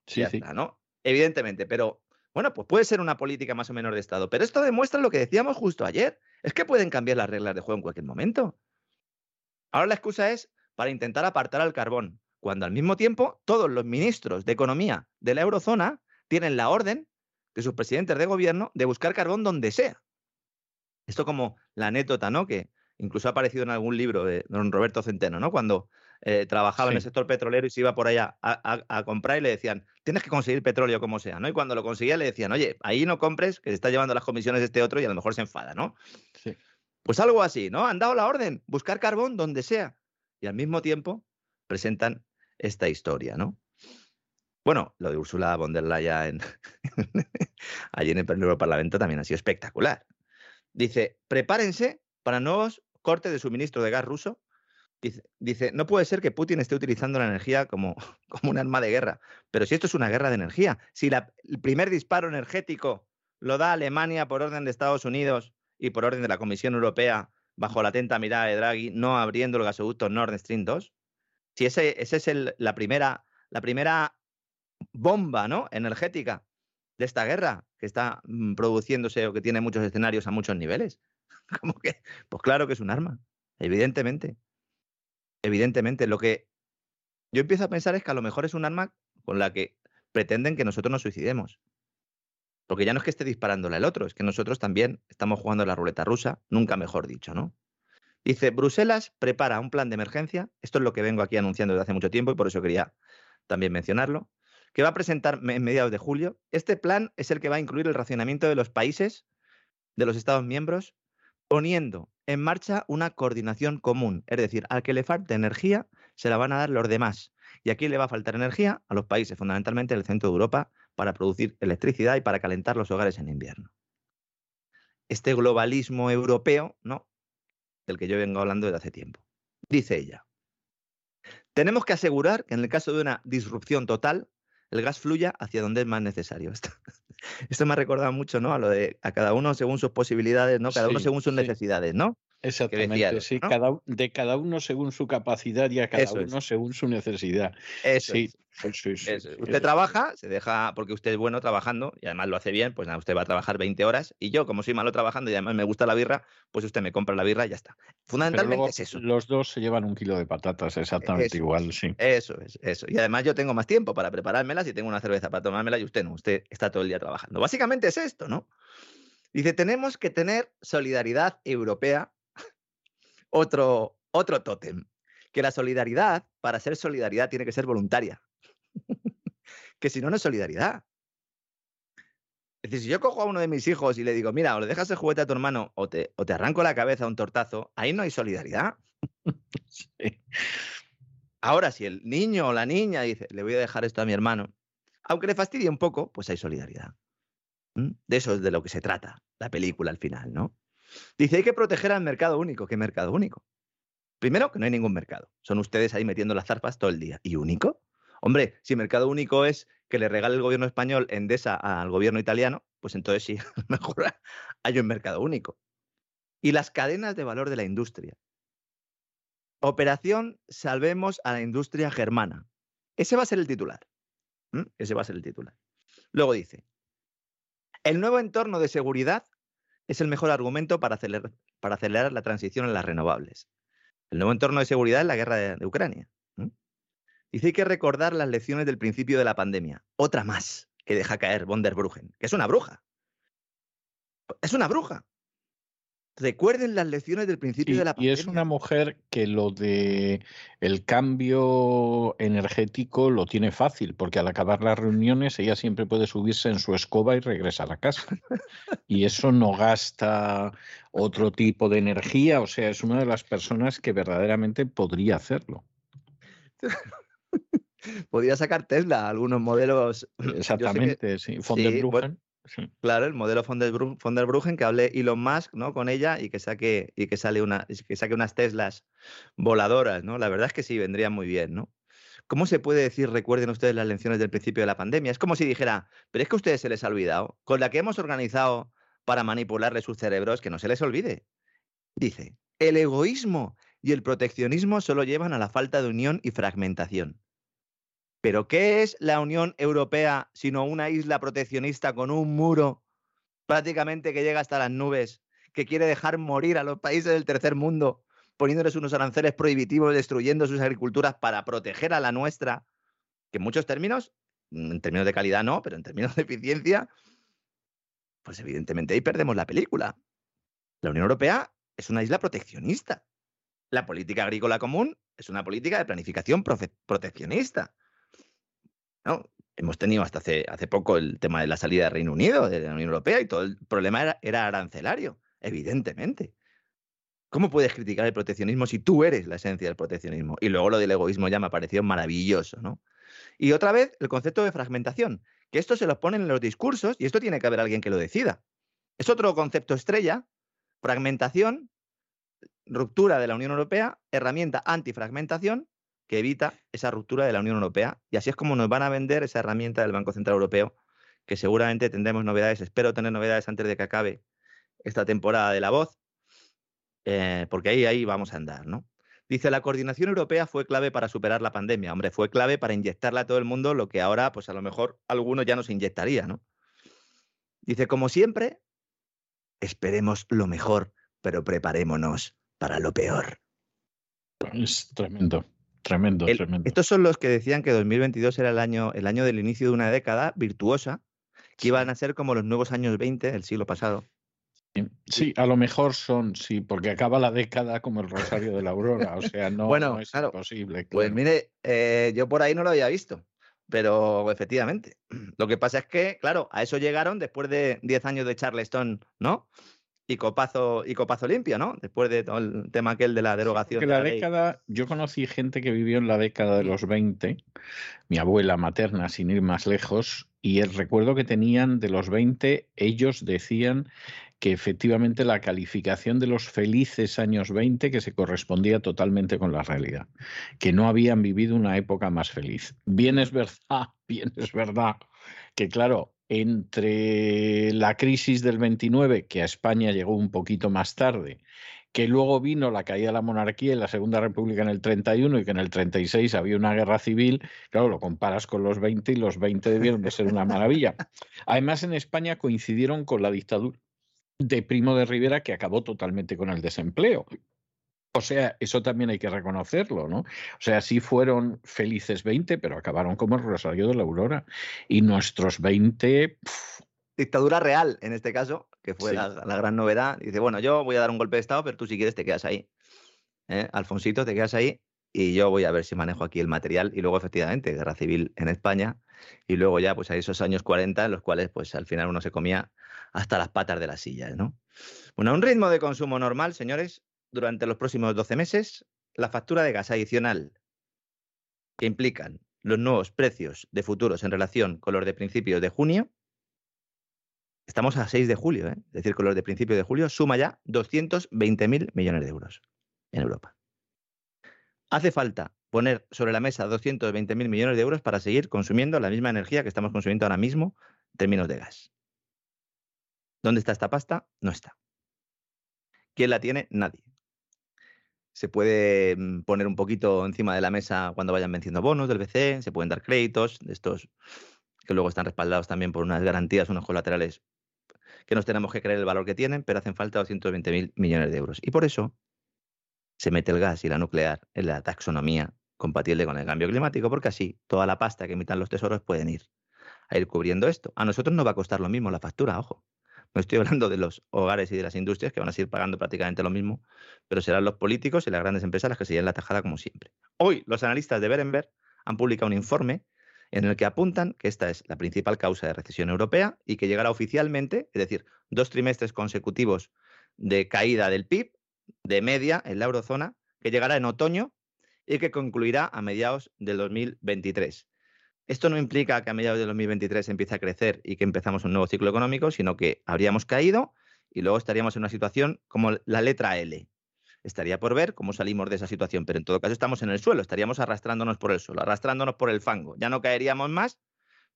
sí, sí. ¿no? Evidentemente, pero bueno, pues puede ser una política más o menos de Estado. Pero esto demuestra lo que decíamos justo ayer. Es que pueden cambiar las reglas de juego en cualquier momento. Ahora la excusa es para intentar apartar al carbón, cuando al mismo tiempo todos los ministros de Economía de la eurozona tienen la orden de sus presidentes de gobierno de buscar carbón donde sea. Esto como la anécdota, ¿no? Que incluso ha aparecido en algún libro de don Roberto Centeno, ¿no? Cuando eh, trabajaba en el sector petrolero y se iba por allá a, comprar y le decían, tienes que conseguir petróleo como sea, ¿no? Y cuando lo conseguía le decían, oye, ahí no compres, que se está llevando las comisiones de este otro y a lo mejor se enfada, ¿no? Sí. Pues algo así, ¿no? Han dado la orden, buscar carbón donde sea. Y al mismo tiempo presentan esta historia, ¿no? Bueno, lo de Ursula von der Leyen allí en el Parlamento también ha sido espectacular. Dice, prepárense para nuevos cortes de suministro de gas ruso. Dice, dice, no puede ser que Putin esté utilizando la energía como, como un arma de guerra. Pero si esto es una guerra de energía, si el primer disparo energético lo da Alemania por orden de Estados Unidos y por orden de la Comisión Europea, bajo la atenta mirada de Draghi, no abriendo el gasoducto Nord Stream 2? Si ese, ese es el, la, primera, la primera bomba ¿no? energética de esta guerra que está mm, produciéndose o que tiene muchos escenarios a muchos niveles. ¿Cómo que? Pues claro que es un arma, evidentemente. Evidentemente, lo que yo empiezo a pensar es que a lo mejor es un arma con la que pretenden que nosotros nos suicidemos. Porque ya no es que esté disparándole el otro, es que nosotros también estamos jugando la ruleta rusa, nunca mejor dicho, ¿no? Dice, Bruselas prepara un plan de emergencia, esto es lo que vengo aquí anunciando desde hace mucho tiempo y por eso quería también mencionarlo, que va a presentar en mediados de julio. Este plan es el que va a incluir el racionamiento de los países, de los Estados miembros, poniendo en marcha una coordinación común. Es decir, al que le falte energía, se la van a dar los demás. Y aquí le va a faltar energía a los países, fundamentalmente del centro de Europa, para producir electricidad y para calentar los hogares en invierno. Este globalismo europeo, ¿no? Del que yo vengo hablando desde hace tiempo. Dice ella, tenemos que asegurar que en el caso de una disrupción total, el gas fluya hacia donde es más necesario. Esto, me ha recordado mucho, ¿no? A lo de a cada uno según sus posibilidades, ¿no? Cada uno según sus necesidades, ¿no? Exactamente, sí, cada, de cada uno según su capacidad y a cada uno según su necesidad. Eso sí, Usted trabaja, se deja, porque usted es bueno trabajando y además lo hace bien, pues nada, usted va a trabajar 20 horas y yo, como soy malo trabajando y además me gusta la birra, pues usted me compra la birra y ya está. Fundamentalmente es eso. Los dos se llevan un kilo de patatas, exactamente igual, sí. Eso es, eso. Y además yo tengo más tiempo para preparármelas y tengo una cerveza para tomármela y usted no, usted está todo el día trabajando. Básicamente es esto, ¿no? Dice, tenemos que tener solidaridad europea otro, otro tótem, que la solidaridad, para ser solidaridad, tiene que ser voluntaria. que si no, no es solidaridad. Es decir, si yo cojo a uno de mis hijos y le digo, mira, o le dejas el juguete a tu hermano o te, o te arranco la cabeza a un tortazo, ahí no hay solidaridad. sí. Ahora, si el niño o la niña dice, le voy a dejar esto a mi hermano, aunque le fastidie un poco, pues hay solidaridad. De eso es de lo que se trata la película al final, ¿no? Dice, hay que proteger al mercado único. ¿Qué mercado único? Primero, que no hay ningún mercado. Son ustedes ahí metiendo las zarpas todo el día. ¿Y único? Hombre, si mercado único es que le regale el gobierno español Endesa al gobierno italiano, pues entonces sí, mejor hay un mercado único. Y las cadenas de valor de la industria. Operación Salvemos a la industria germana. Ese va a ser el titular. Ese va a ser el titular. Luego dice, el nuevo entorno de seguridad es el mejor argumento para acelerar, la transición en las renovables. El nuevo entorno de seguridad es la guerra de, Ucrania. Dice hay que recordar las lecciones del principio de la pandemia. Otra más que deja caer von der Bruggen, que es una bruja. Es una bruja. Recuerden las lecciones del principio de la pandemia. Y es una mujer que lo de el cambio energético lo tiene fácil, porque al acabar las reuniones ella siempre puede subirse en su escoba y regresar a casa. y eso no gasta otro tipo de energía, o sea, es una de las personas que verdaderamente podría hacerlo. podría sacar Tesla, algunos modelos. Exactamente, sí. Von der Bruggen. Claro, el modelo von der, Bruggen, que hable Elon Musk ¿no? con ella y que saque, y que sale una, que saque unas Teslas voladoras, ¿no? La verdad es que sí, vendría muy bien, ¿no? ¿Cómo se puede decir, recuerden ustedes las lecciones del principio de la pandemia? Es como si dijera, pero es que a ustedes se les ha olvidado, con la que hemos organizado para manipularle sus cerebros, que no se les olvide. Dice, el egoísmo y el proteccionismo solo llevan a la falta de unión y fragmentación. ¿Pero qué es la Unión Europea sino una isla proteccionista con un muro prácticamente que llega hasta las nubes, que quiere dejar morir a los países del tercer mundo, poniéndoles unos aranceles prohibitivos, destruyendo sus agriculturas para proteger a la nuestra? Que en muchos términos, mm, en términos de calidad no, pero en términos de eficiencia, pues evidentemente ahí perdemos la película. La Unión Europea es una isla proteccionista. La política agrícola común es una política de planificación proteccionista. Hemos tenido hasta hace, poco el tema de la salida del Reino Unido, de la Unión Europea, y todo el problema era, arancelario, evidentemente. ¿Cómo puedes criticar el proteccionismo si tú eres la esencia del proteccionismo? Y luego lo del egoísmo ya me ha parecido maravilloso, ¿no? Y otra vez, el concepto de fragmentación, que esto se lo ponen en los discursos y esto tiene que haber alguien que lo decida. Es otro concepto estrella, fragmentación, ruptura de la Unión Europea, herramienta antifragmentación, que evita esa ruptura de la Unión Europea. Y así es como nos van a vender esa herramienta del Banco Central Europeo, que seguramente tendremos novedades, espero tener novedades antes de que acabe esta temporada de La Voz, eh, porque ahí, ahí vamos a andar, ¿no? Dice, la coordinación europea fue clave para superar la pandemia. Hombre, fue clave para inyectarle a todo el mundo lo que ahora, pues a lo mejor alguno ya nos inyectaría, ¿no? Dice, como siempre, esperemos lo mejor, pero preparémonos para lo peor. Es tremendo. Tremendo, tremendo. Estos son los que decían que 2022 era el año, el año del inicio de una década virtuosa, que iban a ser como los nuevos años 20 del siglo pasado. Sí, a lo mejor son, sí, porque acaba la década como el Rosario de la Aurora, o sea, no, bueno, es claro, posible. Pues mire, eh, yo por ahí no lo había visto, pero efectivamente. Lo que pasa es que, claro, a eso llegaron después de 10 años de Charleston, ¿no? Y copazo, y copazo limpio, ¿no? Después de todo el tema aquel de la derogación. Que la, década, yo conocí gente que vivió en la década de los 20, mi abuela materna, sin ir más lejos, y el recuerdo que tenían de los 20, ellos decían que efectivamente la calificación de los felices años 20 que se correspondía totalmente con la realidad, que no habían vivido una época más feliz. Bien es verdad, bien es verdad que claro, entre la crisis del 29, que a España llegó un poquito más tarde, que luego vino la caída de la monarquía y la Segunda República en el 31 y que en el 36 había una guerra civil, claro, lo comparas con los 20 y los 20 debieron de ser una maravilla. Además, en España coincidieron con la dictadura de Primo de Rivera, que acabó totalmente con el desempleo. O sea, eso también hay que reconocerlo, ¿no? O sea, sí fueron felices 20, pero acabaron como el Rosario de la Aurora. Y nuestros 20... Dictadura real, en este caso, que fue la, gran novedad. Dice, bueno, yo voy a dar un golpe de Estado, pero tú si quieres te quedas ahí. ¿Eh? Alfonsito, te quedas ahí y yo voy a ver si manejo aquí el material. Y luego, efectivamente, guerra civil en España. Y luego ya, pues hay esos años 40 en los cuales, pues al final uno se comía hasta las patas de las sillas, ¿no? Bueno, un ritmo de consumo normal, señores, durante los próximos 12 meses la factura de gas adicional que implican los nuevos precios de futuros en relación con los de principios de junio, estamos a 6 de julio, ¿eh? es decir, con los de principios de julio, suma ya 220.000 millones de euros en Europa. Hace falta poner sobre la mesa 220.000 millones de euros para seguir consumiendo la misma energía que estamos consumiendo ahora mismo en términos de gas. ¿Dónde está esta pasta? No está. ¿Quién la tiene? Nadie. Se puede mm, poner un poquito encima de la mesa cuando vayan venciendo bonos del BCE, se pueden dar créditos estos que luego están respaldados también por unas garantías, unos colaterales que nos tenemos que creer el valor que tienen, pero hacen falta 220.000 millones de euros. Y por eso se mete el gas y la nuclear en la taxonomía compatible con el cambio climático, porque así toda la pasta que emitan los tesoros pueden ir a ir cubriendo esto. A nosotros no va a costar lo mismo la factura, ojo. No estoy hablando de los hogares y de las industrias que van a seguir pagando prácticamente lo mismo, pero serán los políticos y las grandes empresas las que se lleven la tajada como siempre. Hoy los analistas de Berenberg han publicado un informe en el que apuntan que esta es la principal causa de recesión europea y que llegará oficialmente, es decir, dos trimestres consecutivos de caída del PIB de media en la eurozona, que llegará en otoño y que concluirá a mediados del 2023. Esto no implica que a mediados del 2023 empiece a crecer y que empezamos un nuevo ciclo económico, sino que habríamos caído y luego estaríamos en una situación como la letra L. Estaría por ver cómo salimos de esa situación, pero en todo caso estamos en el suelo, estaríamos arrastrándonos por el suelo, arrastrándonos por el fango. Ya no caeríamos más,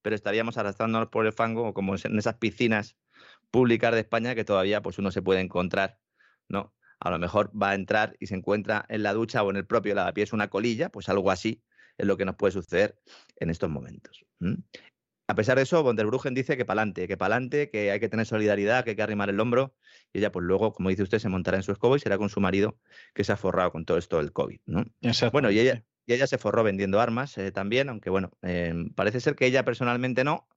pero estaríamos arrastrándonos por el fango como en esas piscinas públicas de España que todavía pues uno se puede encontrar, ¿no? a lo mejor va a entrar y se encuentra en la ducha o en el propio lavapiés una colilla, pues algo así es lo que nos puede suceder en estos momentos. A pesar de eso, von der Bruggen dice que pa'lante, que pa'lante, que hay que tener solidaridad, que hay que arrimar el hombro, y ella pues luego, como dice usted, se montará en su escoba y será con su marido que se ha forrado con todo esto del COVID. ¿no? Bueno, y ella, y ella se forró vendiendo armas eh, también, aunque bueno, em, parece ser que ella personalmente no,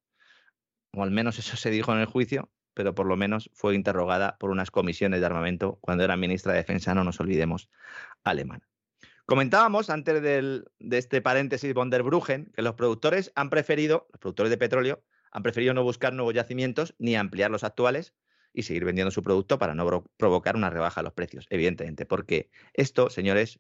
o al menos eso se dijo en el juicio, pero por lo menos fue interrogada por unas comisiones de armamento cuando era ministra de Defensa, no nos olvidemos, alemana. Comentábamos antes de este paréntesis von der Bruggen que los productores han preferido, los productores de petróleo, han preferido no buscar nuevos yacimientos ni ampliar los actuales y seguir vendiendo su producto para no provocar una rebaja de los precios, evidentemente, porque esto, señores,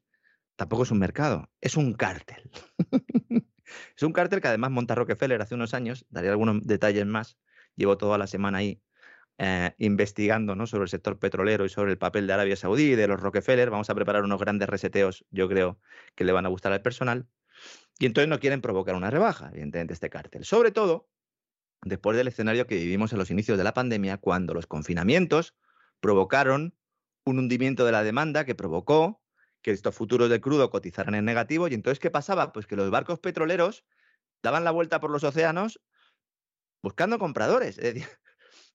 tampoco es un mercado, es un cártel. es un cártel que además monta Rockefeller hace unos años, daré algunos detalles más, llevo toda la semana ahí eh, investigando ¿no? sobre el sector petrolero y sobre el papel de Arabia Saudí y de los Rockefeller. Vamos a preparar unos grandes reseteos, yo creo que le van a gustar al personal. Y entonces no quieren provocar una rebaja, evidentemente, este cártel. Sobre todo después del escenario que vivimos en los inicios de la pandemia, cuando los confinamientos provocaron un hundimiento de la demanda que provocó que estos futuros de crudo cotizaran en negativo. Y entonces, ¿qué pasaba? Pues que los barcos petroleros daban la vuelta por los océanos buscando compradores.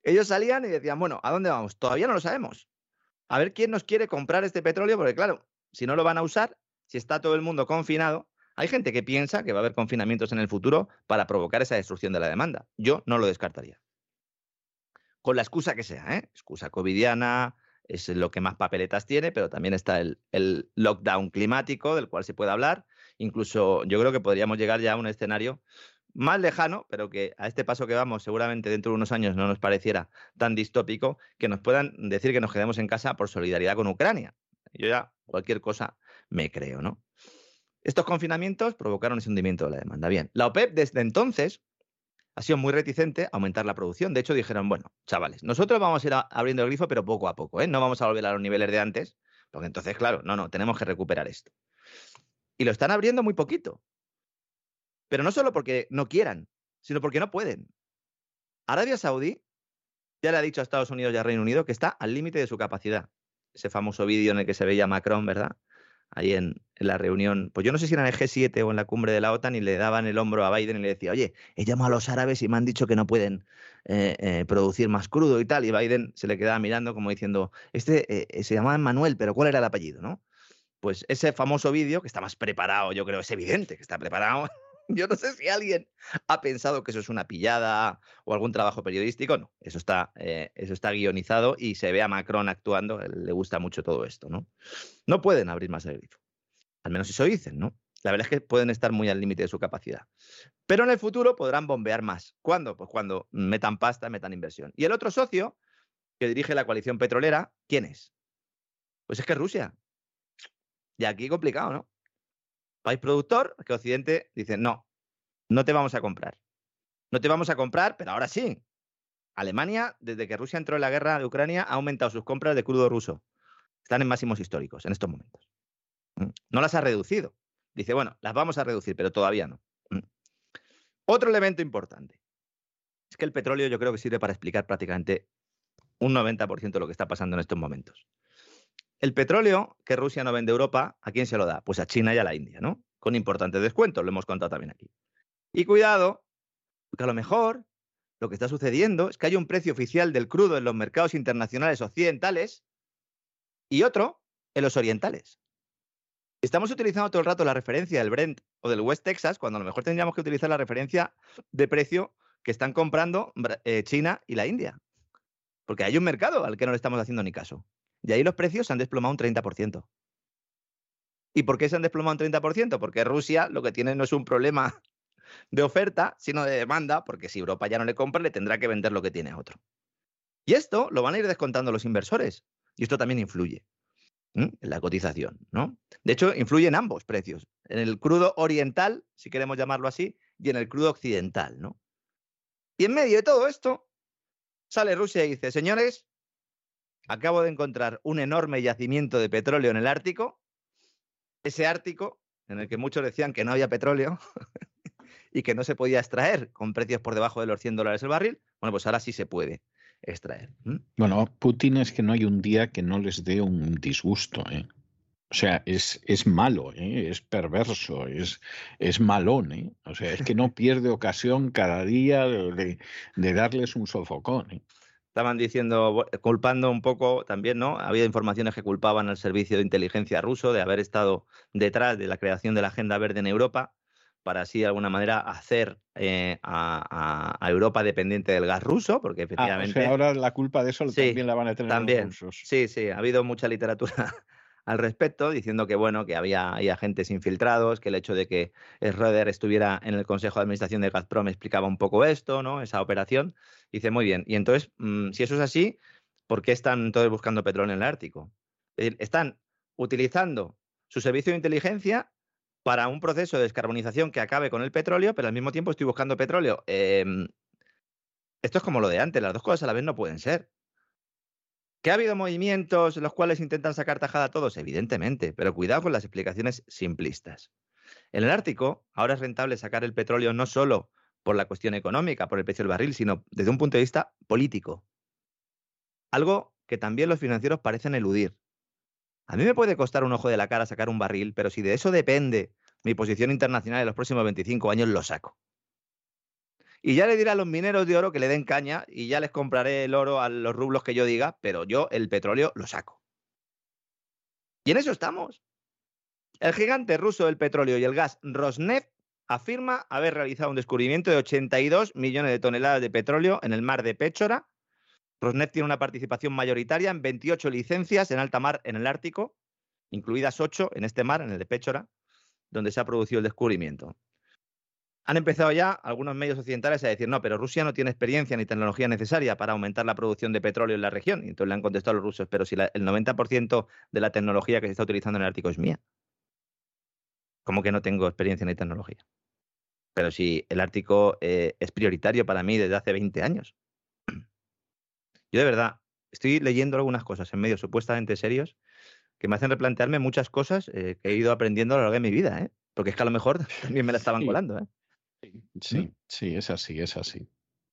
Ellos salían y decían, bueno, ¿a dónde vamos? Todavía no lo sabemos. A ver quién nos quiere comprar este petróleo, porque claro, si no lo van a usar, si está todo el mundo confinado, hay gente que piensa que va a haber confinamientos en el futuro para provocar esa destrucción de la demanda. Yo no lo descartaría. Con la excusa que sea, ¿eh? Excusa covidiana, es lo que más papeletas tiene, pero también está el, el, lockdown climático del cual se puede hablar. Incluso yo creo que podríamos llegar ya a un escenario más lejano, pero que a este paso que vamos seguramente dentro de unos años no nos pareciera tan distópico, que nos puedan decir que nos quedemos en casa por solidaridad con Ucrania. Yo ya cualquier cosa me creo, ¿no? Estos confinamientos provocaron ese hundimiento de la demanda. Bien, la OPEP desde entonces ha sido muy reticente a aumentar la producción. De hecho, dijeron, bueno, chavales, nosotros vamos a ir abriendo el grifo, pero poco a poco, ¿eh? No vamos a volver a los niveles de antes, porque entonces, claro, no, no, tenemos que recuperar esto. Y lo están abriendo muy poquito. Pero no solo porque no quieran, sino porque no pueden. Arabia Saudí ya le ha dicho a Estados Unidos y a Reino Unido que está al límite de su capacidad. Ese famoso vídeo en el que se veía Macron, ¿verdad? Ahí en, la reunión, pues yo no sé si era en el G7 o en la cumbre de la OTAN y le daban el hombro a Biden y le decía, oye, he llamado a los árabes y me han dicho que no pueden eh, eh, producir más crudo y tal. Y Biden se le quedaba mirando como diciendo, este eh, se llamaba Manuel, pero ¿cuál era el apellido, no? Pues ese famoso vídeo, que está más preparado, yo creo, es evidente que está preparado, Yo no sé si alguien ha pensado que eso es una pillada o algún trabajo periodístico. No, eso está, eh, eso está guionizado y se ve a Macron actuando. Le gusta mucho todo esto, ¿no? No pueden abrir más el grifo. Al menos eso dicen, ¿no? La verdad es que pueden estar muy al límite de su capacidad. Pero en el futuro podrán bombear más. ¿Cuándo? Pues cuando metan pasta, metan inversión. Y el otro socio que dirige la coalición petrolera, ¿quién es? Pues es que Rusia. Y aquí complicado, ¿no? País productor, que Occidente dice, no, no te vamos a comprar. No te vamos a comprar, pero ahora sí. Alemania, desde que Rusia entró en la guerra de Ucrania, ha aumentado sus compras de crudo ruso. Están en máximos históricos en estos momentos. Mm. No las ha reducido. Dice, bueno, las vamos a reducir, pero todavía no. Mm. Otro elemento importante es que el petróleo yo creo que sirve para explicar prácticamente un 90% de lo que está pasando en estos momentos. El petróleo que Rusia no vende a Europa, ¿a quién se lo da? Pues a China y a la India, ¿no? Con importantes descuentos, lo hemos contado también aquí. Y cuidado, porque a lo mejor lo que está sucediendo es que hay un precio oficial del crudo en los mercados internacionales occidentales y otro en los orientales. Estamos utilizando todo el rato la referencia del Brent o del West Texas, cuando a lo mejor tendríamos que utilizar la referencia de precio que están comprando eh, China y la India. Porque hay un mercado al que no le estamos haciendo ni caso. Y ahí los precios se han desplomado un 30%. ¿Y por qué se han desplomado un 30%? Porque Rusia lo que tiene no es un problema de oferta, sino de demanda, porque si Europa ya no le compra, le tendrá que vender lo que tiene a otro. Y esto lo van a ir descontando los inversores. Y esto también influye en la cotización, ¿no? De hecho, influye en ambos precios, en el crudo oriental, si queremos llamarlo así, y en el crudo occidental, ¿no? Y en medio de todo esto, sale Rusia y dice, señores, acabo de encontrar un enorme yacimiento de petróleo en el Ártico, ese Ártico en el que muchos decían que no había petróleo y que no se podía extraer con precios por debajo de los 100 dólares el barril, bueno, pues ahora sí se puede extraer. Bueno, Putin es que no hay un día que no les dé un disgusto. ¿eh? O sea, es, es malo, ¿eh? es perverso, es, es malón. ¿eh? O sea, es que no pierde ocasión cada día de, de darles un sofocón. ¿eh? Estaban diciendo, culpando un poco también, ¿no? Había informaciones que culpaban al servicio de inteligencia ruso de haber estado detrás de la creación de la Agenda Verde en Europa para así de alguna manera hacer eh, a, Europa dependiente del gas ruso, porque efectivamente... Ah, ahora la culpa de eso también la van a tener también, los rusos. Sí, sí, ha habido mucha literatura al respecto, diciendo que bueno, que había, agentes infiltrados, que el hecho de que Schroeder estuviera en el Consejo de Administración de Gazprom explicaba un poco esto, ¿no? Esa operación. Dice, muy bien. Y entonces, mm, si eso es así, ¿por qué están todos buscando petróleo en el Ártico? están utilizando su servicio de inteligencia para un proceso de descarbonización que acabe con el petróleo, pero al mismo tiempo estoy buscando petróleo. Em, esto es como lo de antes, las dos cosas a la vez no pueden ser. ¿Que ha habido movimientos en los cuales intentan sacar tajada a todos? Evidentemente, pero cuidado con las explicaciones simplistas. En el Ártico, ahora es rentable sacar el petróleo no solo por la cuestión económica, por el precio del barril, sino desde un punto de vista político. Algo que también los financieros parecen eludir. A mí me puede costar un ojo de la cara sacar un barril, pero si de eso depende mi posición internacional en los próximos 25 años, lo saco. Y ya le diré a los mineros de oro que le den caña y ya les compraré el oro a los rublos que yo diga, pero yo el petróleo lo saco. Y en eso estamos. El gigante ruso del petróleo y el gas Rosneft afirma haber realizado un descubrimiento de 82 millones de toneladas de petróleo en el mar de Péchora Rosneft tiene una participación mayoritaria en 28 licencias en alta mar en el Ártico, incluidas 8 en este mar, en el de Péchora, donde se ha producido el descubrimiento. Han empezado ya algunos medios occidentales a decir, no, pero Rusia no tiene experiencia ni tecnología necesaria para aumentar la producción de petróleo en la región. Y entonces le han contestado los rusos, pero si el 90% de la tecnología que se está utilizando en el Ártico es mía. ¿Cómo que no tengo experiencia ni tecnología? Pero si el Ártico eh, es prioritario para mí desde hace 20 años. Yo de verdad estoy leyendo algunas cosas en medios supuestamente serios que me hacen replantearme muchas cosas eh, que he ido aprendiendo a lo largo de mi vida, ¿eh? Porque es que a lo mejor también me la estaban colando, ¿eh? Sí, sí, es así, es así.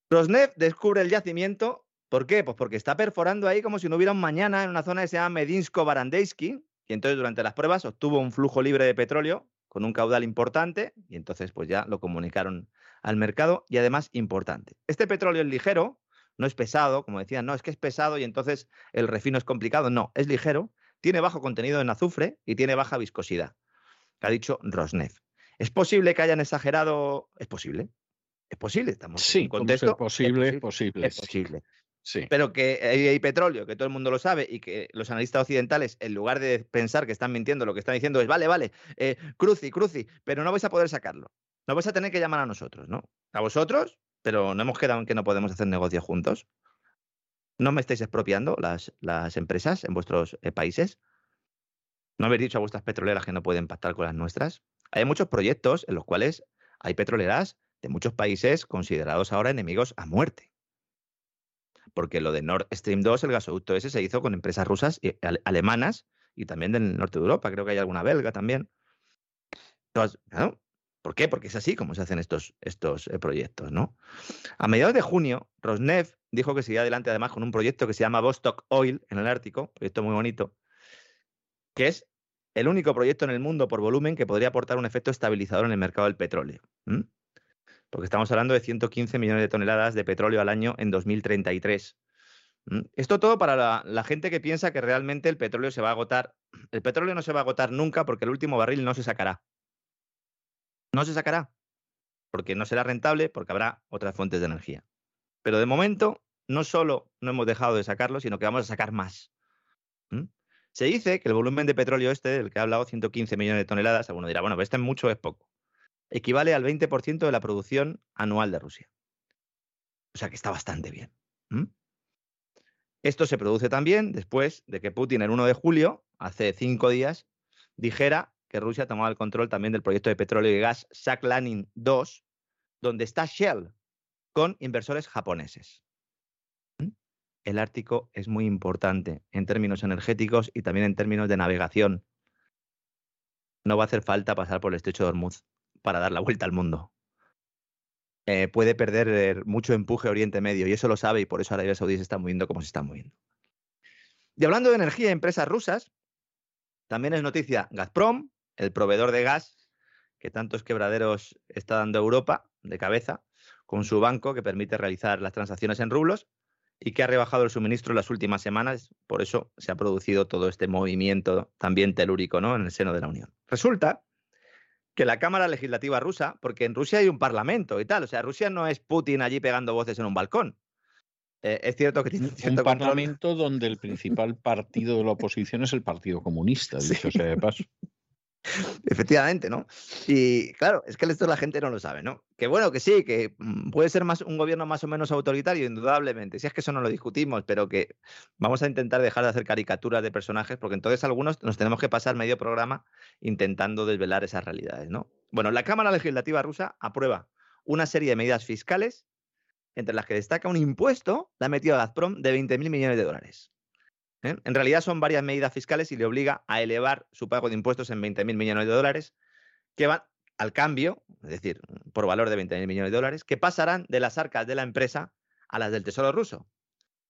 Rosneft descubre el yacimiento. ¿Por qué? Pues porque está perforando ahí como si no hubiera un mañana en una zona que se llama Medinsko-Barandeyski. Y entonces durante las pruebas obtuvo un flujo libre de petróleo con un caudal importante y entonces pues ya lo comunicaron al mercado y además importante. Este petróleo es ligero, no es pesado, como decían, no, es que es pesado y entonces el refino es complicado. No, es ligero, tiene bajo contenido en azufre y tiene baja viscosidad. Ha dicho Rosneft. ¿Es posible que hayan exagerado? Es posible. Es posible, estamos sí, en contexto. Es posible, es posible. Es posible. Sí. Pero que hay, petróleo, que todo el mundo lo sabe, y que los analistas occidentales, en lugar de pensar que están mintiendo, lo que están diciendo es, vale, vale, eh, cruci, cruci, pero no vais a poder sacarlo. No vais a tener que llamar a nosotros, ¿no? A vosotros, pero no hemos quedado en que no podemos hacer negocios juntos. ¿No me estáis expropiando las, las empresas en vuestros eh, países? ¿No habéis dicho a vuestras petroleras que no pueden pactar con las nuestras? Hay muchos proyectos en los cuales hay petroleras de muchos países considerados ahora enemigos a muerte. Porque lo de Nord Stream 2, el gasoducto ese, se hizo con empresas rusas y alemanas y también del norte de Europa. Creo que hay alguna belga también. ¿Por qué? Porque es así como se hacen estos, estos eh, proyectos, ¿no? A mediados de junio, Rosneft dijo que seguía adelante además con un proyecto que se llama Vostok Oil en el Ártico, proyecto muy bonito, que es el único proyecto en el mundo por volumen que podría aportar un efecto estabilizador en el mercado del petróleo. Porque estamos hablando de 115 millones de toneladas de petróleo al año en 2033. Esto todo para la, la, gente que piensa que realmente el petróleo se va a agotar. El petróleo no se va a agotar nunca porque el último barril no se sacará. No se sacará. Porque no será rentable, porque habrá otras fuentes de energía. Pero de momento, no solo no hemos dejado de sacarlo, sino que vamos a sacar más. Se dice que el volumen de petróleo este, del que ha hablado, 115 millones de toneladas, alguno dirá, bueno, pero este es mucho o es poco. Equivale al 20% de la producción anual de Rusia. O sea que está bastante bien. Esto se produce también después de que Putin el 1 de julio, hace cinco días, dijera que Rusia tomaba el control también del proyecto de petróleo y gas Sakhalin 2, donde está Shell, con inversores japoneses. El Ártico es muy importante en términos energéticos y también en términos de navegación. No va a hacer falta pasar por el estrecho de Hormuz para dar la vuelta al mundo. Eh, puede perder mucho empuje Oriente Medio y eso lo sabe y por eso Arabia Saudí se está moviendo como se está moviendo. Y hablando de energía y empresas rusas, también es noticia Gazprom, el proveedor de gas que tantos quebraderos está dando Europa de cabeza, con su banco que permite realizar las transacciones en rublos y que ha rebajado el suministro en las últimas semanas. Por eso se ha producido todo este movimiento también telúrico ¿no? en el seno de la Unión. Resulta que la Cámara Legislativa rusa, porque en Rusia hay un parlamento y tal, o sea, Rusia no es Putin allí pegando voces en un balcón. Eh, es cierto que tiene un, parlamento donde el principal partido de la oposición es el Partido Comunista, dicho sea de paso. Efectivamente, ¿no? Y claro, es que esto la gente no lo sabe, ¿no? Que bueno, que sí, que mm, puede ser más un gobierno más o menos autoritario, indudablemente. Si es que eso no lo discutimos, pero que vamos a intentar dejar de hacer caricaturas de personajes, porque entonces algunos nos tenemos que pasar medio programa intentando desvelar esas realidades, ¿no? Bueno, la Cámara Legislativa rusa aprueba una serie de medidas fiscales, entre las que destaca un impuesto, la ha metido a Gazprom, de 20.000 millones de dólares. ¿Eh? En realidad son varias medidas fiscales y le obliga a elevar su pago de impuestos en 20.000 millones de dólares, que van al cambio, es decir, por valor de 20.000 millones de dólares, que pasarán de las arcas de la empresa a las del Tesoro ruso.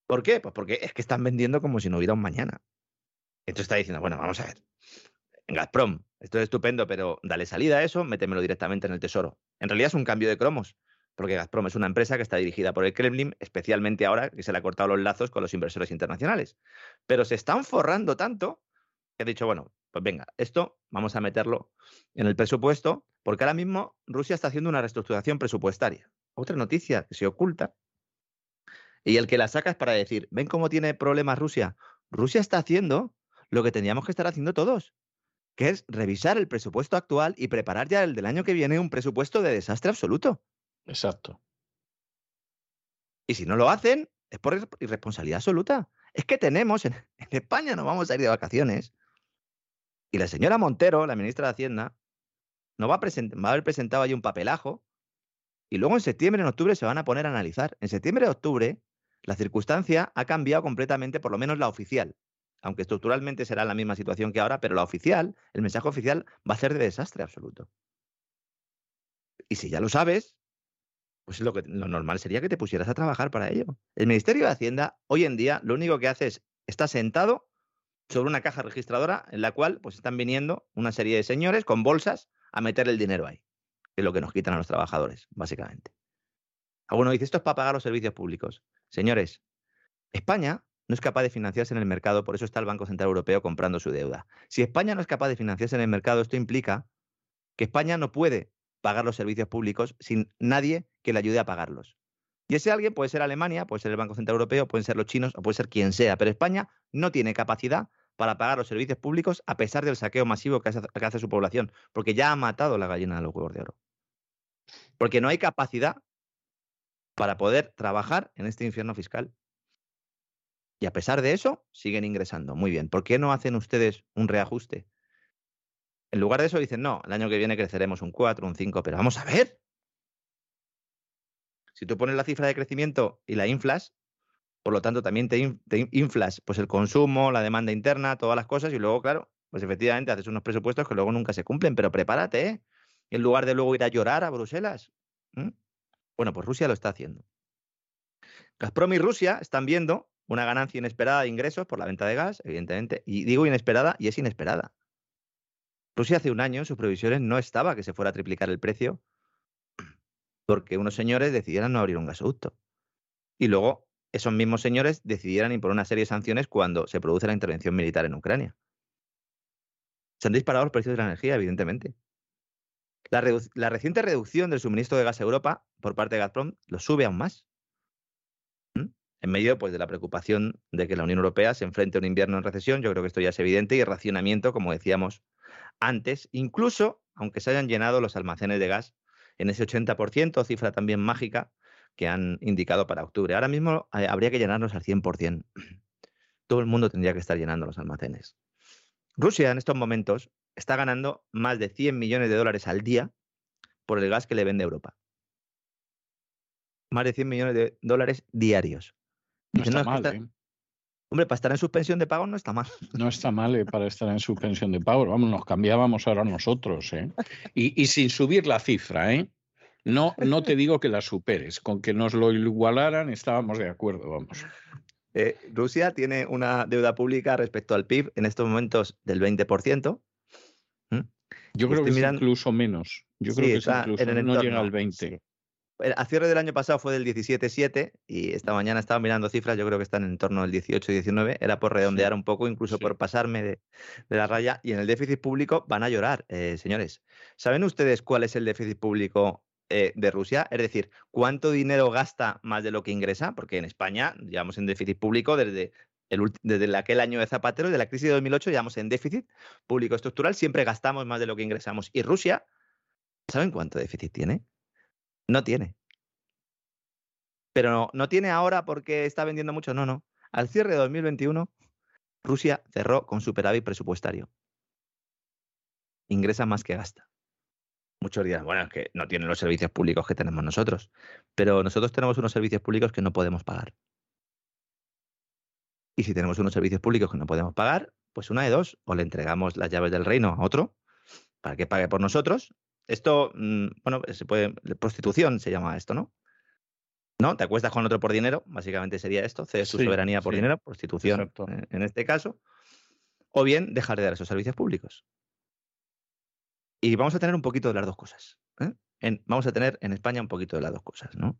¿Por qué? Pues porque es que están vendiendo como si no hubiera un mañana. Esto está diciendo, bueno, vamos a ver. En Gazprom, esto es estupendo, pero dale salida a eso, métemelo directamente en el Tesoro. En realidad es un cambio de cromos porque Gazprom es una empresa que está dirigida por el Kremlin, especialmente ahora que se le ha cortado los lazos con los inversores internacionales. Pero se están forrando tanto que he dicho, bueno, pues venga, esto vamos a meterlo en el presupuesto, porque ahora mismo Rusia está haciendo una reestructuración presupuestaria. Otra noticia que se oculta. Y el que la saca es para decir, ¿ven cómo tiene problemas Rusia? Rusia está haciendo lo que teníamos que estar haciendo todos, que es revisar el presupuesto actual y preparar ya el del año que viene un presupuesto de desastre absoluto. Exacto. Y si no lo hacen, es por irresponsabilidad absoluta. Es que tenemos, en, España no vamos a ir de vacaciones. Y la señora Montero, la ministra de Hacienda, no va a, va a haber presentado ahí un papelajo. Y luego en septiembre, en octubre se van a poner a analizar. En septiembre y octubre, la circunstancia ha cambiado completamente, por lo menos la oficial. Aunque estructuralmente será la misma situación que ahora, pero la oficial, el mensaje oficial, va a ser de desastre absoluto. Y si ya lo sabes, pues lo, que, lo normal sería que te pusieras a trabajar para ello. El Ministerio de Hacienda hoy en día lo único que hace es, está sentado sobre una caja registradora en la cual pues están viniendo una serie de señores con bolsas a meter el dinero ahí. Que es lo que nos quitan a los trabajadores, básicamente. Alguno dice, esto es para pagar los servicios públicos. Señores, España no es capaz de financiarse en el mercado, por eso está el Banco Central Europeo comprando su deuda. Si España no es capaz de financiarse en el mercado, esto implica que España no puede pagar los servicios públicos sin nadie que le ayude a pagarlos. Y ese alguien puede ser Alemania, puede ser el Banco Central Europeo, pueden ser los chinos o puede ser quien sea, pero España no tiene capacidad para pagar los servicios públicos a pesar del saqueo masivo que hace, su población, porque ya ha matado la gallina de los huevos de oro. Porque no hay capacidad para poder trabajar en este infierno fiscal. Y a pesar de eso, siguen ingresando. Muy bien. ¿Por qué no hacen ustedes un reajuste En lugar de eso dicen, no, el año que viene creceremos un 4, un 5, pero vamos a ver. Si tú pones la cifra de crecimiento y la inflas, por lo tanto también te, inflas pues el consumo, la demanda interna, todas las cosas y luego, claro, pues efectivamente haces unos presupuestos que luego nunca se cumplen, pero prepárate, ¿eh? En lugar de luego ir a llorar a Bruselas. Bueno, pues Rusia lo está haciendo. Gazprom y Rusia están viendo una ganancia inesperada de ingresos por la venta de gas, evidentemente. Y digo inesperada y es inesperada. Rusia hace un año en sus previsiones no estaba que se fuera a triplicar el precio porque unos señores decidieran no abrir un gasoducto. Y luego esos mismos señores decidieran imponer una serie de sanciones cuando se produce la intervención militar en Ucrania. Se han disparado los precios de la energía, evidentemente. La, reciente reducción del suministro de gas a Europa por parte de Gazprom lo sube aún más en medio pues, de la preocupación de que la Unión Europea se enfrente a un invierno en recesión, yo creo que esto ya es evidente, y racionamiento, como decíamos antes, incluso aunque se hayan llenado los almacenes de gas en ese 80%, cifra también mágica que han indicado para octubre. Ahora mismo eh, habría que llenarnos al 100%. Todo el mundo tendría que estar llenando los almacenes. Rusia en estos momentos está ganando más de 100 millones de dólares al día por el gas que le vende Europa. Más de 100 millones de dólares diarios. No está mal, ¿eh? Hombre, para estar en suspensión de pago no está mal. No está mal ¿eh? para estar en suspensión de pago. Vamos, nos cambiábamos ahora nosotros. ¿eh? Y, sin subir la cifra, ¿eh? No, no te digo que la superes. Con que nos lo igualaran estábamos de acuerdo, vamos. Eh, Rusia tiene una deuda pública respecto al PIB en estos momentos del 20%. Yo creo que es incluso menos. Yo creo que es incluso, no llega al 20% a cierre del año pasado fue del 17,7 y esta mañana estaba mirando cifras, yo creo que están en torno al 18-19, era por redondear un poco, incluso por pasarme de, la raya. Y en el déficit público van a llorar, eh, señores. ¿Saben ustedes cuál es el déficit público eh, de Rusia? Es decir, ¿cuánto dinero gasta más de lo que ingresa? Porque en España llevamos en déficit público desde, el, desde aquel año de Zapatero, de la crisis de 2008, llevamos en déficit público estructural, siempre gastamos más de lo que ingresamos. Y Rusia, ¿saben cuánto déficit tiene? No tiene. Pero no, no tiene ahora porque está vendiendo mucho, no, no. Al cierre de 2021, Rusia cerró con superávit presupuestario. Ingresa más que gasta. Muchos dirán, bueno, es que no tienen los servicios públicos que tenemos nosotros, pero nosotros tenemos unos servicios públicos que no podemos pagar. Y si tenemos unos servicios públicos que no podemos pagar, pues una de dos, o le entregamos las llaves del reino a otro para que pague por nosotros, esto, mm, bueno, se puede, prostitución se llama esto, ¿no? ¿No? Te acuestas con otro por dinero, básicamente sería esto, cedes tu soberanía por dinero, prostitución en, este caso, o bien dejar de dar esos servicios públicos. Y vamos a tener un poquito de las dos cosas. ¿eh? vamos a tener en España un poquito de las dos cosas, ¿no?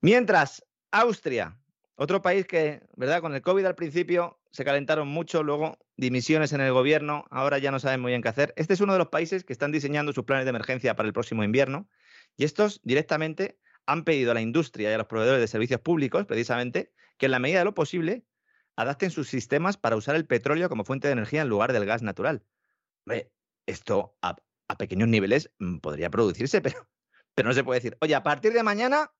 Mientras, Austria, otro país que, ¿verdad? Con el COVID al principio se calentaron mucho, luego dimisiones en el gobierno, ahora ya no saben muy bien qué hacer. Este es uno de los países que están diseñando sus planes de emergencia para el próximo invierno y estos directamente han pedido a la industria y a los proveedores de servicios públicos, precisamente, que en la medida de lo posible adapten sus sistemas para usar el petróleo como fuente de energía en lugar del gas natural. esto a, pequeños niveles mm, podría producirse, pero, pero no se puede decir, oye, a partir de mañana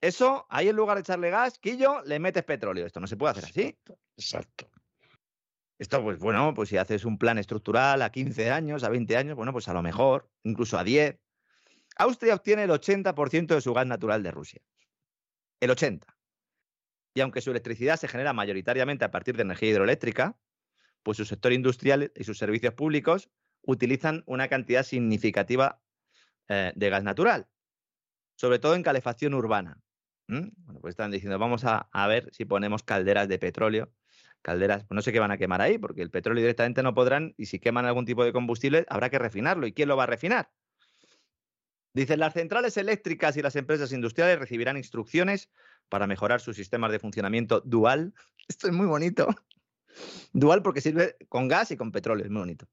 eso, ahí en lugar de echarle gas, quillo, le metes petróleo. Esto no se puede hacer así. Exacto. Esto, pues bueno, pues si haces un plan estructural a 15 años, a 20 años, bueno, pues a lo mejor, incluso a 10. Austria obtiene el 80% de su gas natural de Rusia. El 80%. Y aunque su electricidad se genera mayoritariamente a partir de energía hidroeléctrica, pues su sector industrial y sus servicios públicos utilizan una cantidad significativa eh, de gas natural, sobre todo en calefacción urbana. Bueno, pues están diciendo, vamos a, ver si ponemos calderas de petróleo. Calderas, pues no sé qué van a quemar ahí, porque el petróleo directamente no podrán, y si queman algún tipo de combustible, habrá que refinarlo. ¿Y quién lo va a refinar? Dicen, las centrales eléctricas y las empresas industriales recibirán instrucciones para mejorar sus sistemas de funcionamiento dual. Esto es muy bonito. Dual porque sirve con gas y con petróleo, es muy bonito.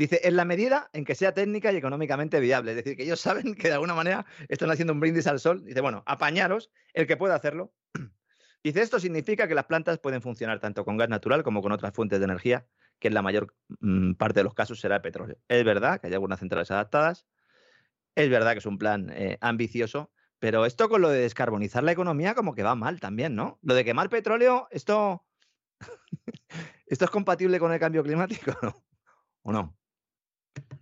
Dice, en la medida en que sea técnica y económicamente viable. Es decir, que ellos saben que de alguna manera están haciendo un brindis al sol. Dice, bueno, apañaros, el que pueda hacerlo. Dice, esto significa que las plantas pueden funcionar tanto con gas natural como con otras fuentes de energía, que en la mayor mm, parte de los casos será el petróleo. Es verdad que hay algunas centrales adaptadas, es verdad que es un plan eh, ambicioso, pero esto con lo de descarbonizar la economía como que va mal también, ¿no? Lo de quemar petróleo, esto, ¿esto es compatible con el cambio climático. ¿o no?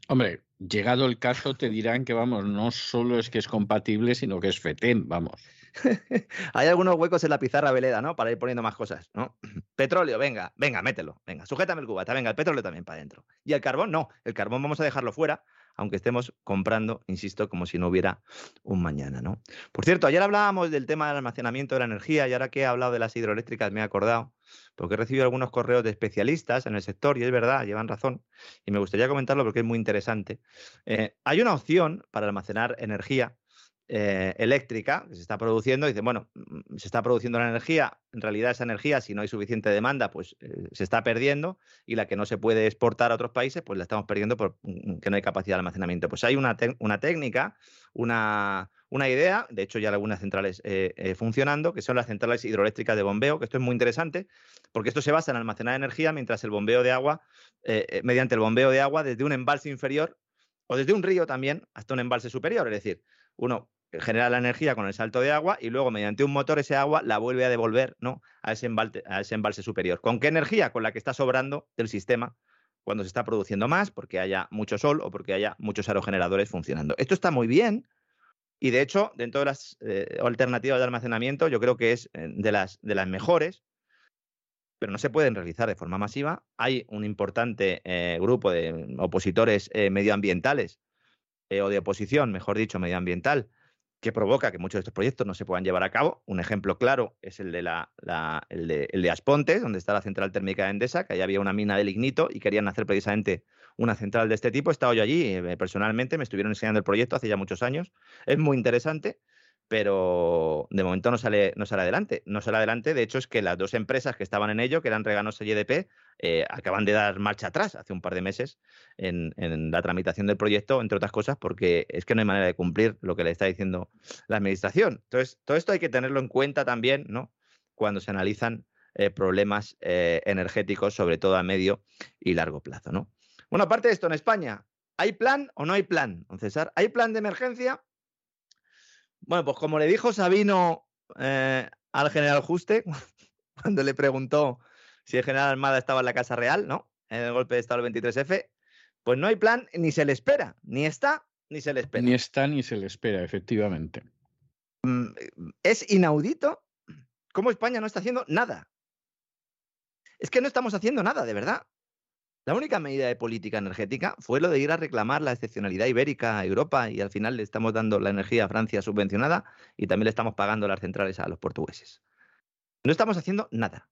Hombre, llegado el caso te dirán que, vamos, no solo es que es compatible, sino que es FETEN, vamos. Hay algunos huecos en la pizarra veleda, ¿no? Para ir poniendo más cosas, ¿no? Petróleo, venga, venga, mételo, venga, sujétame el cubata, venga, el petróleo también para adentro. Y el carbón, no, el carbón vamos a dejarlo fuera, aunque estemos comprando, insisto, como si no hubiera un mañana, ¿no? Por cierto, ayer hablábamos del tema del almacenamiento de la energía y ahora que he hablado de las hidroeléctricas me he acordado, porque he recibido algunos correos de especialistas en el sector y es verdad, llevan razón, y me gustaría comentarlo porque es muy interesante. Eh, hay una opción para almacenar energía eh, eléctrica que se está produciendo, dice, bueno, mm, se está produciendo la energía, en realidad esa energía, si no hay suficiente demanda, pues eh, se está perdiendo y la que no se puede exportar a otros países, pues la estamos perdiendo porque mm, no hay capacidad de almacenamiento. Pues hay una, una técnica, una, una, idea, de hecho ya algunas centrales eh, funcionando, que son las centrales hidroeléctricas de bombeo, que esto es muy interesante, porque esto se basa en almacenar energía mientras el bombeo de agua, mediante el bombeo de agua desde un embalse inferior o desde un río también hasta un embalse superior, es decir, uno genera la energía con el salto de agua y luego mediante un motor ese agua la vuelve a devolver ¿no? a, ese embalse, a ese embalse superior. ¿Con qué energía? Con la que está sobrando del sistema cuando se está produciendo más, porque haya mucho sol o porque haya muchos aerogeneradores funcionando. Esto está muy bien y de hecho, dentro de las eh, alternativas de almacenamiento, yo creo que es eh, de las, de las mejores, pero no se pueden realizar de forma masiva. Hay un importante eh, grupo de opositores medioambientales o de oposición, mejor dicho, medioambiental, que provoca que muchos de estos proyectos no se puedan llevar a cabo. Un ejemplo claro es el de, la, el de, el de Aspontes, donde está la central térmica de Endesa, que allá había una mina de lignito y querían hacer precisamente una central de este tipo. He estado yo allí eh, personalmente, me estuvieron enseñando el proyecto hace ya muchos años. Es muy interesante pero de momento no sale, no sale adelante. No sale adelante, de hecho, es que las dos empresas que estaban en ello, que eran Reganos y EDP, eh, acaban de dar marcha atrás hace un par de meses en, la tramitación del proyecto, entre otras cosas, porque es que no hay manera de cumplir lo que le está diciendo la Administración. Entonces, todo esto hay que tenerlo en cuenta también, ¿no? Cuando se analizan eh, problemas eh, energéticos, sobre todo a medio y largo plazo, ¿no? Bueno, aparte de esto, en España, ¿hay plan o no hay plan, don César? ¿Hay plan de emergencia? Bueno, pues como le dijo Sabino eh, al general Juste, cuando le preguntó si el general Armada estaba en la Casa Real, ¿no? En el golpe de Estado del 23F, pues no hay plan, ni se le espera, ni está, ni se le espera. Ni está, ni se le espera, efectivamente. Mm, es inaudito cómo España no está haciendo nada. Es que no estamos haciendo nada, de verdad. La única medida de política energética fue lo de ir a reclamar la excepcionalidad ibérica a Europa y al final le estamos dando la energía a Francia subvencionada y también le estamos pagando las centrales a los portugueses. No estamos haciendo nada.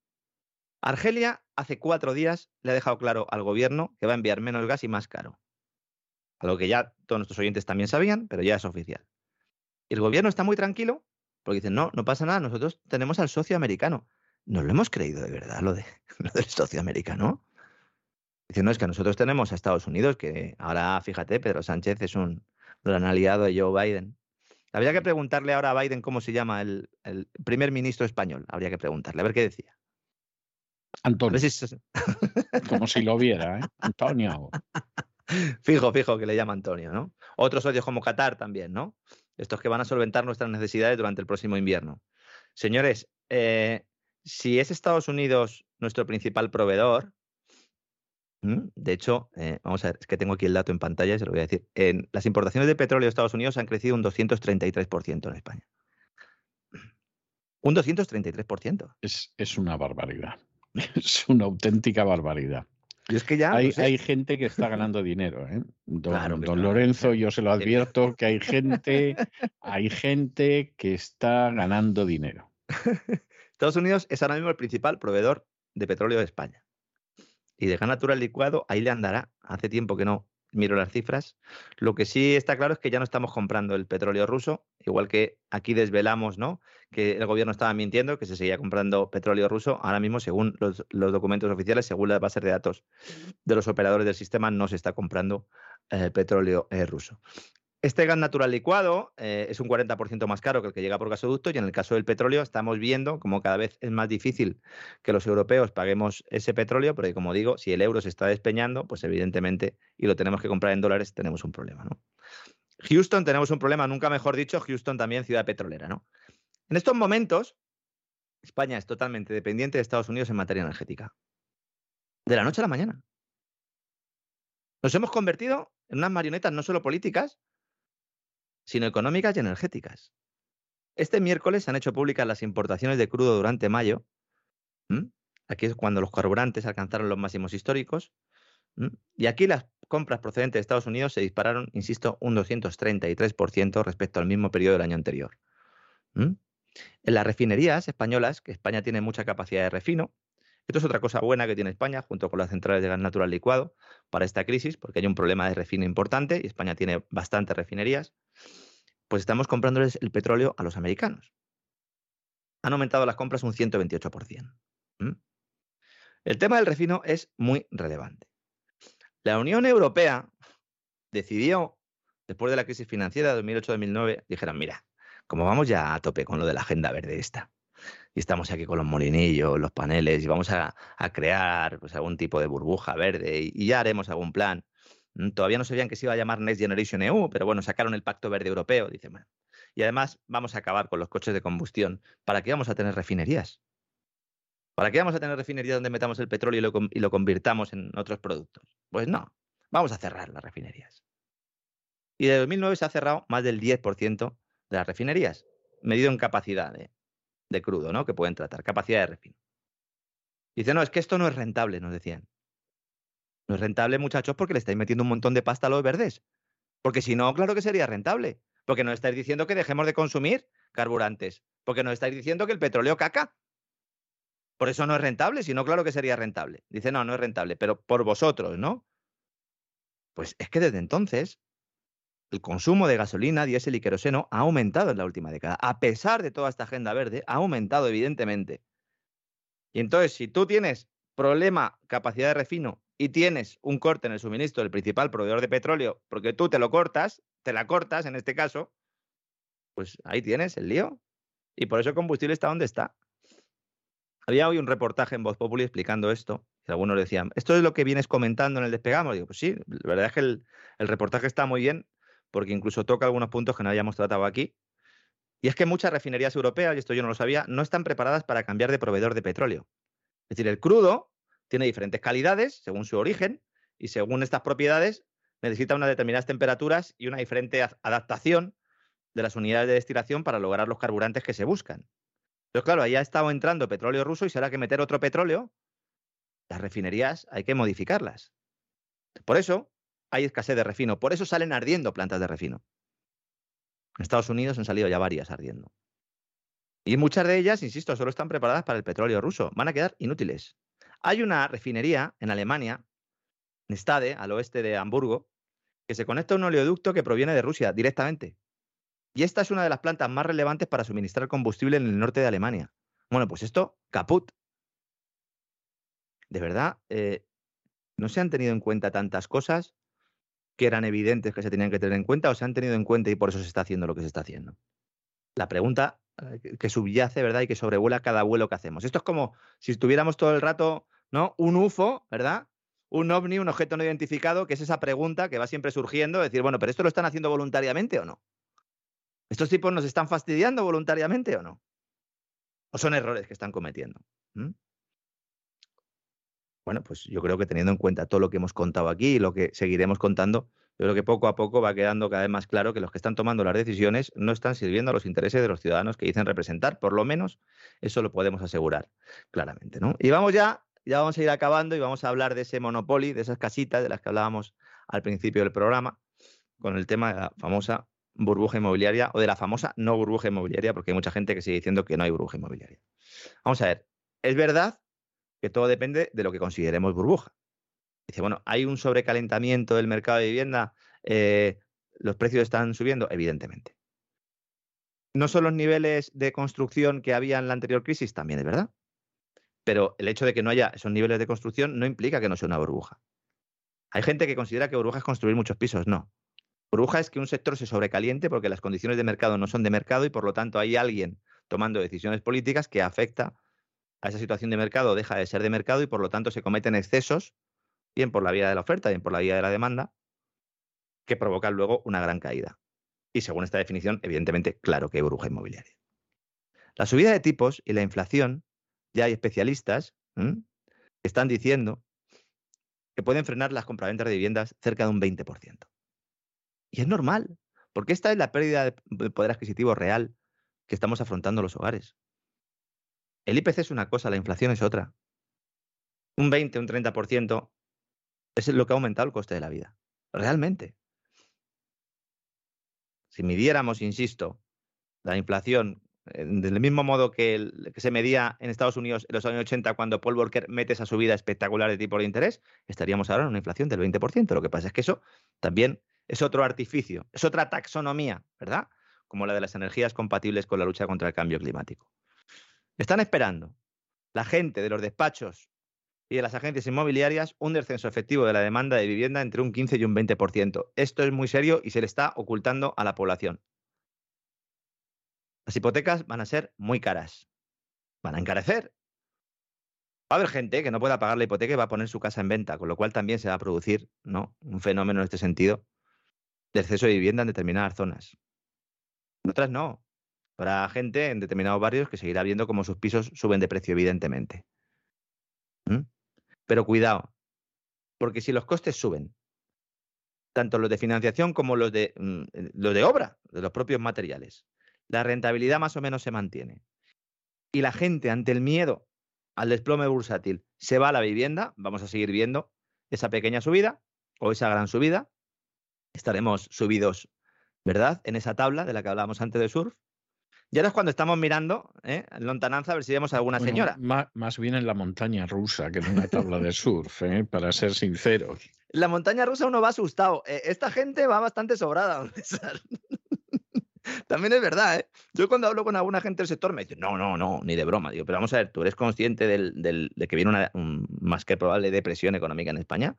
Argelia hace cuatro días le ha dejado claro al gobierno que va a enviar menos gas y más caro. Algo que ya todos nuestros oyentes también sabían, pero ya es oficial. El gobierno está muy tranquilo porque dicen, no, no pasa nada, nosotros tenemos al socio americano. ¿No lo hemos creído de verdad lo, de, lo del socio americano? Diciendo es que nosotros tenemos a Estados Unidos, que ahora, fíjate, Pedro Sánchez es un gran aliado de Joe Biden. Habría que preguntarle ahora a Biden cómo se llama el, primer ministro español. Habría que preguntarle, a ver qué decía. Antonio. Como si lo viera, ¿eh? Antonio. Fijo, fijo que le llama Antonio, ¿no? Otros socios como Qatar también, ¿no? Estos que van a solventar nuestras necesidades durante el próximo invierno. Señores, eh, si es Estados Unidos nuestro principal proveedor, de hecho, eh, vamos a ver, es que tengo aquí el dato en pantalla y se lo voy a decir. En, las importaciones de petróleo de Estados Unidos han crecido un 233% en España. Un 233%. Es, es una barbaridad. Es una auténtica barbaridad. Y es que ya. Hay, hay gente que está ganando dinero. ¿eh? Don, don Lorenzo, yo se lo advierto que hay gente, hay gente que está ganando dinero. Estados Unidos es ahora mismo el principal proveedor de petróleo de España y de gas natural licuado, ahí le andará. Hace tiempo que no miro las cifras. Lo que sí está claro es que ya no estamos comprando el petróleo ruso, igual que aquí desvelamos, ¿no? Que el gobierno estaba mintiendo, que se seguía comprando petróleo ruso. Ahora mismo, según los, documentos oficiales, según las bases de datos de los operadores del sistema, no se está comprando eh, petróleo eh, ruso. Este gas natural licuado eh, es un 40% más caro que el que llega por gasoducto y en el caso del petróleo estamos viendo como cada vez es más difícil que los europeos paguemos ese petróleo, porque como digo, si el euro se está despeñando, pues evidentemente, y lo tenemos que comprar en dólares, tenemos un problema. Houston tenemos un problema, nunca mejor dicho, Houston también ciudad petrolera. ¿no? En estos momentos, España es totalmente dependiente de Estados Unidos en materia energética. De la noche a la mañana. Nos hemos convertido en unas marionetas no solo políticas, sino económicas y energéticas. Este miércoles se han hecho públicas las importaciones de crudo durante mayo. Aquí es cuando los carburantes alcanzaron los máximos históricos. Y aquí las compras procedentes de Estados Unidos se dispararon, insisto, un 233% respecto al mismo periodo del año anterior. En las refinerías españolas, que España tiene mucha capacidad de refino, esto es otra cosa buena que tiene España, junto con las centrales de gas natural licuado, para esta crisis, porque hay un problema de refino importante y España tiene bastantes refinerías, pues estamos comprándoles el petróleo a los americanos. Han aumentado las compras un 128%. El tema del refino es muy relevante. La Unión Europea decidió, después de la crisis financiera de 2008-2009, dijeron, mira, como vamos ya a tope con lo de la agenda verde esta, y estamos aquí con los molinillos, los paneles, y vamos a, crear pues, algún tipo de burbuja verde, y, ya haremos algún plan. Mm, todavía no sabían que se iba a llamar Next Generation EU, pero bueno, sacaron el Pacto Verde Europeo, dicen. Y además vamos a acabar con los coches de combustión. ¿Para qué vamos a tener refinerías? ¿Para qué vamos a tener refinerías donde metamos el petróleo y lo, y lo convirtamos en otros productos? Pues no, vamos a cerrar las refinerías. Y de 2009 se ha cerrado más del 10% de las refinerías, medido en capacidad de crudo, ¿no? Que pueden tratar, capacidad de refino. Dice, no, es que esto no es rentable, nos decían. No es rentable, muchachos, porque le estáis metiendo un montón de pasta a los verdes. Porque si no, claro que sería rentable. Porque nos estáis diciendo que dejemos de consumir carburantes. Porque nos estáis diciendo que el petróleo caca. Por eso no es rentable, si no, claro que sería rentable. Dice, no, no es rentable, pero por vosotros, ¿no? Pues es que desde entonces el consumo de gasolina, diésel y queroseno ha aumentado en la última década. A pesar de toda esta agenda verde, ha aumentado evidentemente. Y entonces, si tú tienes problema, capacidad de refino y tienes un corte en el suministro del principal proveedor de petróleo, porque tú te lo cortas, te la cortas en este caso, pues ahí tienes el lío. Y por eso el combustible está donde está. Había hoy un reportaje en Voz Populi explicando esto. Y algunos decían, ¿esto es lo que vienes comentando en el despegamos? digo, pues sí, la verdad es que el, el reportaje está muy bien porque incluso toca algunos puntos que no hayamos tratado aquí. Y es que muchas refinerías europeas, y esto yo no lo sabía, no están preparadas para cambiar de proveedor de petróleo. Es decir, el crudo tiene diferentes calidades según su origen y según estas propiedades necesita unas determinadas temperaturas y una diferente adaptación de las unidades de destilación para lograr los carburantes que se buscan. Pero claro, ahí ha estado entrando petróleo ruso y será que meter otro petróleo. Las refinerías hay que modificarlas. Por eso, hay escasez de refino. Por eso salen ardiendo plantas de refino. En Estados Unidos han salido ya varias ardiendo. Y muchas de ellas, insisto, solo están preparadas para el petróleo ruso. Van a quedar inútiles. Hay una refinería en Alemania, en Stade, al oeste de Hamburgo, que se conecta a un oleoducto que proviene de Rusia directamente. Y esta es una de las plantas más relevantes para suministrar combustible en el norte de Alemania. Bueno, pues esto, caput. De verdad, eh, no se han tenido en cuenta tantas cosas que eran evidentes que se tenían que tener en cuenta o se han tenido en cuenta y por eso se está haciendo lo que se está haciendo? La pregunta eh, que subyace, ¿verdad? Y que sobrevuela cada vuelo que hacemos. Esto es como si estuviéramos todo el rato, ¿no? Un UFO, ¿verdad? Un ovni, un objeto no identificado, que es esa pregunta que va siempre surgiendo, decir, bueno, pero ¿esto lo están haciendo voluntariamente o no? ¿Estos tipos nos están fastidiando voluntariamente o no? ¿O son errores que están cometiendo? ¿Mm? Bueno, pues yo creo que teniendo en cuenta todo lo que hemos contado aquí y lo que seguiremos contando, yo creo que poco a poco va quedando cada vez más claro que los que están tomando las decisiones no están sirviendo a los intereses de los ciudadanos que dicen representar, por lo menos eso lo podemos asegurar claramente, ¿no? Y vamos ya, ya vamos a ir acabando y vamos a hablar de ese monopoly, de esas casitas de las que hablábamos al principio del programa, con el tema de la famosa burbuja inmobiliaria o de la famosa no burbuja inmobiliaria, porque hay mucha gente que sigue diciendo que no hay burbuja inmobiliaria. Vamos a ver, es verdad que todo depende de lo que consideremos burbuja. Dice, bueno, ¿hay un sobrecalentamiento del mercado de vivienda? Eh, ¿Los precios están subiendo? Evidentemente. ¿No son los niveles de construcción que había en la anterior crisis? También es verdad. Pero el hecho de que no haya esos niveles de construcción no implica que no sea una burbuja. Hay gente que considera que burbuja es construir muchos pisos. No. Burbuja es que un sector se sobrecaliente porque las condiciones de mercado no son de mercado y por lo tanto hay alguien tomando decisiones políticas que afecta a esa situación de mercado deja de ser de mercado y por lo tanto se cometen excesos, bien por la vía de la oferta, bien por la vía de la demanda, que provocan luego una gran caída. Y según esta definición, evidentemente, claro que hay burbuja inmobiliaria. La subida de tipos y la inflación, ya hay especialistas que están diciendo que pueden frenar las compraventas de viviendas cerca de un 20%. Y es normal, porque esta es la pérdida de poder adquisitivo real que estamos afrontando los hogares. El IPC es una cosa, la inflación es otra. Un 20, un 30% es lo que ha aumentado el coste de la vida. Realmente. Si midiéramos, insisto, la inflación eh, del mismo modo que, que, se medía en Estados Unidos en los años 80 cuando Paul Volcker mete esa subida espectacular de tipo de interés, estaríamos ahora en una inflación del 20%. Lo que pasa es que eso también es otro artificio, es otra taxonomía, ¿verdad? Como la de las energías compatibles con la lucha contra el cambio climático. Están esperando la gente de los despachos y de las agencias inmobiliarias un descenso efectivo de la demanda de vivienda entre un 15 y un 20%. Esto es muy serio y se le está ocultando a la población. Las hipotecas van a ser muy caras. Van a encarecer. Va a haber gente que no pueda pagar la hipoteca y va a poner su casa en venta, con lo cual también se va a producir ¿no? un fenómeno en este sentido de exceso de vivienda en determinadas zonas. En otras no. Habrá gente en determinados barrios que seguirá viendo cómo sus pisos suben de precio, evidentemente. ¿Mm? Pero cuidado, porque si los costes suben, tanto los de financiación como los de, mm, los de obra, de los propios materiales, la rentabilidad más o menos se mantiene. Y la gente, ante el miedo al desplome bursátil, se va a la vivienda, vamos a seguir viendo esa pequeña subida o esa gran subida. Estaremos subidos, ¿verdad? En esa tabla de la que hablábamos antes de surf. Ya no es cuando estamos mirando ¿eh? en lontananza a ver si vemos a alguna señora. Más, bien en la montaña rusa que en una tabla de surf, ¿eh? para ser sinceros. La montaña rusa uno va asustado. Eh, esta gente va bastante sobrada, También es verdad, ¿eh? Yo cuando hablo con alguna gente del sector me dicen, no, no, no, ni de broma. Digo, pero vamos a ver, ¿tú eres consciente de que viene una más que probable depresión económica en España?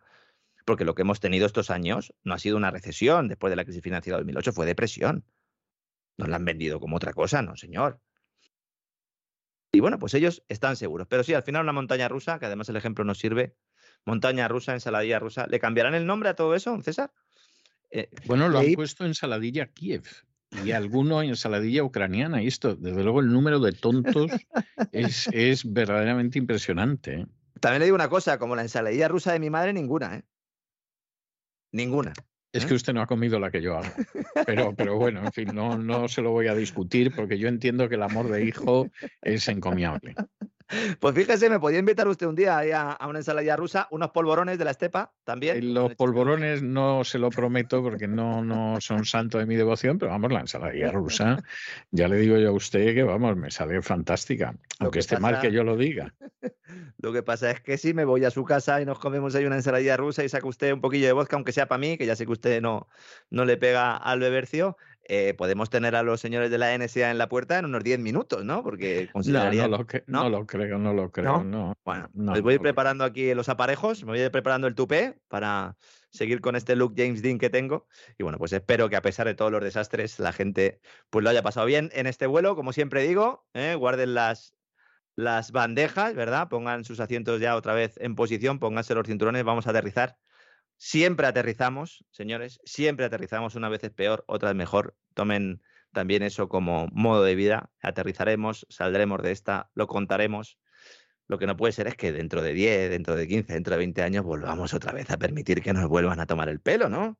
Porque lo que hemos tenido estos años no ha sido una recesión después de la crisis financiera de 2008, fue depresión. Nos la han vendido como otra cosa, no, señor. Y bueno, pues ellos están seguros. Pero sí, al final una montaña rusa, que además el ejemplo nos sirve, montaña rusa, ensaladilla rusa, ¿le cambiarán el nombre a todo eso, César? Eh, bueno, lo han puesto ensaladilla Kiev y alguno ensaladilla ucraniana. Y esto, desde luego, el número de tontos es, es verdaderamente impresionante. ¿eh? También le digo una cosa, como la ensaladilla rusa de mi madre, ninguna, ¿eh? Ninguna. Es que usted no ha comido la que yo hago. Pero, pero bueno, en fin, no, no se lo voy a discutir porque yo entiendo que el amor de hijo es encomiable. Pues fíjese, me podía invitar usted un día a, una ensalada rusa, unos polvorones de la estepa también. Eh, los polvorones no se lo prometo porque no, no son santo de mi devoción, pero vamos, la ensalada rusa, ya le digo yo a usted que vamos, me sale fantástica, aunque esté mal que yo lo diga. Lo que pasa es que si me voy a su casa y nos comemos ahí una ensalada rusa y saca usted un poquillo de vodka, aunque sea para mí, que ya sé que usted no, no le pega al bebercio, eh, podemos tener a los señores de la NSA en la puerta en unos 10 minutos, ¿no? Porque consideraría... No, no, lo, creo, no lo creo, no. Bueno, les voy preparando aquí los aparejos, me voy a ir preparando el tupé para seguir con este look James Dean que tengo. Y bueno, pues espero que a pesar de todos los desastres, la gente pues lo haya pasado bien en este vuelo. Como siempre digo, ¿eh? guarden las, las bandejas, ¿verdad? Pongan sus asientos ya otra vez en posición, pónganse los cinturones, vamos a aterrizar Siempre aterrizamos, señores, siempre aterrizamos, una vez es peor, otra es mejor. Tomen también eso como modo de vida. Aterrizaremos, saldremos de esta, lo contaremos. Lo que no puede ser es que dentro de 10, dentro de 15, dentro de 20 años volvamos otra vez a permitir que nos vuelvan a tomar el pelo, ¿no?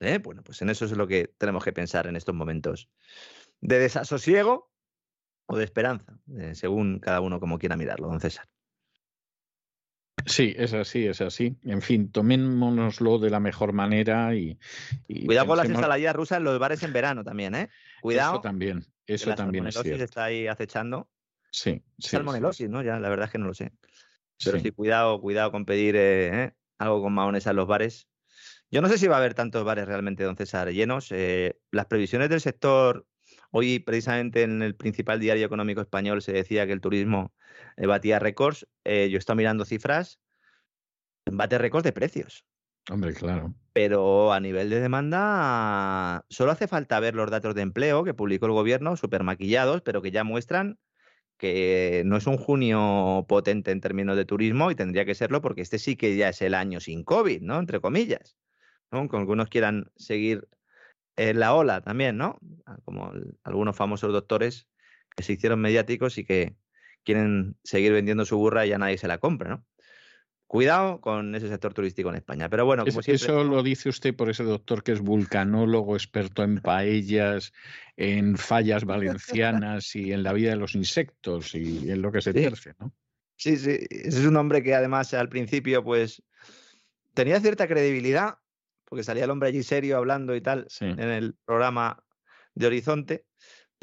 ¿Eh? Bueno, pues en eso es lo que tenemos que pensar en estos momentos de desasosiego o de esperanza, eh, según cada uno como quiera mirarlo, don César. Sí, es así, es así. En fin, tomémonoslo de la mejor manera y. Cuidado con las ensaladillas rusas en los bares en verano también, ¿eh? Cuidado. Eso también, eso también es cierto. está ahí acechando. Sí, sí. Salmonelosis, ¿no? Ya, la verdad es que no lo sé. Pero sí, cuidado, cuidado con pedir eh, ¿eh? algo con maones en los bares. Yo no sé si va a haber tantos bares realmente, don César, llenos. Eh, las previsiones del sector, hoy precisamente en el principal diario económico español se decía que el turismo eh, batía récords. Eh, yo estado mirando cifras, bate récords de precios. Hombre, claro. Pero a nivel de demanda, solo hace falta ver los datos de empleo que publicó el gobierno, súper maquillados, pero que ya muestran que no es un junio potente en términos de turismo y tendría que serlo porque este sí que ya es el año sin COVID, ¿no? Entre comillas. Aunque algunos quieran seguir en la ola también, ¿no? Ah, como algunos famosos doctores que se hicieron mediáticos y que quieren seguir vendiendo su burra y ya nadie se la compra, ¿no? cuidado con ese sector turístico en España. Pero bueno, como siempre... Eso lo dice usted por ese doctor que es vulcanólogo, experto en paellas, en fallas valencianas y en la vida de los insectos y en lo que se sí. ¿no? Sí, sí, ese es un hombre que además al principio pues tenía cierta credibilidad, porque salía el hombre allí serio hablando y tal en el programa de Horizonte,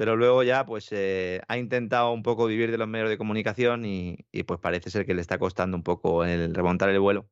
pero luego ya pues eh, ha intentado un poco vivir de los medios de comunicación y, pues parece ser que le está costando un poco el remontar el vuelo,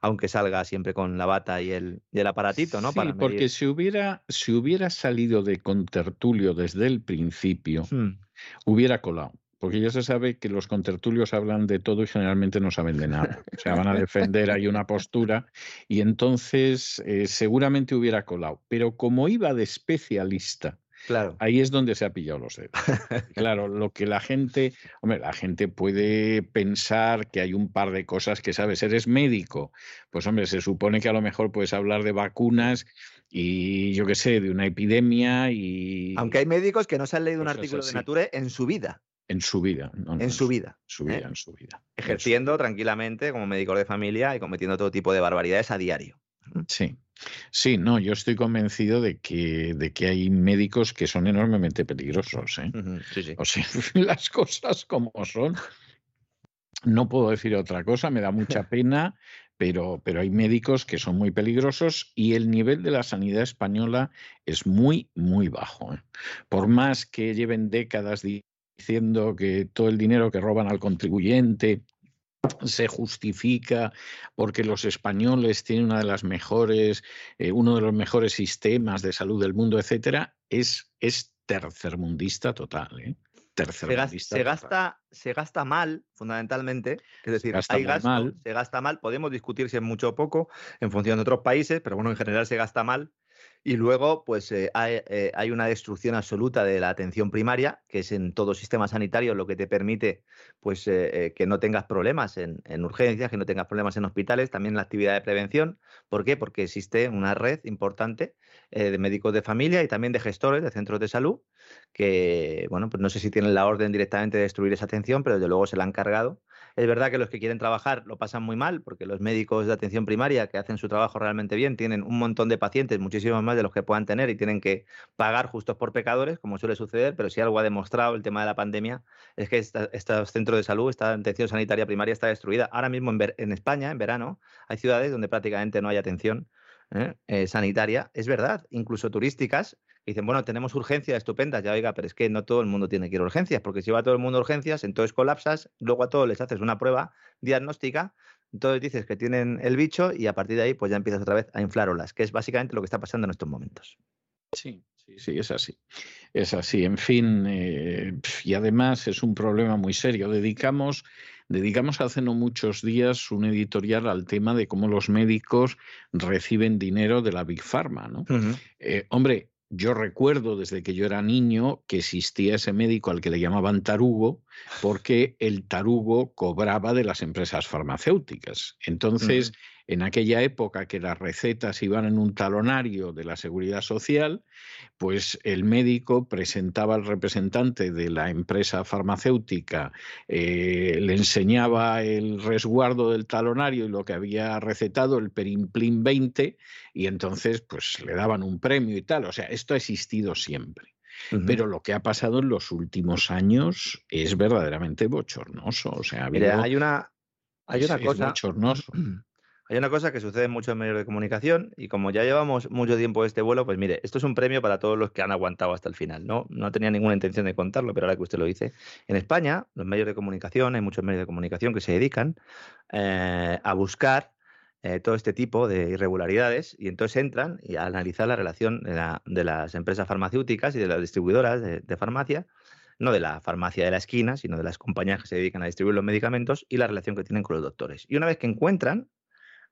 aunque salga siempre con la bata y el, y el aparatito, ¿no? Sí, porque si hubiera, si hubiera salido de contertulio desde el principio, hmm. hubiera colado. Porque ya se sabe que los contertulios hablan de todo y generalmente no saben de nada. O sea, van a defender ahí una postura y entonces eh, seguramente hubiera colado. Pero como iba de especialista, Claro. Ahí es donde se ha pillado los dedos. claro, lo que la gente, hombre, la gente puede pensar que hay un par de cosas que sabes, eres médico, pues hombre, se supone que a lo mejor puedes hablar de vacunas y yo qué sé, de una epidemia y... Aunque hay médicos que no se han leído un artículo de Nature en su vida. En su vida. en su vida. Su vida, ¿eh? en su vida. Ejerciendo tranquilamente como médico de familia y cometiendo todo tipo de barbaridades a diario. Sí. Sí, no, yo estoy convencido de que, de que hay médicos que son enormemente peligrosos. ¿eh? sí, sí. O sea, las cosas como son. No puedo decir otra cosa, me da mucha pena, pero, pero hay médicos que son muy peligrosos y el nivel de la sanidad española es muy, muy bajo. ¿eh? Por más que lleven décadas diciendo que todo el dinero que roban al contribuyente se justifica porque los españoles tienen una de las mejores, eh, uno de los mejores sistemas de salud del mundo, etcétera, es, es tercermundista total. ¿eh? Tercermundista se, gasta, se gasta mal, fundamentalmente. Es decir, hay gasto, mal. se gasta mal. Podemos discutir si es mucho o poco en función de otros países, pero bueno, en general se gasta mal. Y luego, pues eh, eh, hay, una destrucción absoluta de la atención primaria, que es en todo sistema sanitario lo que te permite pues, eh, que no tengas problemas en, urgencias, que no tengas problemas en hospitales, también la actividad de prevención. ¿Por qué? Porque existe una red importante de médicos de familia y también de gestores de centros de salud, que, bueno, pues no sé si tienen la orden directamente de destruir esa atención, pero desde luego se la han cargado es verdad que los que quieren trabajar lo pasan muy mal, porque los médicos de atención primaria que hacen su trabajo realmente bien tienen un montón de pacientes, muchísimos más de los que puedan tener, y tienen que pagar justos por pecadores, como suele suceder, pero si algo ha demostrado el tema de la pandemia es que estos centros de salud, esta atención sanitaria primaria está destruida. Ahora mismo en, España, en verano, hay ciudades donde prácticamente no hay atención ¿eh? Eh, sanitaria, es verdad, incluso turísticas, dicen, bueno, tenemos urgencias estupendas, ya oiga, pero es que no todo el mundo tiene que ir a urgencias, porque si va todo el mundo a urgencias, entonces colapsas, luego a todos les haces una prueba diagnóstica, entonces dices que tienen el bicho y a partir de ahí pues ya empiezas otra vez a inflar olas, que es básicamente lo que está pasando en estos momentos. Sí, sí, sí, es así. Es así. En fin, eh, y además es un problema muy serio. Dedicamos, dedicamos hace no muchos días un editorial al tema de cómo los médicos reciben dinero de la Big Pharma, ¿no? Eh, hombre, yo recuerdo desde que yo era niño que existía ese médico al que le llamaban tarugo, porque el tarugo cobraba de las empresas farmacéuticas. Entonces, en aquella época que las recetas iban en un talonario de la seguridad social, pues el médico presentaba al representante de la empresa farmacéutica, eh, le enseñaba el resguardo del talonario y lo que había recetado, el Perimplin 20, y entonces pues le daban un premio y tal. O sea, esto ha existido siempre. Pero lo que ha pasado en los últimos años es verdaderamente bochornoso. O sea, hay una, hay una cosa. bochornoso. Hay una cosa que sucede mucho en medios de comunicación y como ya llevamos mucho tiempo este vuelo, pues mire, esto es un premio para todos los que han aguantado hasta el final, ¿no? No tenía ninguna intención de contarlo, pero ahora que usted lo dice, en España, los medios de comunicación, hay muchos medios de comunicación que se dedican eh, a buscar eh, todo este tipo de irregularidades y entonces entran y a analizar la relación de, las empresas farmacéuticas y de las distribuidoras de, de farmacia no de la farmacia de la esquina, sino de las compañías que se dedican a distribuir los medicamentos y la relación que tienen con los doctores. Y una vez que encuentran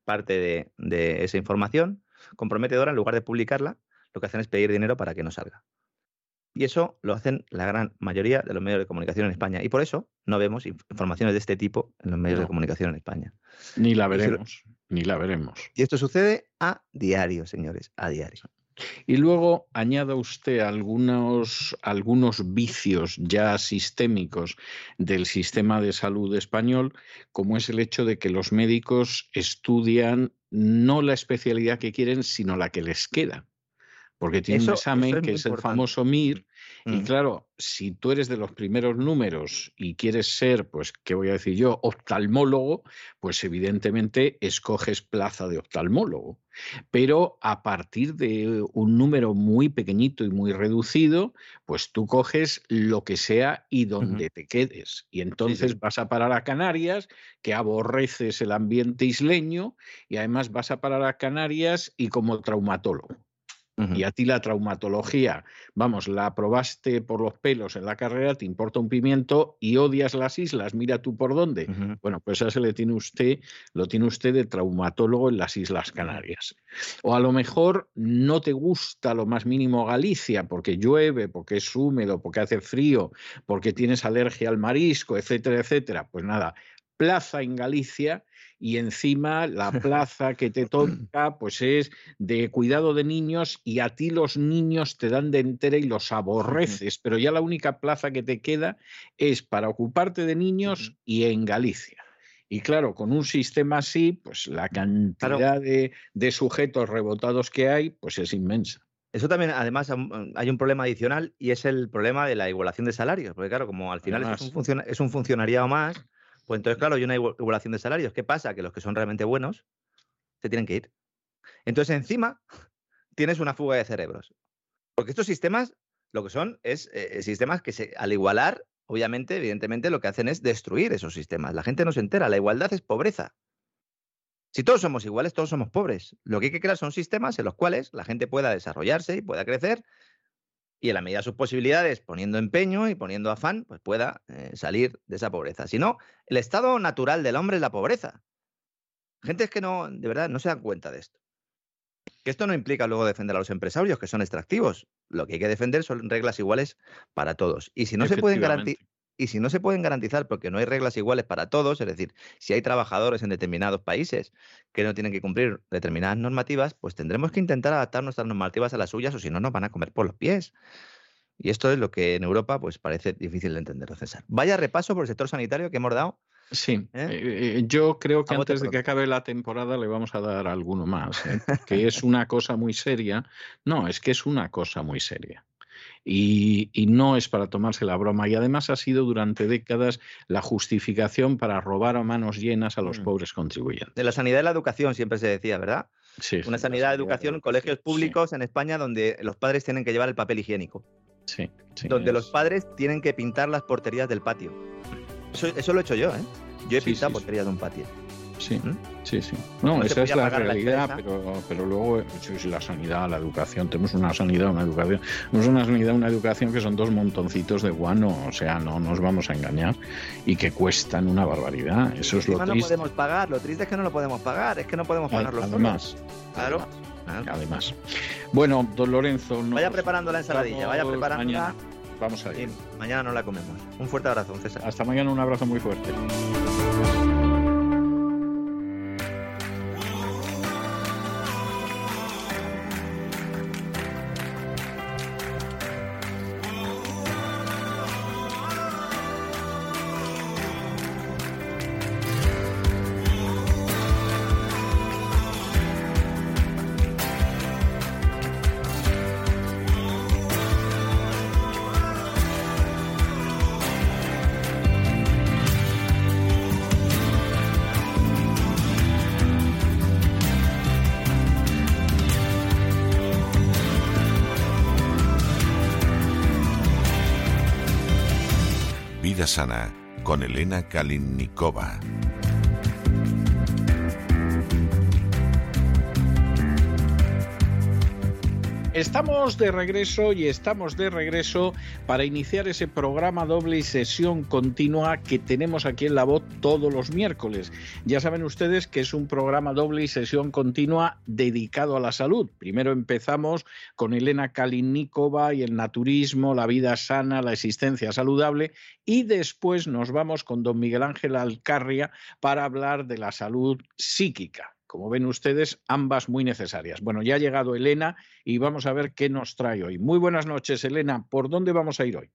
parte de, esa información comprometedora, en lugar de publicarla, lo que hacen es pedir dinero para que no salga. Y eso lo hacen la gran mayoría de los medios de comunicación en España. Y por eso no vemos informaciones de este tipo en los medios de comunicación en España. Ni la veremos, ni la veremos. Y esto sucede a diario, señores, a diario. Y luego añada usted algunos, algunos vicios ya sistémicos del sistema de salud español, como es el hecho de que los médicos estudian no la especialidad que quieren, sino la que les queda. Porque tiene un examen que es el famoso MIR, y claro, si tú eres de los primeros números y quieres ser, pues, ¿qué voy a decir yo? Oftalmólogo, pues evidentemente escoges plaza de oftalmólogo. Pero a partir de un número muy pequeñito y muy reducido, pues tú coges lo que sea y donde te quedes. Y entonces vas a parar a Canarias, que aborreces el ambiente isleño, y además vas a parar a Canarias y como traumatólogo. Y a ti la traumatología, vamos, la aprobaste por los pelos en la carrera, te importa un pimiento y odias las islas, mira tú por dónde. Bueno, pues eso le tiene usted, lo tiene usted de traumatólogo en las Islas Canarias. O a lo mejor no te gusta lo más mínimo Galicia porque llueve, porque es húmedo, porque hace frío, porque tienes alergia al marisco, etcétera, etcétera. Pues nada, plaza en Galicia y encima la plaza que te toca pues es de cuidado de niños y a ti los niños te dan de entera y los aborreces, pero ya la única plaza que te queda es para ocuparte de niños y en Galicia. Y claro, con un sistema así, pues la cantidad de, sujetos rebotados que hay, pues es inmensa. Eso también, además, hay un problema adicional y es el problema de la igualación de salarios. Porque, claro, como al final es un, es un, funcionariado más, pues entonces, claro, hay una igualación de salarios. ¿Qué pasa? Que los que son realmente buenos se tienen que ir. Entonces, encima, tienes una fuga de cerebros. Porque estos sistemas, lo que son, es eh, sistemas que se, al igualar, obviamente, evidentemente, lo que hacen es destruir esos sistemas. La gente no se entera. La igualdad es pobreza. Si todos somos iguales, todos somos pobres. Lo que hay que crear son sistemas en los cuales la gente pueda desarrollarse y pueda crecer y en la medida de sus posibilidades, poniendo empeño y poniendo afán, pues pueda eh, salir de esa pobreza. Si no, el estado natural del hombre es la pobreza. Gente es que no, de verdad, no se dan cuenta de esto. Que esto no implica luego defender a los empresarios, que son extractivos. Lo que hay que defender son reglas iguales para todos. Y si no se pueden garantizar y si no se pueden garantizar porque no hay reglas iguales para todos, es decir, si hay trabajadores en determinados países que no tienen que cumplir determinadas normativas, pues tendremos que intentar adaptar nuestras normativas a las suyas o si no nos van a comer por los pies. Y esto es lo que en Europa pues parece difícil de entender, César. Vaya repaso por el sector sanitario que hemos dado. Sí, ¿eh? Eh, yo creo que antes de que acabe la temporada le vamos a dar alguno más, ¿eh? que es una cosa muy seria. No, es que es una cosa muy seria. Y, no es para tomarse la broma. Y además ha sido durante décadas la justificación para robar a manos llenas a los mm. pobres contribuyentes. De la sanidad y la educación siempre se decía, ¿verdad? Sí. Una sanidad, de educación, colegios públicos en España donde los padres tienen que llevar el papel higiénico. Sí. donde los padres tienen que pintar las porterías del patio. Eso, lo he hecho yo, ¿eh? Yo he pintado porterías de un patio. Sí, ¿Mm? sí, sí. No, esa es la realidad, pero, pero luego la sanidad, la educación. Tenemos una sanidad, una educación. Tenemos una sanidad, una educación que son dos montoncitos de guano, o sea, no nos vamos a engañar y que cuestan una barbaridad. Eso es lo triste. no podemos pagar, lo triste es que no lo podemos pagar, es que no podemos pagar los Además, claro. Además. Bueno, don Lorenzo. Vaya preparando la ensaladilla, vaya preparando. Mañana. Vamos a ir. mañana no la comemos. Un fuerte abrazo, César. Hasta mañana, un abrazo muy fuerte. Kalinnikova. Estamos de regreso y estamos de regreso para iniciar ese programa doble y sesión continua que tenemos aquí en La Voz todos los miércoles. Ya saben ustedes que es un programa doble y sesión continua dedicado a la salud. Primero empezamos con Elena Kalinikova y el naturismo, la vida sana, la existencia saludable y después nos vamos con don Miguel Ángel Alcarria para hablar de la salud psíquica como ven ustedes, ambas muy necesarias. Bueno, ya ha llegado Elena y vamos a ver qué nos trae hoy. Muy buenas noches, Elena. ¿Por dónde vamos a ir hoy?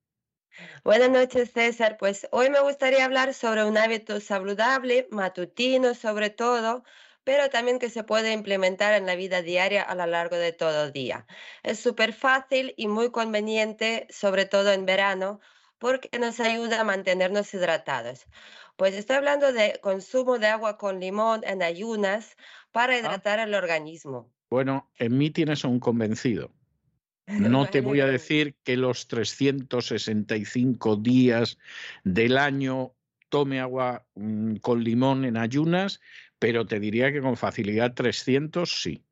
Buenas noches, César. Pues hoy me gustaría hablar sobre un hábito saludable, matutino sobre todo, pero también que se puede implementar en la vida diaria a lo largo de todo el día. Es súper fácil y muy conveniente, sobre todo en verano, porque nos ayuda a mantenernos hidratados. Pues estoy hablando de consumo de agua con limón en ayunas para ah. hidratar el organismo. Bueno, en mí tienes un convencido. No te voy a decir que los 365 días del año tome agua mm, con limón en ayunas, pero te diría que con facilidad 300 sí.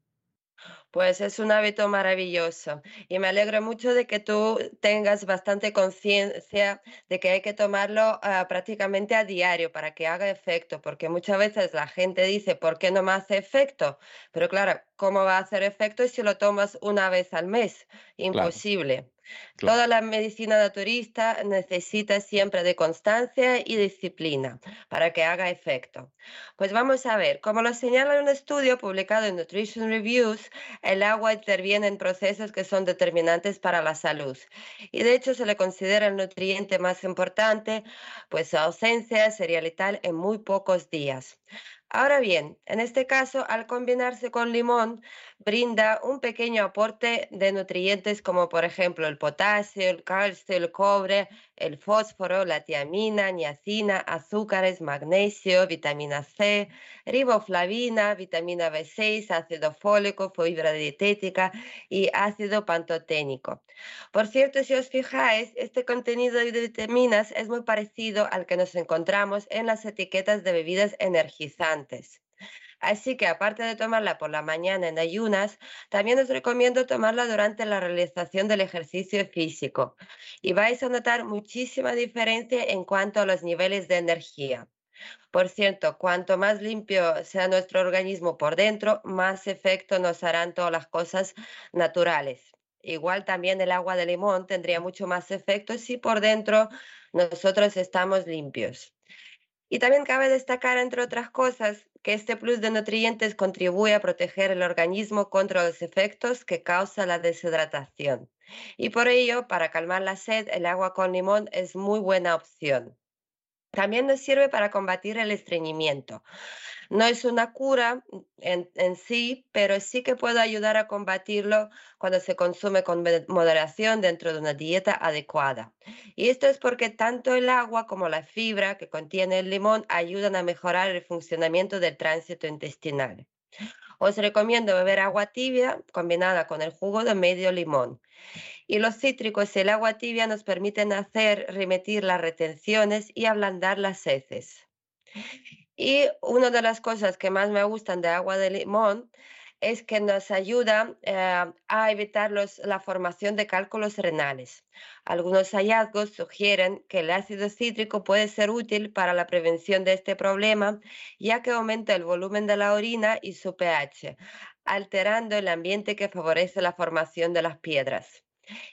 Pues es un hábito maravilloso y me alegro mucho de que tú tengas bastante conciencia de que hay que tomarlo ah, prácticamente a diario para que haga efecto, porque muchas veces la gente dice, ¿por qué no me hace efecto? Pero claro, ¿cómo va a hacer efecto si lo tomas una vez al mes? Imposible. Toda la medicina naturista necesita siempre de constancia y disciplina para que haga efecto. Pues vamos a ver, como lo señala un estudio publicado en Nutrition Reviews, el agua interviene en procesos que son determinantes para la salud. Y de hecho se le considera el nutriente más importante, pues su ausencia sería letal en muy pocos días. Ahora bien, en este caso, al combinarse con limón, brinda un pequeño aporte de nutrientes como por ejemplo el potasio, el calcio, el cobre, el fósforo, la tiamina, niacina, azúcares, magnesio, vitamina C, riboflavina, vitamina B6, ácido fólico, fibra dietética y ácido pantoténico. Por cierto, si os fijáis, este contenido de vitaminas es muy parecido al que nos encontramos en las etiquetas de bebidas energizantes. Así que aparte de tomarla por la mañana en ayunas, también os recomiendo tomarla durante la realización del ejercicio físico y vais a notar muchísima diferencia en cuanto a los niveles de energía. Por cierto, cuanto más limpio sea nuestro organismo por dentro, más efecto nos harán todas las cosas naturales. Igual también el agua de limón tendría mucho más efecto si por dentro nosotros estamos limpios. Y también cabe destacar, entre otras cosas, que este plus de nutrientes contribuye a proteger el organismo contra los efectos que causa la deshidratación. Y por ello, para calmar la sed, el agua con limón es muy buena opción. También nos sirve para combatir el estreñimiento. No es una cura en, sí, pero sí que puede ayudar a combatirlo cuando se consume con moderación dentro de una dieta adecuada. Y esto es porque tanto el agua como la fibra que contiene el limón ayudan a mejorar el funcionamiento del tránsito intestinal. Os recomiendo beber agua tibia combinada con el jugo de medio limón. Y los cítricos y el agua tibia nos permiten hacer remitir las retenciones y ablandar las heces. Y una de las cosas que más me gustan de agua de limón es que nos ayuda eh, a evitar la formación de cálculos renales. Algunos hallazgos sugieren que el ácido cítrico puede ser útil para la prevención de este problema, ya que aumenta el volumen de la orina y su pH, alterando el ambiente que favorece la formación de las piedras.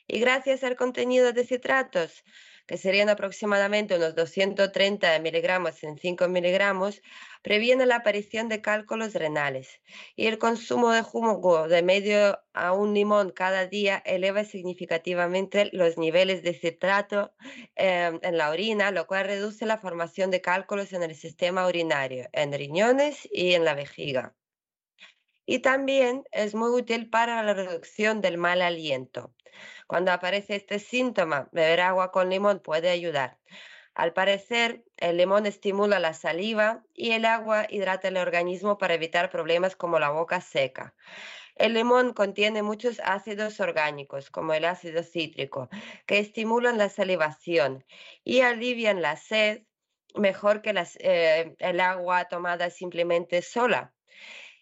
Y gracias al contenido de citratos, que serían aproximadamente unos 230 miligramos en 5 miligramos, previene la aparición de cálculos renales. Y el consumo de jugo de medio a un limón cada día eleva significativamente los niveles de citrato em, en la orina, lo cual reduce la formación de cálculos en el sistema urinario, en riñones y en la vejiga. Y también es muy útil para la reducción del mal aliento. Cuando aparece este síntoma, beber agua con limón puede ayudar. Al parecer, el limón estimula la saliva y el agua hidrata el organismo para evitar problemas como la boca seca. El limón contiene muchos ácidos orgánicos, como el ácido cítrico, que estimulan la salivación y alivian la sed mejor que eh, el agua tomada simplemente sola.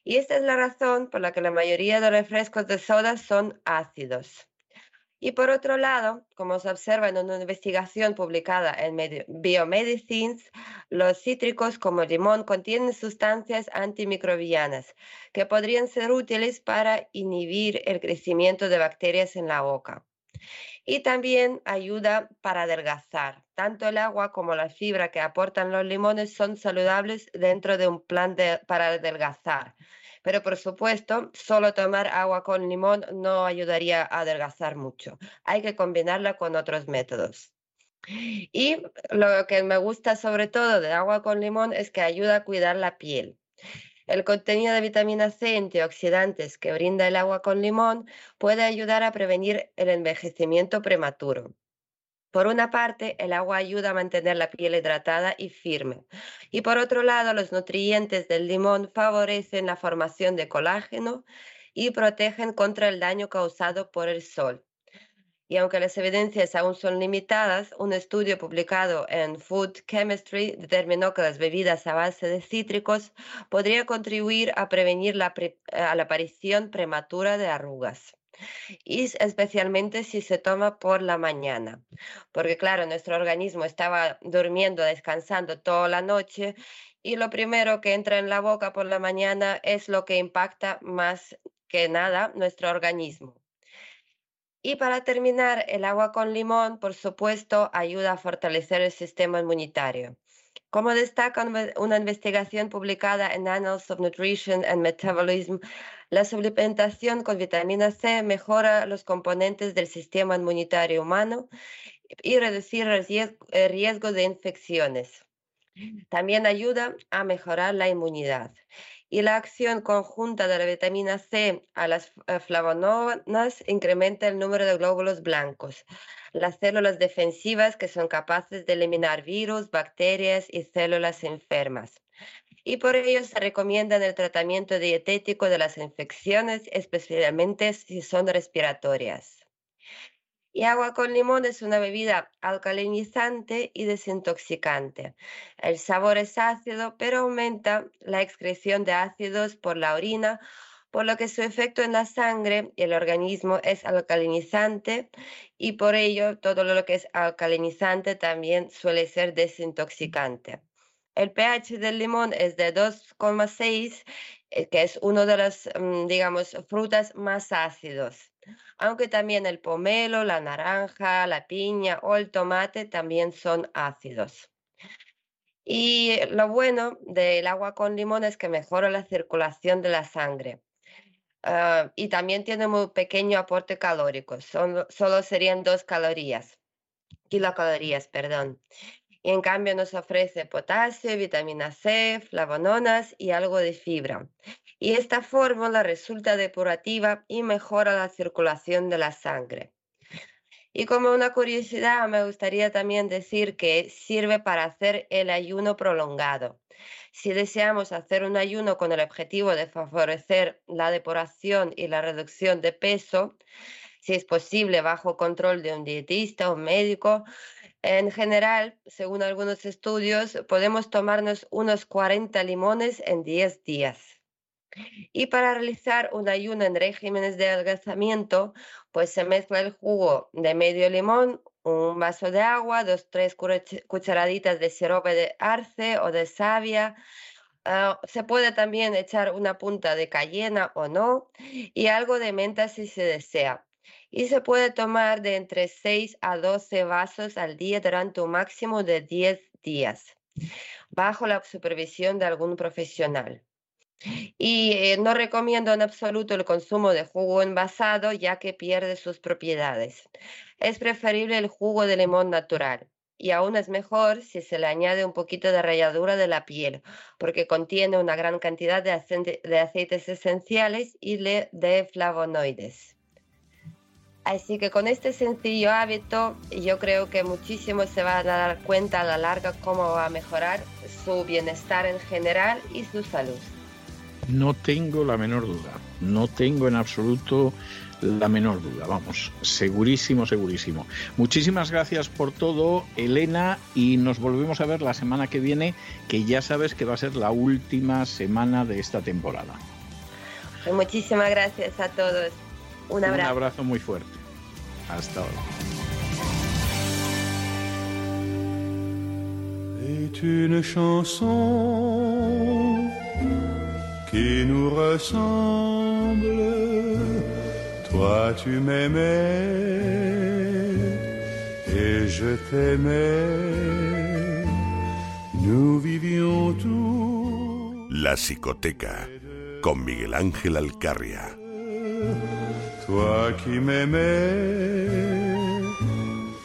Y esta es la razón por la que la mayoría de los refrescos de soda son ácidos. Y por otro lado, como se observa en una investigación publicada en Biomedicines, los cítricos como el limón contienen sustancias antimicrobianas que podrían ser útiles para inhibir el crecimiento de bacterias en la boca. Y también ayuda para adelgazar. Tanto el agua como la fibra que aportan los limones son saludables dentro de un plan para adelgazar. Pero por supuesto, solo tomar agua con limón no ayudaría a adelgazar mucho. Hay que combinarla con otros métodos. Y lo que me gusta sobre todo de agua con limón es que ayuda a cuidar la piel. El contenido de vitamina C y antioxidantes que brinda el agua con limón puede ayudar a prevenir el envejecimiento prematuro. Por una parte, el agua ayuda a mantener la piel hidratada y firme. Y por otro lado, los nutrientes del limón favorecen la formación de colágeno y protegen contra el daño causado por el sol. Y aunque las evidencias aún son limitadas, un estudio publicado en Food Chemistry determinó que las bebidas a base de cítricos podría contribuir a prevenir la, la aparición prematura de arrugas. Y especialmente si se toma por la mañana, porque claro, nuestro organismo estaba durmiendo, descansando toda la noche y lo primero que entra en la boca por la mañana es lo que impacta más que nada nuestro organismo. Y para terminar, el agua con limón, por supuesto, ayuda a fortalecer el sistema inmunitario. Como destaca una investigación publicada en Annals of Nutrition and Metabolism, la suplementación con vitamina C mejora los componentes del sistema inmunitario humano y reducir el riesgo de infecciones. También ayuda a mejorar la inmunidad y la acción conjunta de la vitamina C a las flavononas incrementa el número de glóbulos blancos, las células defensivas que son capaces de eliminar virus, bacterias y células enfermas. Y por ello se recomienda el tratamiento dietético de las infecciones, especialmente si son respiratorias. Y agua con limón es una bebida alcalinizante y desintoxicante. El sabor es ácido, pero aumenta la excreción de ácidos por la orina, por lo que su efecto en la sangre y el organismo es alcalinizante y por ello todo lo que es alcalinizante también suele ser desintoxicante. El pH del limón es de 2,6, eh, que es uno de las, mm, digamos, frutas más ácidos aunque también el pomelo, la naranja, la piña o el tomate también son ácidos. Y lo bueno del agua con limón es que mejora la circulación de la sangre. Ah, y también tiene muy pequeño aporte calórico, solo serían dos calorías, kilocalorías, perdón. Y en cambio nos ofrece potasio, vitamina C, flavononas y algo de fibra y esta fórmula resulta depurativa y mejora la circulación de la sangre. Y como una curiosidad, me gustaría también decir que sirve para hacer el ayuno prolongado. Si deseamos hacer un ayuno con el objetivo de favorecer la depuración y la reducción de peso, si es posible bajo control de un dietista o médico, en general, según algunos estudios, podemos tomarnos unos 40 limones en 10 días. Y para realizar un ayuno en regímenes de adelgazamiento, pues se mezcla el jugo de medio limón, un vaso de agua, dos, tres cucharaditas de sirope de arce o de savia. Ah, se puede también echar una punta de cayena o no y algo de menta si se desea. Y se puede tomar de entre 6 a 12 vasos al día durante un máximo de 10 días, bajo la supervisión de algún profesional. Y eh, no recomiendo en absoluto el consumo de jugo envasado ya que pierde sus propiedades. Es preferible el jugo de limón natural. Y aún es mejor si se le añade un poquito de ralladura de la piel, porque contiene una gran cantidad de, aceites esenciales y de flavonoides. Así que con este sencillo hábito yo creo que muchísimo se van a dar cuenta a la larga cómo va a mejorar su bienestar en general y su salud. No tengo la menor duda, no tengo en absoluto la menor duda, vamos, segurísimo, segurísimo. Muchísimas gracias por todo, Elena, y nos volvemos a ver la semana que viene, que ya sabes que va a ser la última semana de esta temporada. Pues muchísimas gracias a todos. Un abrazo. Un abrazo muy fuerte. Hasta ahora. Qui nous ressemble Toi tu m'aimais et je t'aimais. Nous vivions tout. La psicoteca con Miguel Ángel Alcarria. Toi qui m'aimais,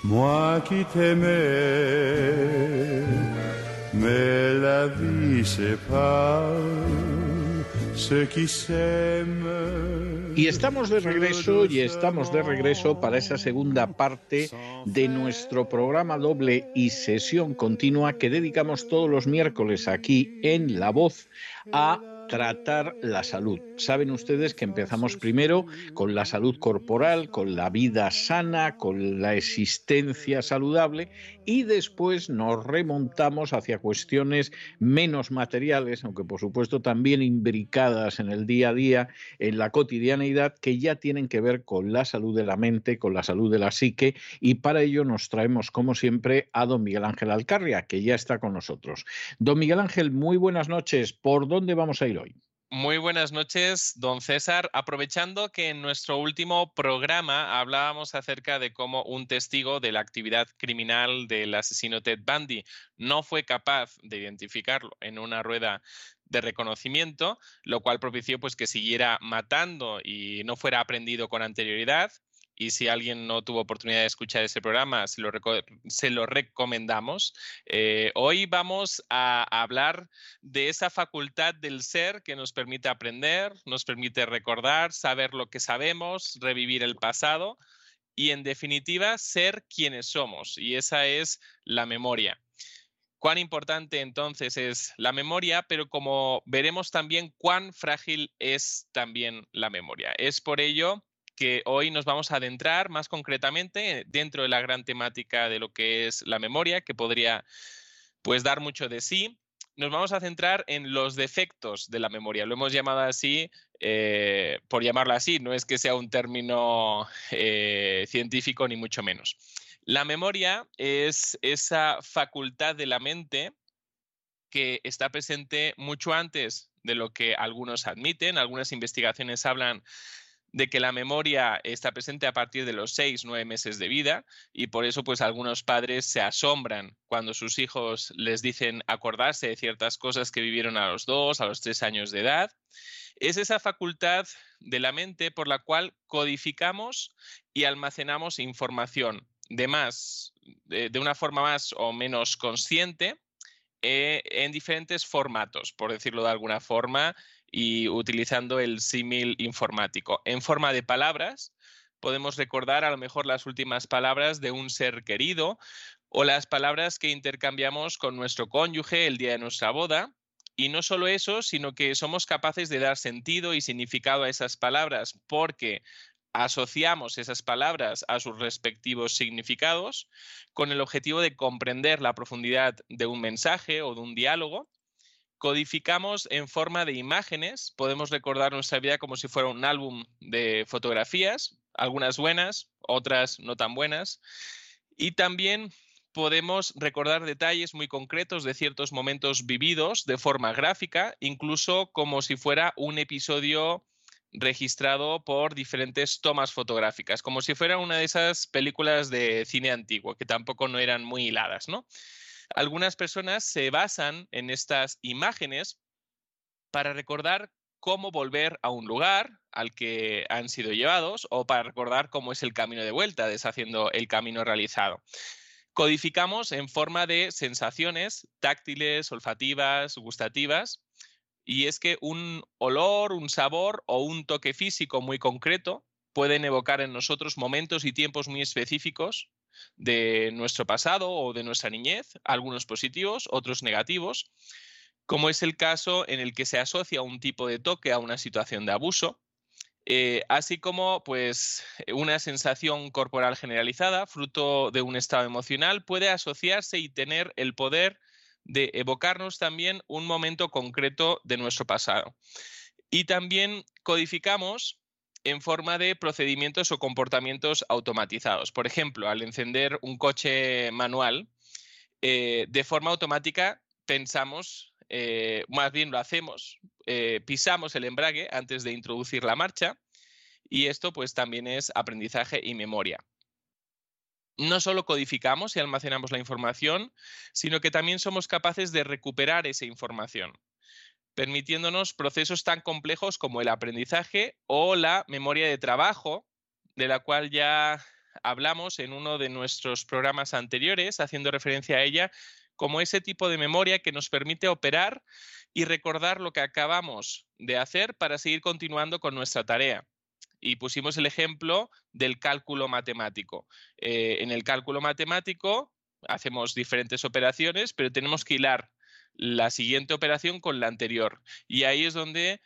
moi qui t'aimais, mais la vie sépare. Y estamos de regreso y estamos de regreso para esa segunda parte de nuestro programa doble y sesión continua que dedicamos todos los miércoles aquí en La Voz a tratar la salud. Saben ustedes que empezamos primero con la salud corporal, con la vida sana, con la existencia saludable y después nos remontamos hacia cuestiones menos materiales, aunque por supuesto también imbricadas en el día a día, en la cotidianeidad, que ya tienen que ver con la salud de la mente, con la salud de la psique y para ello nos traemos como siempre a don Miguel Ángel Alcarria, que ya está con nosotros. Don Miguel Ángel, muy buenas noches. ¿Por dónde vamos a ir hoy? Muy buenas noches, don César. Aprovechando que en nuestro último programa hablábamos acerca de cómo un testigo de la actividad criminal del asesino Ted Bundy no fue capaz de identificarlo en una rueda de reconocimiento, lo cual propició pues que siguiera matando y no fuera aprendido con anterioridad y si alguien no tuvo oportunidad de escuchar ese programa, se lo, recomendamos. Eh, hoy vamos a hablar de esa facultad del ser que nos permite aprender, nos permite recordar, saber lo que sabemos, revivir el pasado y en definitiva ser quienes somos. Y esa es la memoria cuán importante entonces es la memoria, pero como veremos también cuán frágil es también la memoria. Es por ello que hoy nos vamos a adentrar más concretamente dentro de la gran temática de lo que es la memoria, que podría pues dar mucho de sí. Nos vamos a centrar en los defectos de la memoria. Lo hemos llamado así eh, por llamarlo así, no es que sea un término eh, científico ni mucho menos. La memoria es esa facultad de la mente que está presente mucho antes de lo que algunos admiten. Algunas investigaciones hablan de que la memoria está presente a partir de los seis, nueve meses de vida y por eso pues algunos padres se asombran cuando sus hijos les dicen acordarse de ciertas cosas que vivieron a los dos, a los tres años de edad. Es esa facultad de la mente por la cual codificamos y almacenamos información de más, de, una forma más o menos consciente eh, en diferentes formatos, por decirlo de alguna forma, y utilizando el símil informático. En forma de palabras, podemos recordar a lo mejor las últimas palabras de un ser querido o las palabras que intercambiamos con nuestro cónyuge el día de nuestra boda. Y no solo eso, sino que somos capaces de dar sentido y significado a esas palabras porque asociamos esas palabras a sus respectivos significados con el objetivo de comprender la profundidad de un mensaje o de un diálogo codificamos en forma de imágenes, podemos recordar nuestra vida como si fuera un álbum de fotografías, algunas buenas, otras no tan buenas, y también podemos recordar detalles muy concretos de ciertos momentos vividos de forma gráfica, incluso como si fuera un episodio registrado por diferentes tomas fotográficas, como si fuera una de esas películas de cine antiguo, que tampoco no eran muy hiladas, ¿no? Algunas personas se basan en estas imágenes para recordar cómo volver a un lugar al que han sido llevados o para recordar cómo es el camino de vuelta, deshaciendo el camino realizado. Codificamos en forma de sensaciones táctiles, olfativas, gustativas, y es que un olor, un sabor o un toque físico muy concreto pueden evocar en nosotros momentos y tiempos muy específicos de nuestro pasado o de nuestra niñez, algunos positivos, otros negativos, como es el caso en el que se asocia un tipo de toque a una situación de abuso, eh, así como pues una sensación corporal generalizada, fruto de un estado emocional, puede asociarse y tener el poder de evocarnos también un momento concreto de nuestro pasado. Y también codificamos en forma de procedimientos o comportamientos automatizados. Por ejemplo, al encender un coche manual, eh, de forma automática pensamos, eh, más bien lo hacemos, eh, pisamos el embrague antes de introducir la marcha Y esto pues también es aprendizaje y memoria. No solo codificamos y almacenamos la información, sino que también somos capaces de recuperar esa información, permitiéndonos procesos tan complejos como el aprendizaje o la memoria de trabajo, de la cual ya hablamos en uno de nuestros programas anteriores, haciendo referencia a ella como ese tipo de memoria que nos permite operar y recordar lo que acabamos de hacer para seguir continuando con nuestra tarea. Y pusimos el ejemplo del cálculo matemático. Eh, en el cálculo matemático hacemos diferentes operaciones, pero tenemos que hilar la siguiente operación con la anterior. Y ahí es donde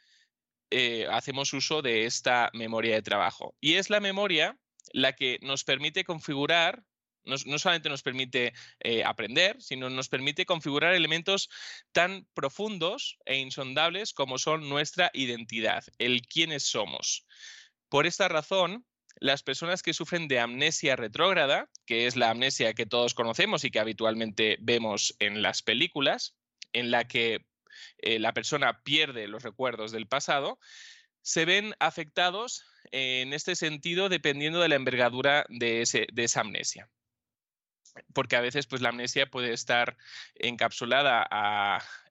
eh, hacemos uso de esta memoria de trabajo. Y es la memoria la que nos permite configurar, no, solamente nos permite eh, aprender, sino nos permite configurar elementos tan profundos e insondables como son nuestra identidad, el quiénes somos. Por esta razón, las personas que sufren de amnesia retrógrada, que es la amnesia que todos conocemos y que habitualmente vemos en las películas, en la que eh, la persona pierde los recuerdos del pasado, se ven afectados en este sentido dependiendo de la envergadura de, esa amnesia. Porque a veces pues, la amnesia puede estar encapsulada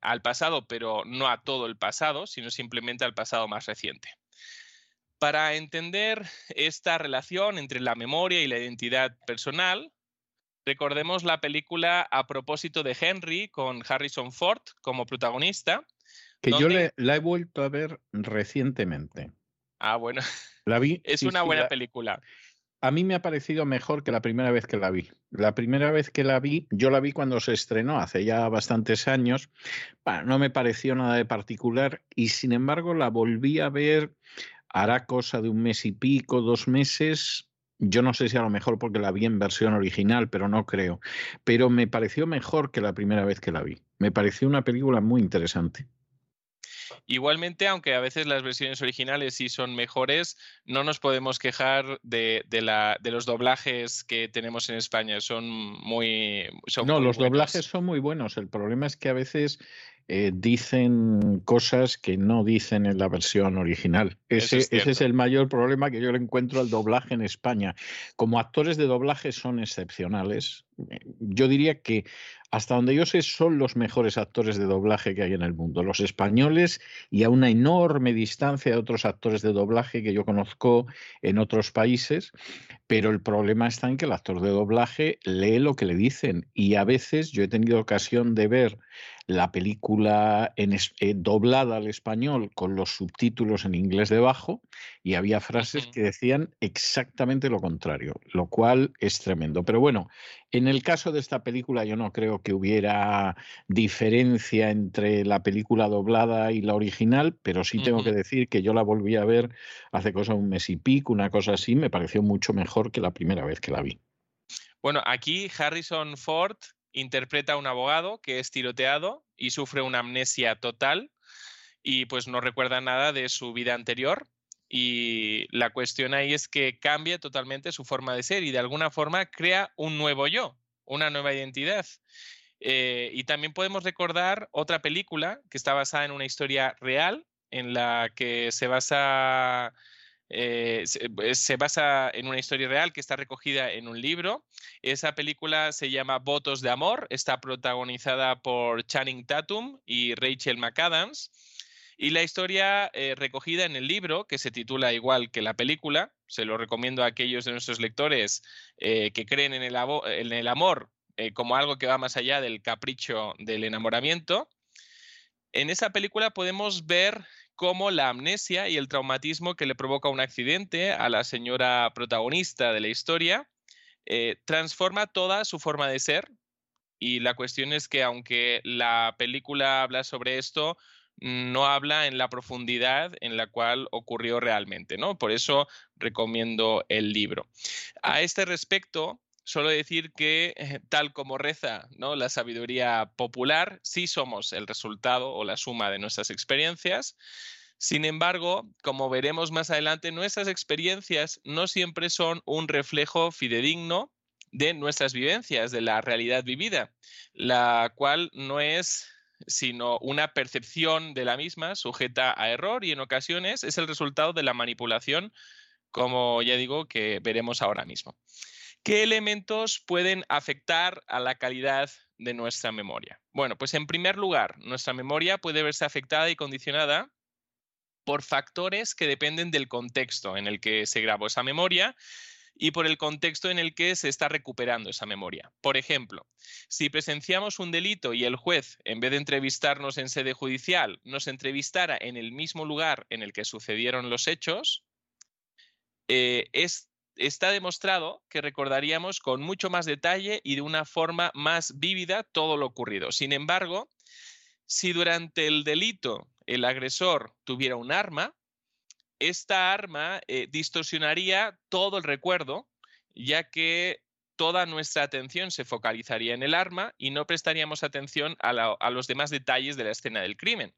al pasado, pero no a todo el pasado, sino simplemente al pasado más reciente. Para entender esta relación entre la memoria y la identidad personal, recordemos la película A propósito de Henry con Harrison Ford como protagonista, que yo la he vuelto a ver recientemente. Ah, bueno. La vi. es una buena película. A mí me ha parecido mejor que la primera vez que la vi. La primera vez que la vi, yo la vi cuando se estrenó hace ya bastantes años. no me pareció nada de particular y sin embargo la volví a ver hará cosa de un mes y pico, dos meses. Yo no sé si a lo mejor porque la vi en versión original, pero no creo. Pero me pareció mejor que la primera vez que la vi. Me pareció una película muy interesante. Igualmente, aunque a veces las versiones originales sí son mejores, no nos podemos quejar de, los doblajes que tenemos en España. Son muy. no, los doblajes son muy buenos. El problema es que a veces eh, dicen cosas que no dicen en la versión original. Ese es, el mayor problema que yo le encuentro al doblaje en España. Como actores de doblaje son excepcionales. Eh, yo diría que hasta donde yo sé, son los mejores actores de doblaje que hay en el mundo, los españoles y a una enorme distancia de otros actores de doblaje que yo conozco en otros países, pero el problema está en que el actor de doblaje lee lo que le dicen y a veces yo he tenido ocasión de ver la película en, eh, doblada al español con los subtítulos en inglés debajo y había frases que decían exactamente lo contrario, lo cual es tremendo. Pero bueno, en el caso de esta película yo no creo que hubiera diferencia entre la película doblada y la original, pero sí tengo que decir que yo la volví a ver hace cosa un mes y pico, una cosa así, me pareció mucho mejor que la primera vez que la vi. Bueno, aquí Harrison Ford interpreta a un abogado que es tiroteado y sufre una amnesia total y pues no recuerda nada de su vida anterior. Y la cuestión ahí es que cambia totalmente su forma de ser y de alguna forma crea un nuevo yo, una nueva identidad. Eh, y también podemos recordar otra película que está basada en una historia real, en la que se basa eh, eh, se, basa en una historia real que está recogida en un libro. Esa película se llama Votos de Amor, está protagonizada por Channing Tatum y Rachel McAdams. Y la historia eh, recogida en el libro, que se titula igual que la película, se lo recomiendo a aquellos de nuestros lectores que creen en el, en el amor como algo que va más allá del capricho del enamoramiento. En esa película podemos ver cómo la amnesia y el traumatismo que le provoca un accidente a la señora protagonista de la historia eh, transforma toda su forma de ser. Y la cuestión es que aunque la película habla sobre esto, no habla en la profundidad en la cual ocurrió realmente, ¿no? Por eso recomiendo el libro. A este respecto, solo decir que, eh, tal como reza ¿no? la sabiduría popular, sí somos el resultado o la suma de nuestras experiencias. Sin embargo, como veremos más adelante, nuestras experiencias no siempre son un reflejo fidedigno de nuestras vivencias, de la realidad vivida, la cual no es sino una percepción de la misma sujeta a error y en ocasiones es el resultado de la manipulación como ya digo, que veremos ahora mismo. ¿Qué elementos pueden afectar a la calidad de nuestra memoria? Bueno, pues en primer lugar, nuestra memoria puede verse afectada y condicionada por factores que dependen del contexto en el que se grabó esa memoria y por el contexto en el que se está recuperando esa memoria. Por ejemplo, si presenciamos un delito y el juez, en vez de entrevistarnos en sede judicial, nos entrevistara en el mismo lugar en el que sucedieron los hechos, eh, es está demostrado que recordaríamos con mucho más detalle y de una forma más vívida todo lo ocurrido. Sin embargo, si durante el delito el agresor tuviera un arma, esta arma eh, distorsionaría todo el recuerdo, ya que toda nuestra atención se focalizaría en el arma y no prestaríamos atención a los demás detalles de la escena del crimen.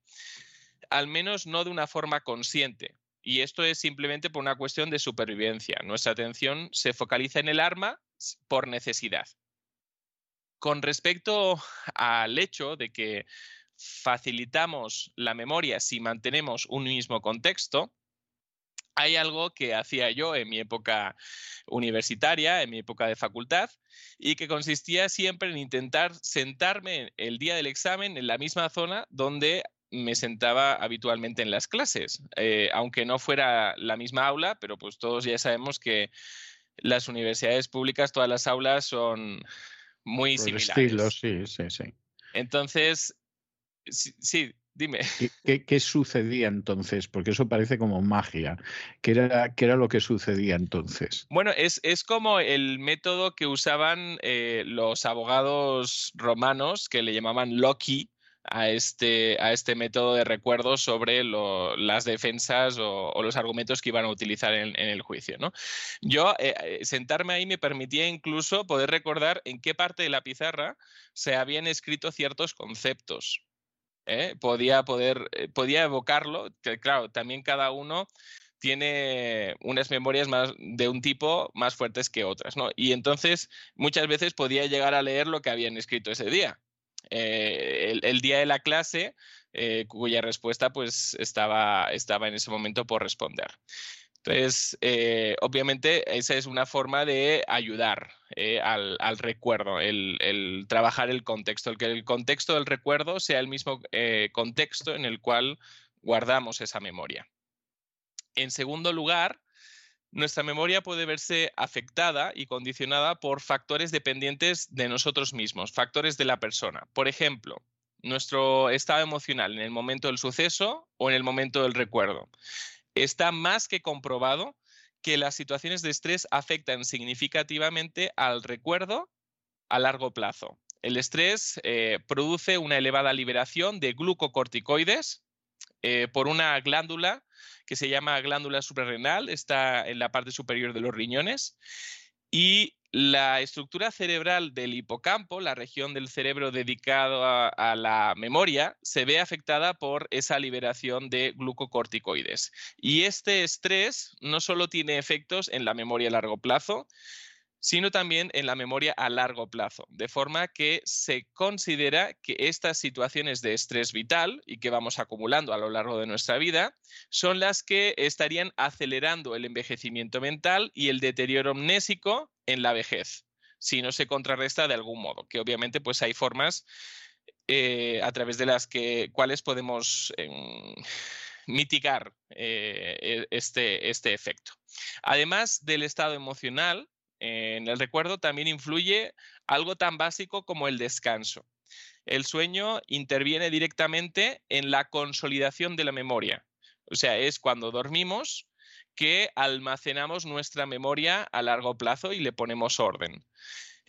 Al menos no de una forma consciente. Y esto es simplemente por una cuestión de supervivencia. Nuestra atención se focaliza en el arma por necesidad. Con respecto al hecho de que facilitamos la memoria si mantenemos un mismo contexto, hay algo que hacía yo en mi época universitaria, en mi época de facultad, y que consistía siempre en intentar sentarme el día del examen en la misma zona donde me sentaba habitualmente en las clases, eh, aunque no fuera la misma aula, pero pues todos ya sabemos que las universidades públicas, todas las aulas son muy similares. sí, sí, sí. Entonces, sí, dime. ¿Qué, sucedía entonces? Porque eso parece como magia. ¿Qué era, qué era lo que sucedía entonces? Bueno, es, es como el método que usaban eh, los abogados romanos, que le llamaban Loki, a este, a este método de recuerdo sobre las defensas o, los argumentos que iban a utilizar en, el juicio. ¿no? Yo, eh, eh, sentarme ahí me permitía incluso poder recordar en qué parte de la pizarra se habían escrito ciertos conceptos. ¿eh? Podía, poder, podía evocarlo, que claro, también cada uno tiene unas memorias más de un tipo más fuertes que otras, ¿no? Y entonces muchas veces podía llegar a leer lo que habían escrito ese día. Eh, el, día de la clase, eh, cuya respuesta pues estaba, estaba en ese momento por responder. Entonces, eh, obviamente, esa es una forma de ayudar al, recuerdo, el, trabajar el contexto, el que el contexto del recuerdo sea el mismo contexto en el cual guardamos esa memoria. En segundo lugar, nuestra memoria puede verse afectada y condicionada por factores dependientes de nosotros mismos, factores de la persona. Por ejemplo, nuestro estado emocional en el momento del suceso o en el momento del recuerdo. Está más que comprobado que las situaciones de estrés afectan significativamente al recuerdo a largo plazo. El estrés eh, produce una elevada liberación de glucocorticoides eh, por una glándula que se llama glándula suprarrenal, está en la parte superior de los riñones. Y la estructura cerebral del hipocampo, la región del cerebro dedicado a, la memoria, se ve afectada por esa liberación de glucocorticoides. Y este estrés no solo tiene efectos en la memoria a largo plazo, sino también en la memoria a largo plazo, de forma que se considera que estas situaciones de estrés vital y que vamos acumulando a lo largo de nuestra vida son las que estarían acelerando el envejecimiento mental y el deterioro amnésico en la vejez, si no se contrarresta de algún modo, que obviamente pues hay formas eh, a través de las que cuales podemos em, mitigar eh, e, este, este efecto. Además del estado emocional, en el recuerdo también influye algo tan básico como el descanso. El sueño interviene directamente en la consolidación de la memoria. O sea, es cuando dormimos que almacenamos nuestra memoria a largo plazo y le ponemos orden.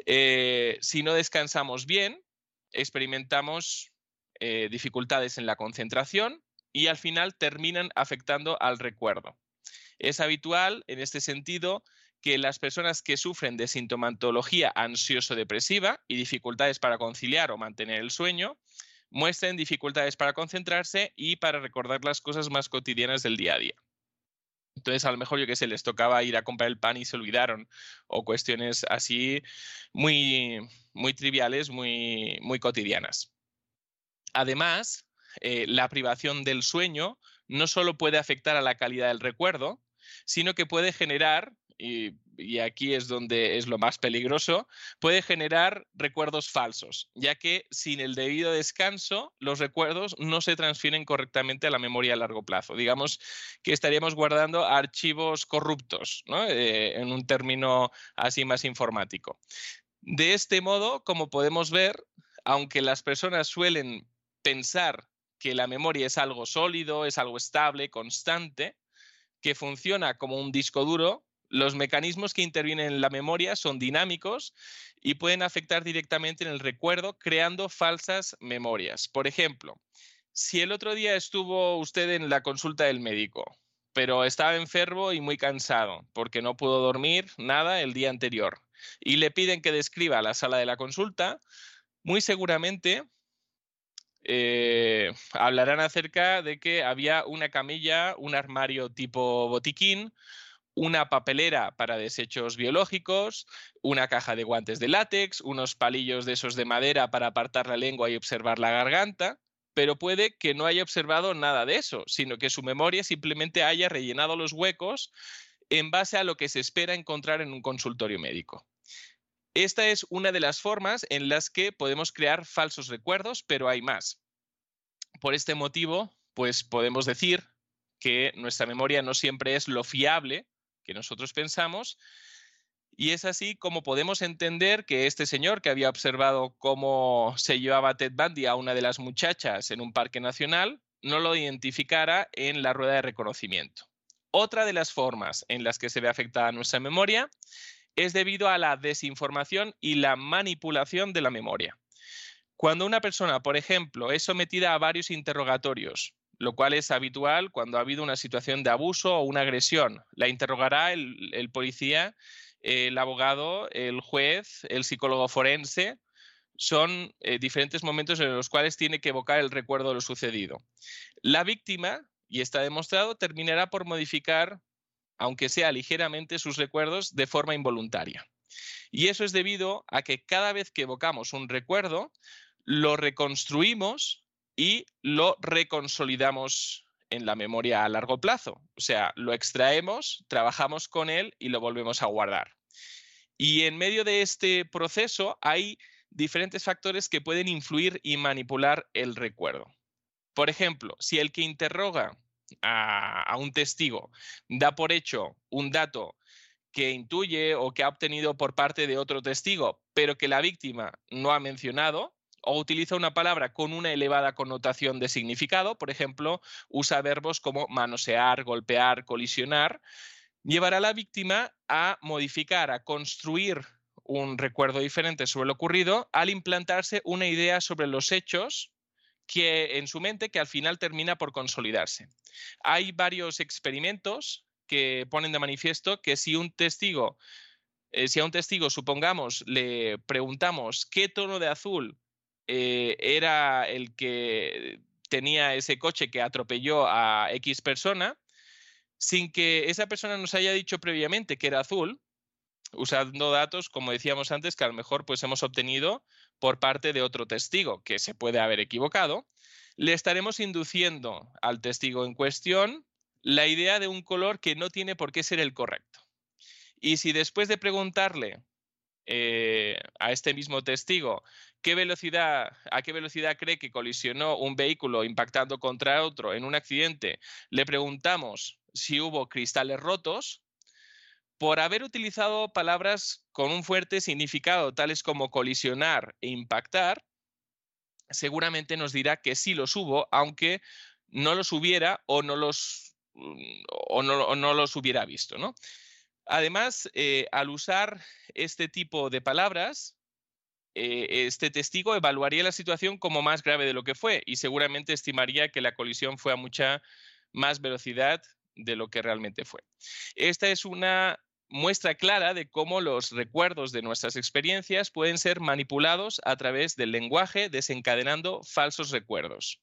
Eh, si no descansamos bien, experimentamos eh, dificultades en la concentración y al final terminan afectando al recuerdo. Es habitual, en este sentido, que las personas que sufren de sintomatología ansioso-depresiva y dificultades para conciliar o mantener el sueño, muestren dificultades para concentrarse y para recordar las cosas más cotidianas del día a día. Entonces, a lo mejor yo que sé, les tocaba ir a comprar el pan y se olvidaron, o cuestiones así muy, muy triviales, muy, muy cotidianas. Además, eh, la privación del sueño no solo puede afectar a la calidad del recuerdo, sino que puede generar, y, aquí es donde es lo más peligroso, puede generar recuerdos falsos, ya que sin el debido descanso los recuerdos no se transfieren correctamente a la memoria a largo plazo. Digamos que estaríamos guardando archivos corruptos, ¿no? eh, en un término así más informático. De este modo, como podemos ver, aunque las personas suelen pensar que la memoria es algo sólido, es algo estable, constante, que funciona como un disco duro, los mecanismos que intervienen en la memoria son dinámicos y pueden afectar directamente en el recuerdo creando falsas memorias. Por ejemplo, si el otro día estuvo usted en la consulta del médico, pero estaba enfermo y muy cansado porque no pudo dormir nada el día anterior y le piden que describa la sala de la consulta, muy seguramente eh, hablarán acerca de que había una camilla, un armario tipo botiquín, una papelera para desechos biológicos, una caja de guantes de látex, unos palillos de esos de madera para apartar la lengua y observar la garganta, pero puede que no haya observado nada de eso, sino que su memoria simplemente haya rellenado los huecos en base a lo que se espera encontrar en un consultorio médico. Esta es una de las formas en las que podemos crear falsos recuerdos, pero hay más. Por este motivo, pues podemos decir que nuestra memoria no siempre es lo fiable que nosotros pensamos, y es así como podemos entender que este señor que había observado cómo se llevaba Ted Bundy a una de las muchachas en un parque nacional, no lo identificara en la rueda de reconocimiento. Otra de las formas en las que se ve afectada nuestra memoria es debido a la desinformación y la manipulación de la memoria. Cuando una persona, por ejemplo, es sometida a varios interrogatorios, lo cual es habitual cuando ha habido una situación de abuso o una agresión, la interrogará el, policía, el abogado, el juez, el psicólogo forense. Son eh, diferentes momentos en los cuales tiene que evocar el recuerdo de lo sucedido. La víctima, y está demostrado, terminará por modificar aunque sea ligeramente, sus recuerdos de forma involuntaria. Y eso es debido a que cada vez que evocamos un recuerdo, lo reconstruimos y lo reconsolidamos en la memoria a largo plazo. O sea, lo extraemos, trabajamos con él y lo volvemos a guardar. Y en medio de este proceso hay diferentes factores que pueden influir y manipular el recuerdo. Por ejemplo, si el que interroga a, un testigo da por hecho un dato que intuye o que ha obtenido por parte de otro testigo, pero que la víctima no ha mencionado, o utiliza una palabra con una elevada connotación de significado, por ejemplo, usa verbos como manosear, golpear, colisionar, llevará a la víctima a modificar, a construir un recuerdo diferente sobre lo ocurrido al implantarse una idea sobre los hechos que en su mente que al final termina por consolidarse. Hay varios experimentos que ponen de manifiesto que si un testigo, eh, si a un testigo, supongamos, le preguntamos qué tono de azul eh, era el que tenía ese coche que atropelló a X persona, sin que esa persona nos haya dicho previamente que era azul, usando datos, como decíamos antes, que a lo mejor pues hemos obtenido por parte de otro testigo que se puede haber equivocado, le estaremos induciendo al testigo en cuestión la idea de un color que no tiene por qué ser el correcto. Y si después de preguntarle eh, a este mismo testigo qué velocidad, a qué velocidad cree que colisionó un vehículo impactando contra otro en un accidente, le preguntamos si hubo cristales rotos, por haber utilizado palabras con un fuerte significado, tales como colisionar e impactar, seguramente nos dirá que sí los hubo, aunque no los hubiera o no los, mm, o no, los hubiera visto. ¿no? Además, eh, al usar este tipo de palabras, eh, este testigo evaluaría la situación como más grave de lo que fue y seguramente estimaría que la colisión fue a mucha más velocidad de lo que realmente fue. Esta es una muestra clara de cómo los recuerdos de nuestras experiencias pueden ser manipulados a través del lenguaje, desencadenando falsos recuerdos.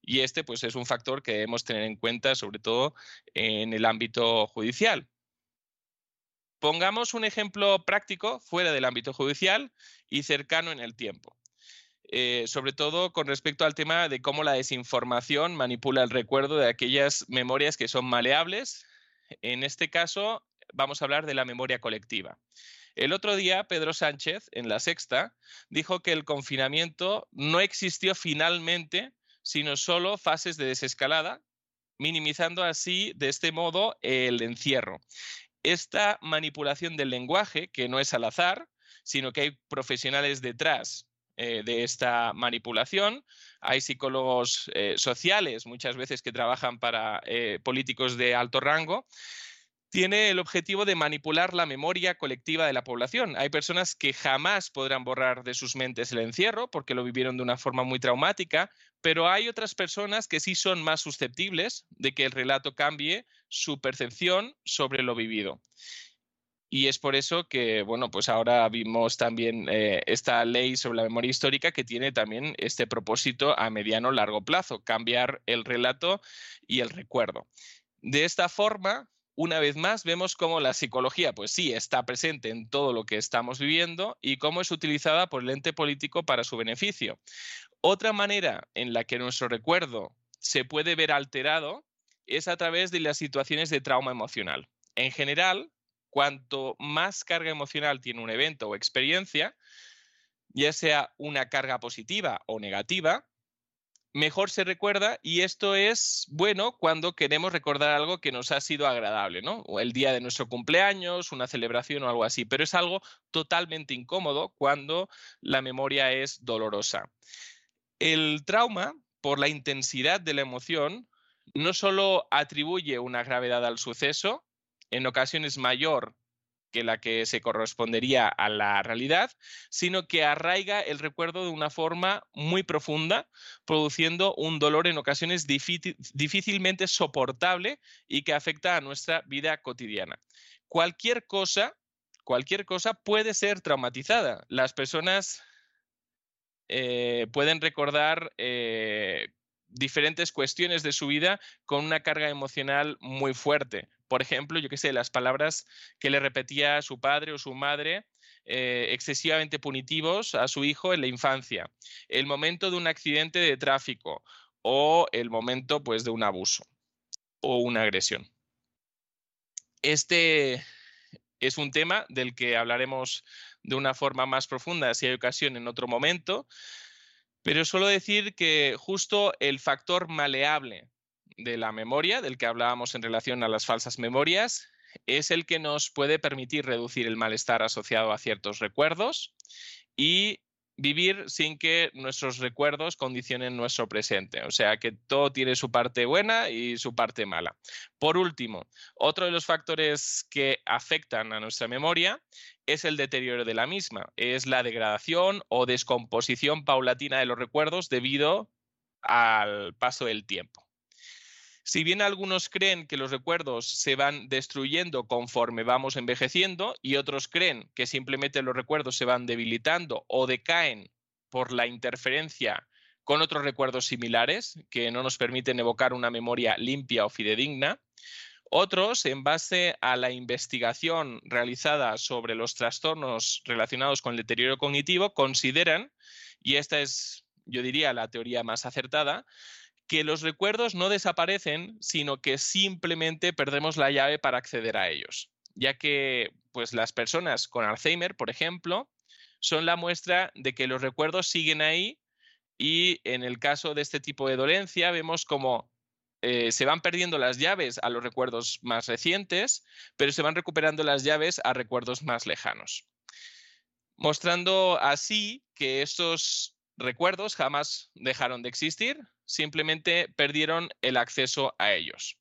Y este pues, es un factor que debemos tener en cuenta, sobre todo en el ámbito judicial. Pongamos un ejemplo práctico fuera del ámbito judicial y cercano en el tiempo. Eh, sobre todo con respecto al tema de cómo la desinformación manipula el recuerdo de aquellas memorias que son maleables En este caso, vamos a hablar de la memoria colectiva. El otro día, Pedro Sánchez, en la sexta, dijo que el confinamiento no existió finalmente, sino solo fases de desescalada, minimizando así, de este modo, el encierro. Esta manipulación del lenguaje, que no es al azar, sino que hay profesionales detrás eh, de esta manipulación. Hay psicólogos eh, sociales muchas veces que trabajan para eh, políticos de alto rango. Tiene el objetivo de manipular la memoria colectiva de la población. Hay personas que jamás podrán borrar de sus mentes el encierro porque lo vivieron de una forma muy traumática, pero hay otras personas que sí son más susceptibles de que el relato cambie su percepción sobre lo vivido. Y es por eso que, bueno, pues ahora vimos también eh, esta ley sobre la memoria histórica que tiene también este propósito a mediano largo plazo, cambiar el relato y el recuerdo. De esta forma, una vez más, vemos cómo la psicología, pues sí, está presente en todo lo que estamos viviendo y cómo es utilizada por el ente político para su beneficio. Otra manera en la que nuestro recuerdo se puede ver alterado es a través de las situaciones de trauma emocional. En general, cuanto más carga emocional tiene un evento o experiencia, ya sea una carga positiva o negativa, mejor se recuerda y esto es bueno cuando queremos recordar algo que nos ha sido agradable, ¿no? El día de nuestro cumpleaños, una celebración o algo así, pero es algo totalmente incómodo cuando la memoria es dolorosa. El trauma, por la intensidad de la emoción, no solo atribuye una gravedad al suceso, en ocasiones mayor que la que se correspondería a la realidad, sino que arraiga el recuerdo de una forma muy profunda, produciendo un dolor en ocasiones difícilmente soportable y que afecta a nuestra vida cotidiana. Cualquier cosa, cualquier cosa puede ser traumatizada. Las personas eh, pueden recordar eh, diferentes cuestiones de su vida con una carga emocional muy fuerte. Por ejemplo, yo qué sé, las palabras que le repetía su padre o su madre eh, excesivamente punitivos a su hijo en la infancia, el momento de un accidente de tráfico o el momento pues, de un abuso o una agresión. Este es un tema del que hablaremos de una forma más profunda si hay ocasión en otro momento, pero suelo decir que justo el factor maleable de la memoria, del que hablábamos en relación a las falsas memorias, es el que nos puede permitir reducir el malestar asociado a ciertos recuerdos y vivir sin que nuestros recuerdos condicionen nuestro presente. O sea que todo tiene su parte buena y su parte mala. Por último, otro de los factores que afectan a nuestra memoria es el deterioro de la misma, es la degradación o descomposición paulatina de los recuerdos debido al paso del tiempo. Si bien algunos creen que los recuerdos se van destruyendo conforme vamos envejeciendo y otros creen que simplemente los recuerdos se van debilitando o decaen por la interferencia con otros recuerdos similares que no nos permiten evocar una memoria limpia o fidedigna, otros, en base a la investigación realizada sobre los trastornos relacionados con el deterioro cognitivo, consideran, y esta es, yo diría, la teoría más acertada, que los recuerdos no desaparecen, sino que simplemente perdemos la llave para acceder a ellos, ya que pues las personas con Alzheimer, por ejemplo, son la muestra de que los recuerdos siguen ahí y en el caso de este tipo de dolencia vemos como eh, se van perdiendo las llaves a los recuerdos más recientes, pero se van recuperando las llaves a recuerdos más lejanos, mostrando así que estos recuerdos jamás dejaron de existir, simplemente perdieron el acceso a ellos.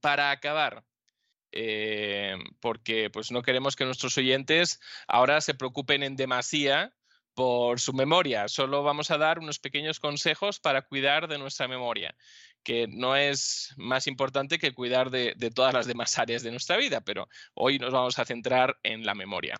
Para acabar, eh, porque pues no queremos que nuestros oyentes ahora se preocupen en demasía por su memoria. Solo vamos a dar unos pequeños consejos para cuidar de nuestra memoria, que no es más importante que cuidar de, todas las demás áreas de nuestra vida, pero hoy nos vamos a centrar en la memoria.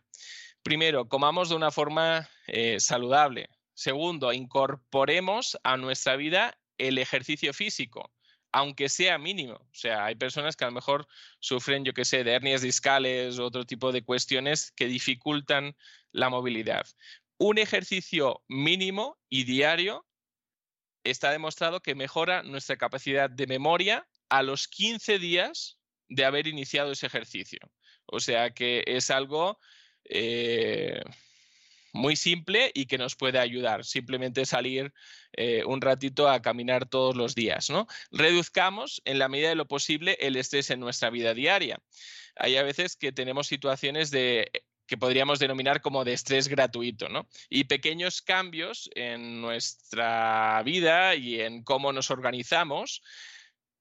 Primero, comamos de una forma eh, saludable. Segundo, incorporemos a nuestra vida el ejercicio físico, aunque sea mínimo. O sea, hay personas que a lo mejor sufren, yo qué sé, de hernias discales o otro tipo de cuestiones que dificultan la movilidad. Un ejercicio mínimo y diario está demostrado que mejora nuestra capacidad de memoria a los 15 días de haber iniciado ese ejercicio. O sea que es algo eh, muy simple y que nos puede ayudar. Simplemente salir eh, un ratito a caminar todos los días. ¿no? Reduzcamos en la medida de lo posible el estrés en nuestra vida diaria. Hay a veces que tenemos situaciones de que podríamos denominar como de estrés gratuito, ¿no? Y pequeños cambios en nuestra vida y en cómo nos organizamos,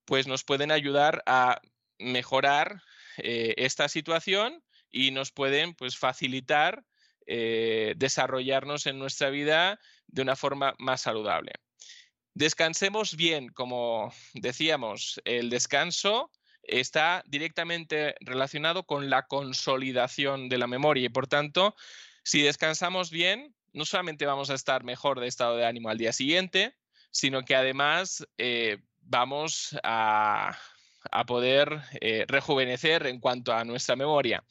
pues nos pueden ayudar a mejorar eh, esta situación y nos pueden pues, facilitar eh, desarrollarnos en nuestra vida de una forma más saludable. Descansemos bien, como decíamos, el descanso está directamente relacionado con la consolidación de la memoria y por tanto, si descansamos bien, no solamente vamos a estar mejor de estado de ánimo al día siguiente, sino que además eh, vamos a, poder eh, rejuvenecer en cuanto a nuestra memoria.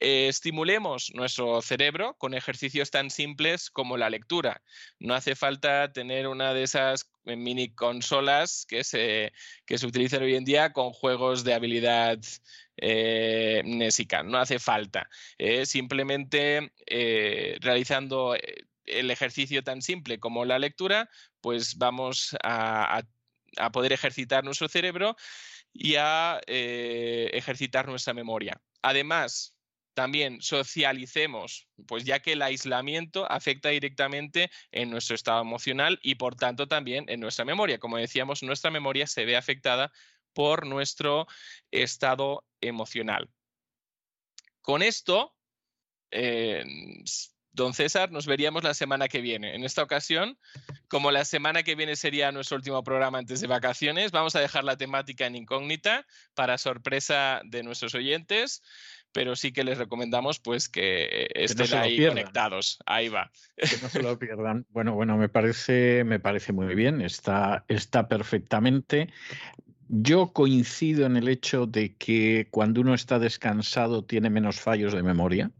Eh, estimulemos nuestro cerebro con ejercicios tan simples como la lectura. No hace falta tener una de esas eh, mini consolas que se, que se utilizan hoy en día con juegos de habilidad eh, No hace falta. Eh, simplemente realizando el ejercicio tan simple como la lectura, pues vamos a, a poder ejercitar nuestro cerebro y a ejercitar nuestra memoria. Además, también socialicemos, pues ya que el aislamiento afecta directamente en nuestro estado emocional y por tanto también en nuestra memoria. Como decíamos, nuestra memoria se ve afectada por nuestro estado emocional. Con esto, eh, don César, nos veríamos la semana que viene. En esta ocasión, como la semana que viene sería nuestro último programa antes de vacaciones, vamos a dejar la temática en incógnita para sorpresa de nuestros oyentes pero sí que les recomendamos pues que estén ahí conectados. Ahí va. Que no se lo pierdan. Bueno, bueno, me parece, me parece muy bien, está, está perfectamente. Yo coincido en el hecho de que cuando uno está descansado tiene menos fallos de memoria.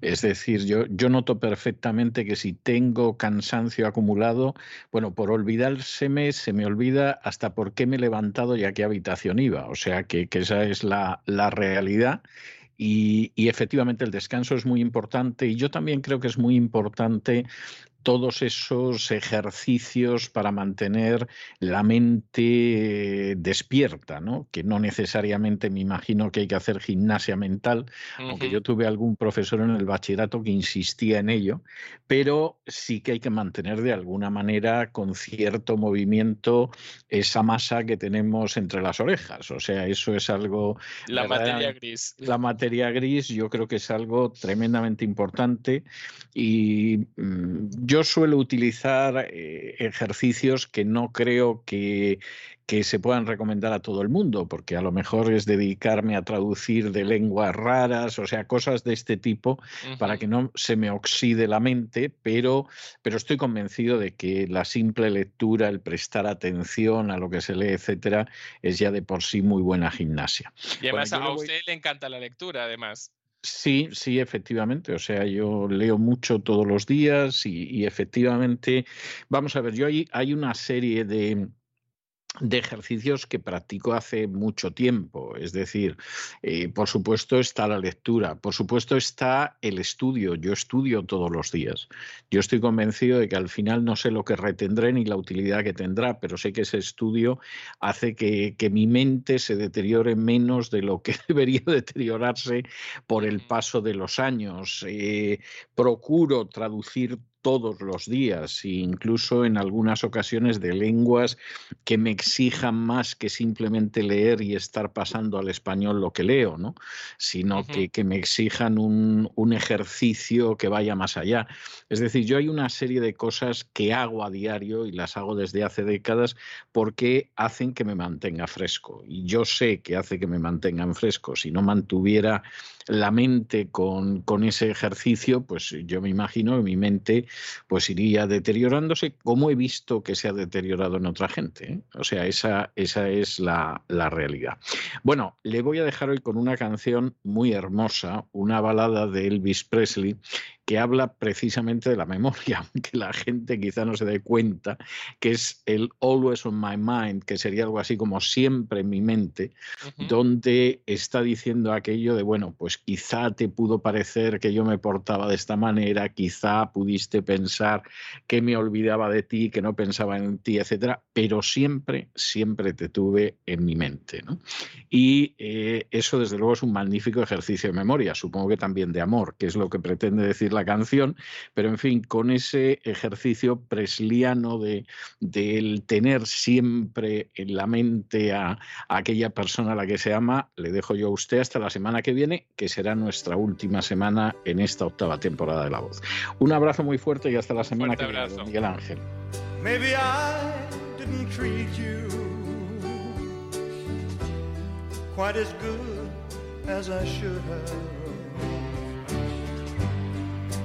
Es decir, yo, yo noto perfectamente que si tengo cansancio acumulado, bueno, por olvidárseme, se me olvida hasta por qué me he levantado y a qué habitación iba. O sea que, que esa es la, la realidad y, efectivamente el descanso es muy importante. Y yo también creo que es muy importante todos esos ejercicios para mantener la mente despierta, ¿no? que no necesariamente me imagino que hay que hacer gimnasia mental, aunque yo tuve algún profesor en el bachillerato que insistía en ello, pero sí que hay que mantener de alguna manera con cierto movimiento esa masa que tenemos entre las orejas. O sea, eso es algo... La materia gris. La materia gris yo creo que es algo tremendamente importante y mm, yo yo suelo utilizar eh, ejercicios que no creo que, que se puedan recomendar a todo el mundo, porque a lo mejor es dedicarme a traducir de lenguas raras, o sea, cosas de este tipo, para que no se me oxide la mente, pero, pero estoy convencido de que la simple lectura, el prestar atención a lo que se lee, etcétera, es ya de por sí muy buena gimnasia. Y además a usted le encanta la lectura, además. Sí, sí, efectivamente. O sea, yo leo mucho todos los días y, efectivamente, vamos a ver, yo hay, hay una serie de, de ejercicios que practico hace mucho tiempo. Es decir, eh, por supuesto está la lectura, por supuesto está el estudio. Yo estudio todos los días. Yo estoy convencido de que al final no sé lo que retendré ni la utilidad que tendrá, pero sé que ese estudio hace que, mi mente se deteriore menos de lo que debería deteriorarse por el paso de los años. Eh, procuro traducir todos los días, e incluso en algunas ocasiones de lenguas que me exijan más que simplemente leer y estar pasando al español lo que leo, ¿no? sino que, que, me exijan un, un, ejercicio que vaya más allá. Es decir, yo hay una serie de cosas que hago a diario y las hago desde hace décadas porque hacen que me mantenga fresco. Y yo sé que hace que me mantengan fresco. Si no mantuviera la mente con, con, ese ejercicio, pues yo me imagino que mi mente pues iría deteriorándose como he visto que se ha deteriorado en otra gente. ¿eh? O sea, esa, esa es la, la, realidad. Bueno, le voy a dejar hoy con una canción muy hermosa, una balada de Elvis Presley que habla precisamente de la memoria, aunque la gente quizá no se dé cuenta, que es el Always on My Mind, que sería algo así como siempre en mi mente, donde está diciendo aquello de, bueno, pues quizá te pudo parecer que yo me portaba de esta manera, quizá pudiste pensar que me olvidaba de ti, que no pensaba en ti, etcétera, pero siempre, siempre te tuve en mi mente. Y eh, eso, desde luego, es un magnífico ejercicio de memoria, supongo que también de amor, que es lo que pretende decir la canción, pero en fin, con ese ejercicio presliano de, del tener siempre en la mente a, aquella persona a la que se ama, le dejo yo a usted hasta la semana que viene, que será nuestra última semana en esta octava temporada de La Voz. Un abrazo muy fuerte y hasta la semana que viene, Miguel Ángel. Maybe I didn't treat you quite as good as I should have.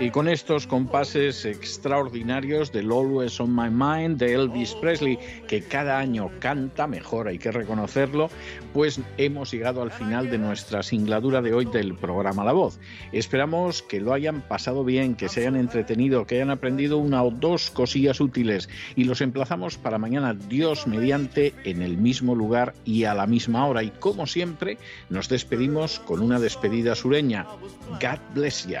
Y con estos compases extraordinarios del Always on My Mind de Elvis Presley, que cada año canta mejor, hay que reconocerlo, pues hemos llegado al final de nuestra singladura de hoy del programa La Voz. Esperamos que lo hayan pasado bien, que se hayan entretenido, que hayan aprendido una o dos cosillas útiles y los emplazamos para mañana, Dios mediante, en el mismo lugar y a la misma hora. Y como siempre, nos despedimos con una despedida sureña. God bless you.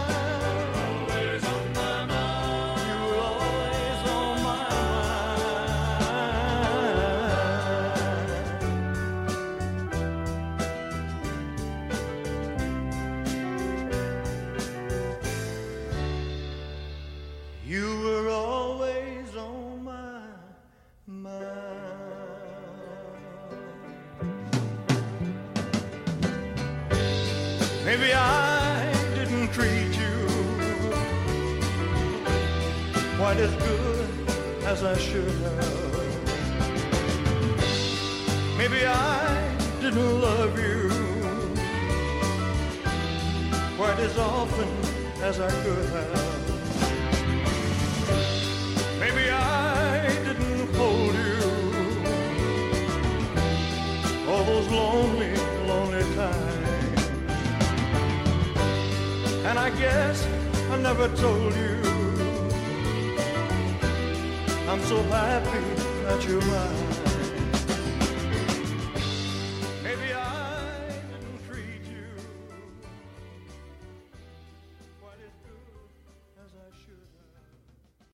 As I should have. Maybe I didn't love you quite as often as I could have. Maybe I didn't hold you all those lonely, lonely times. And I guess I never told you I'm so happy that you're mine.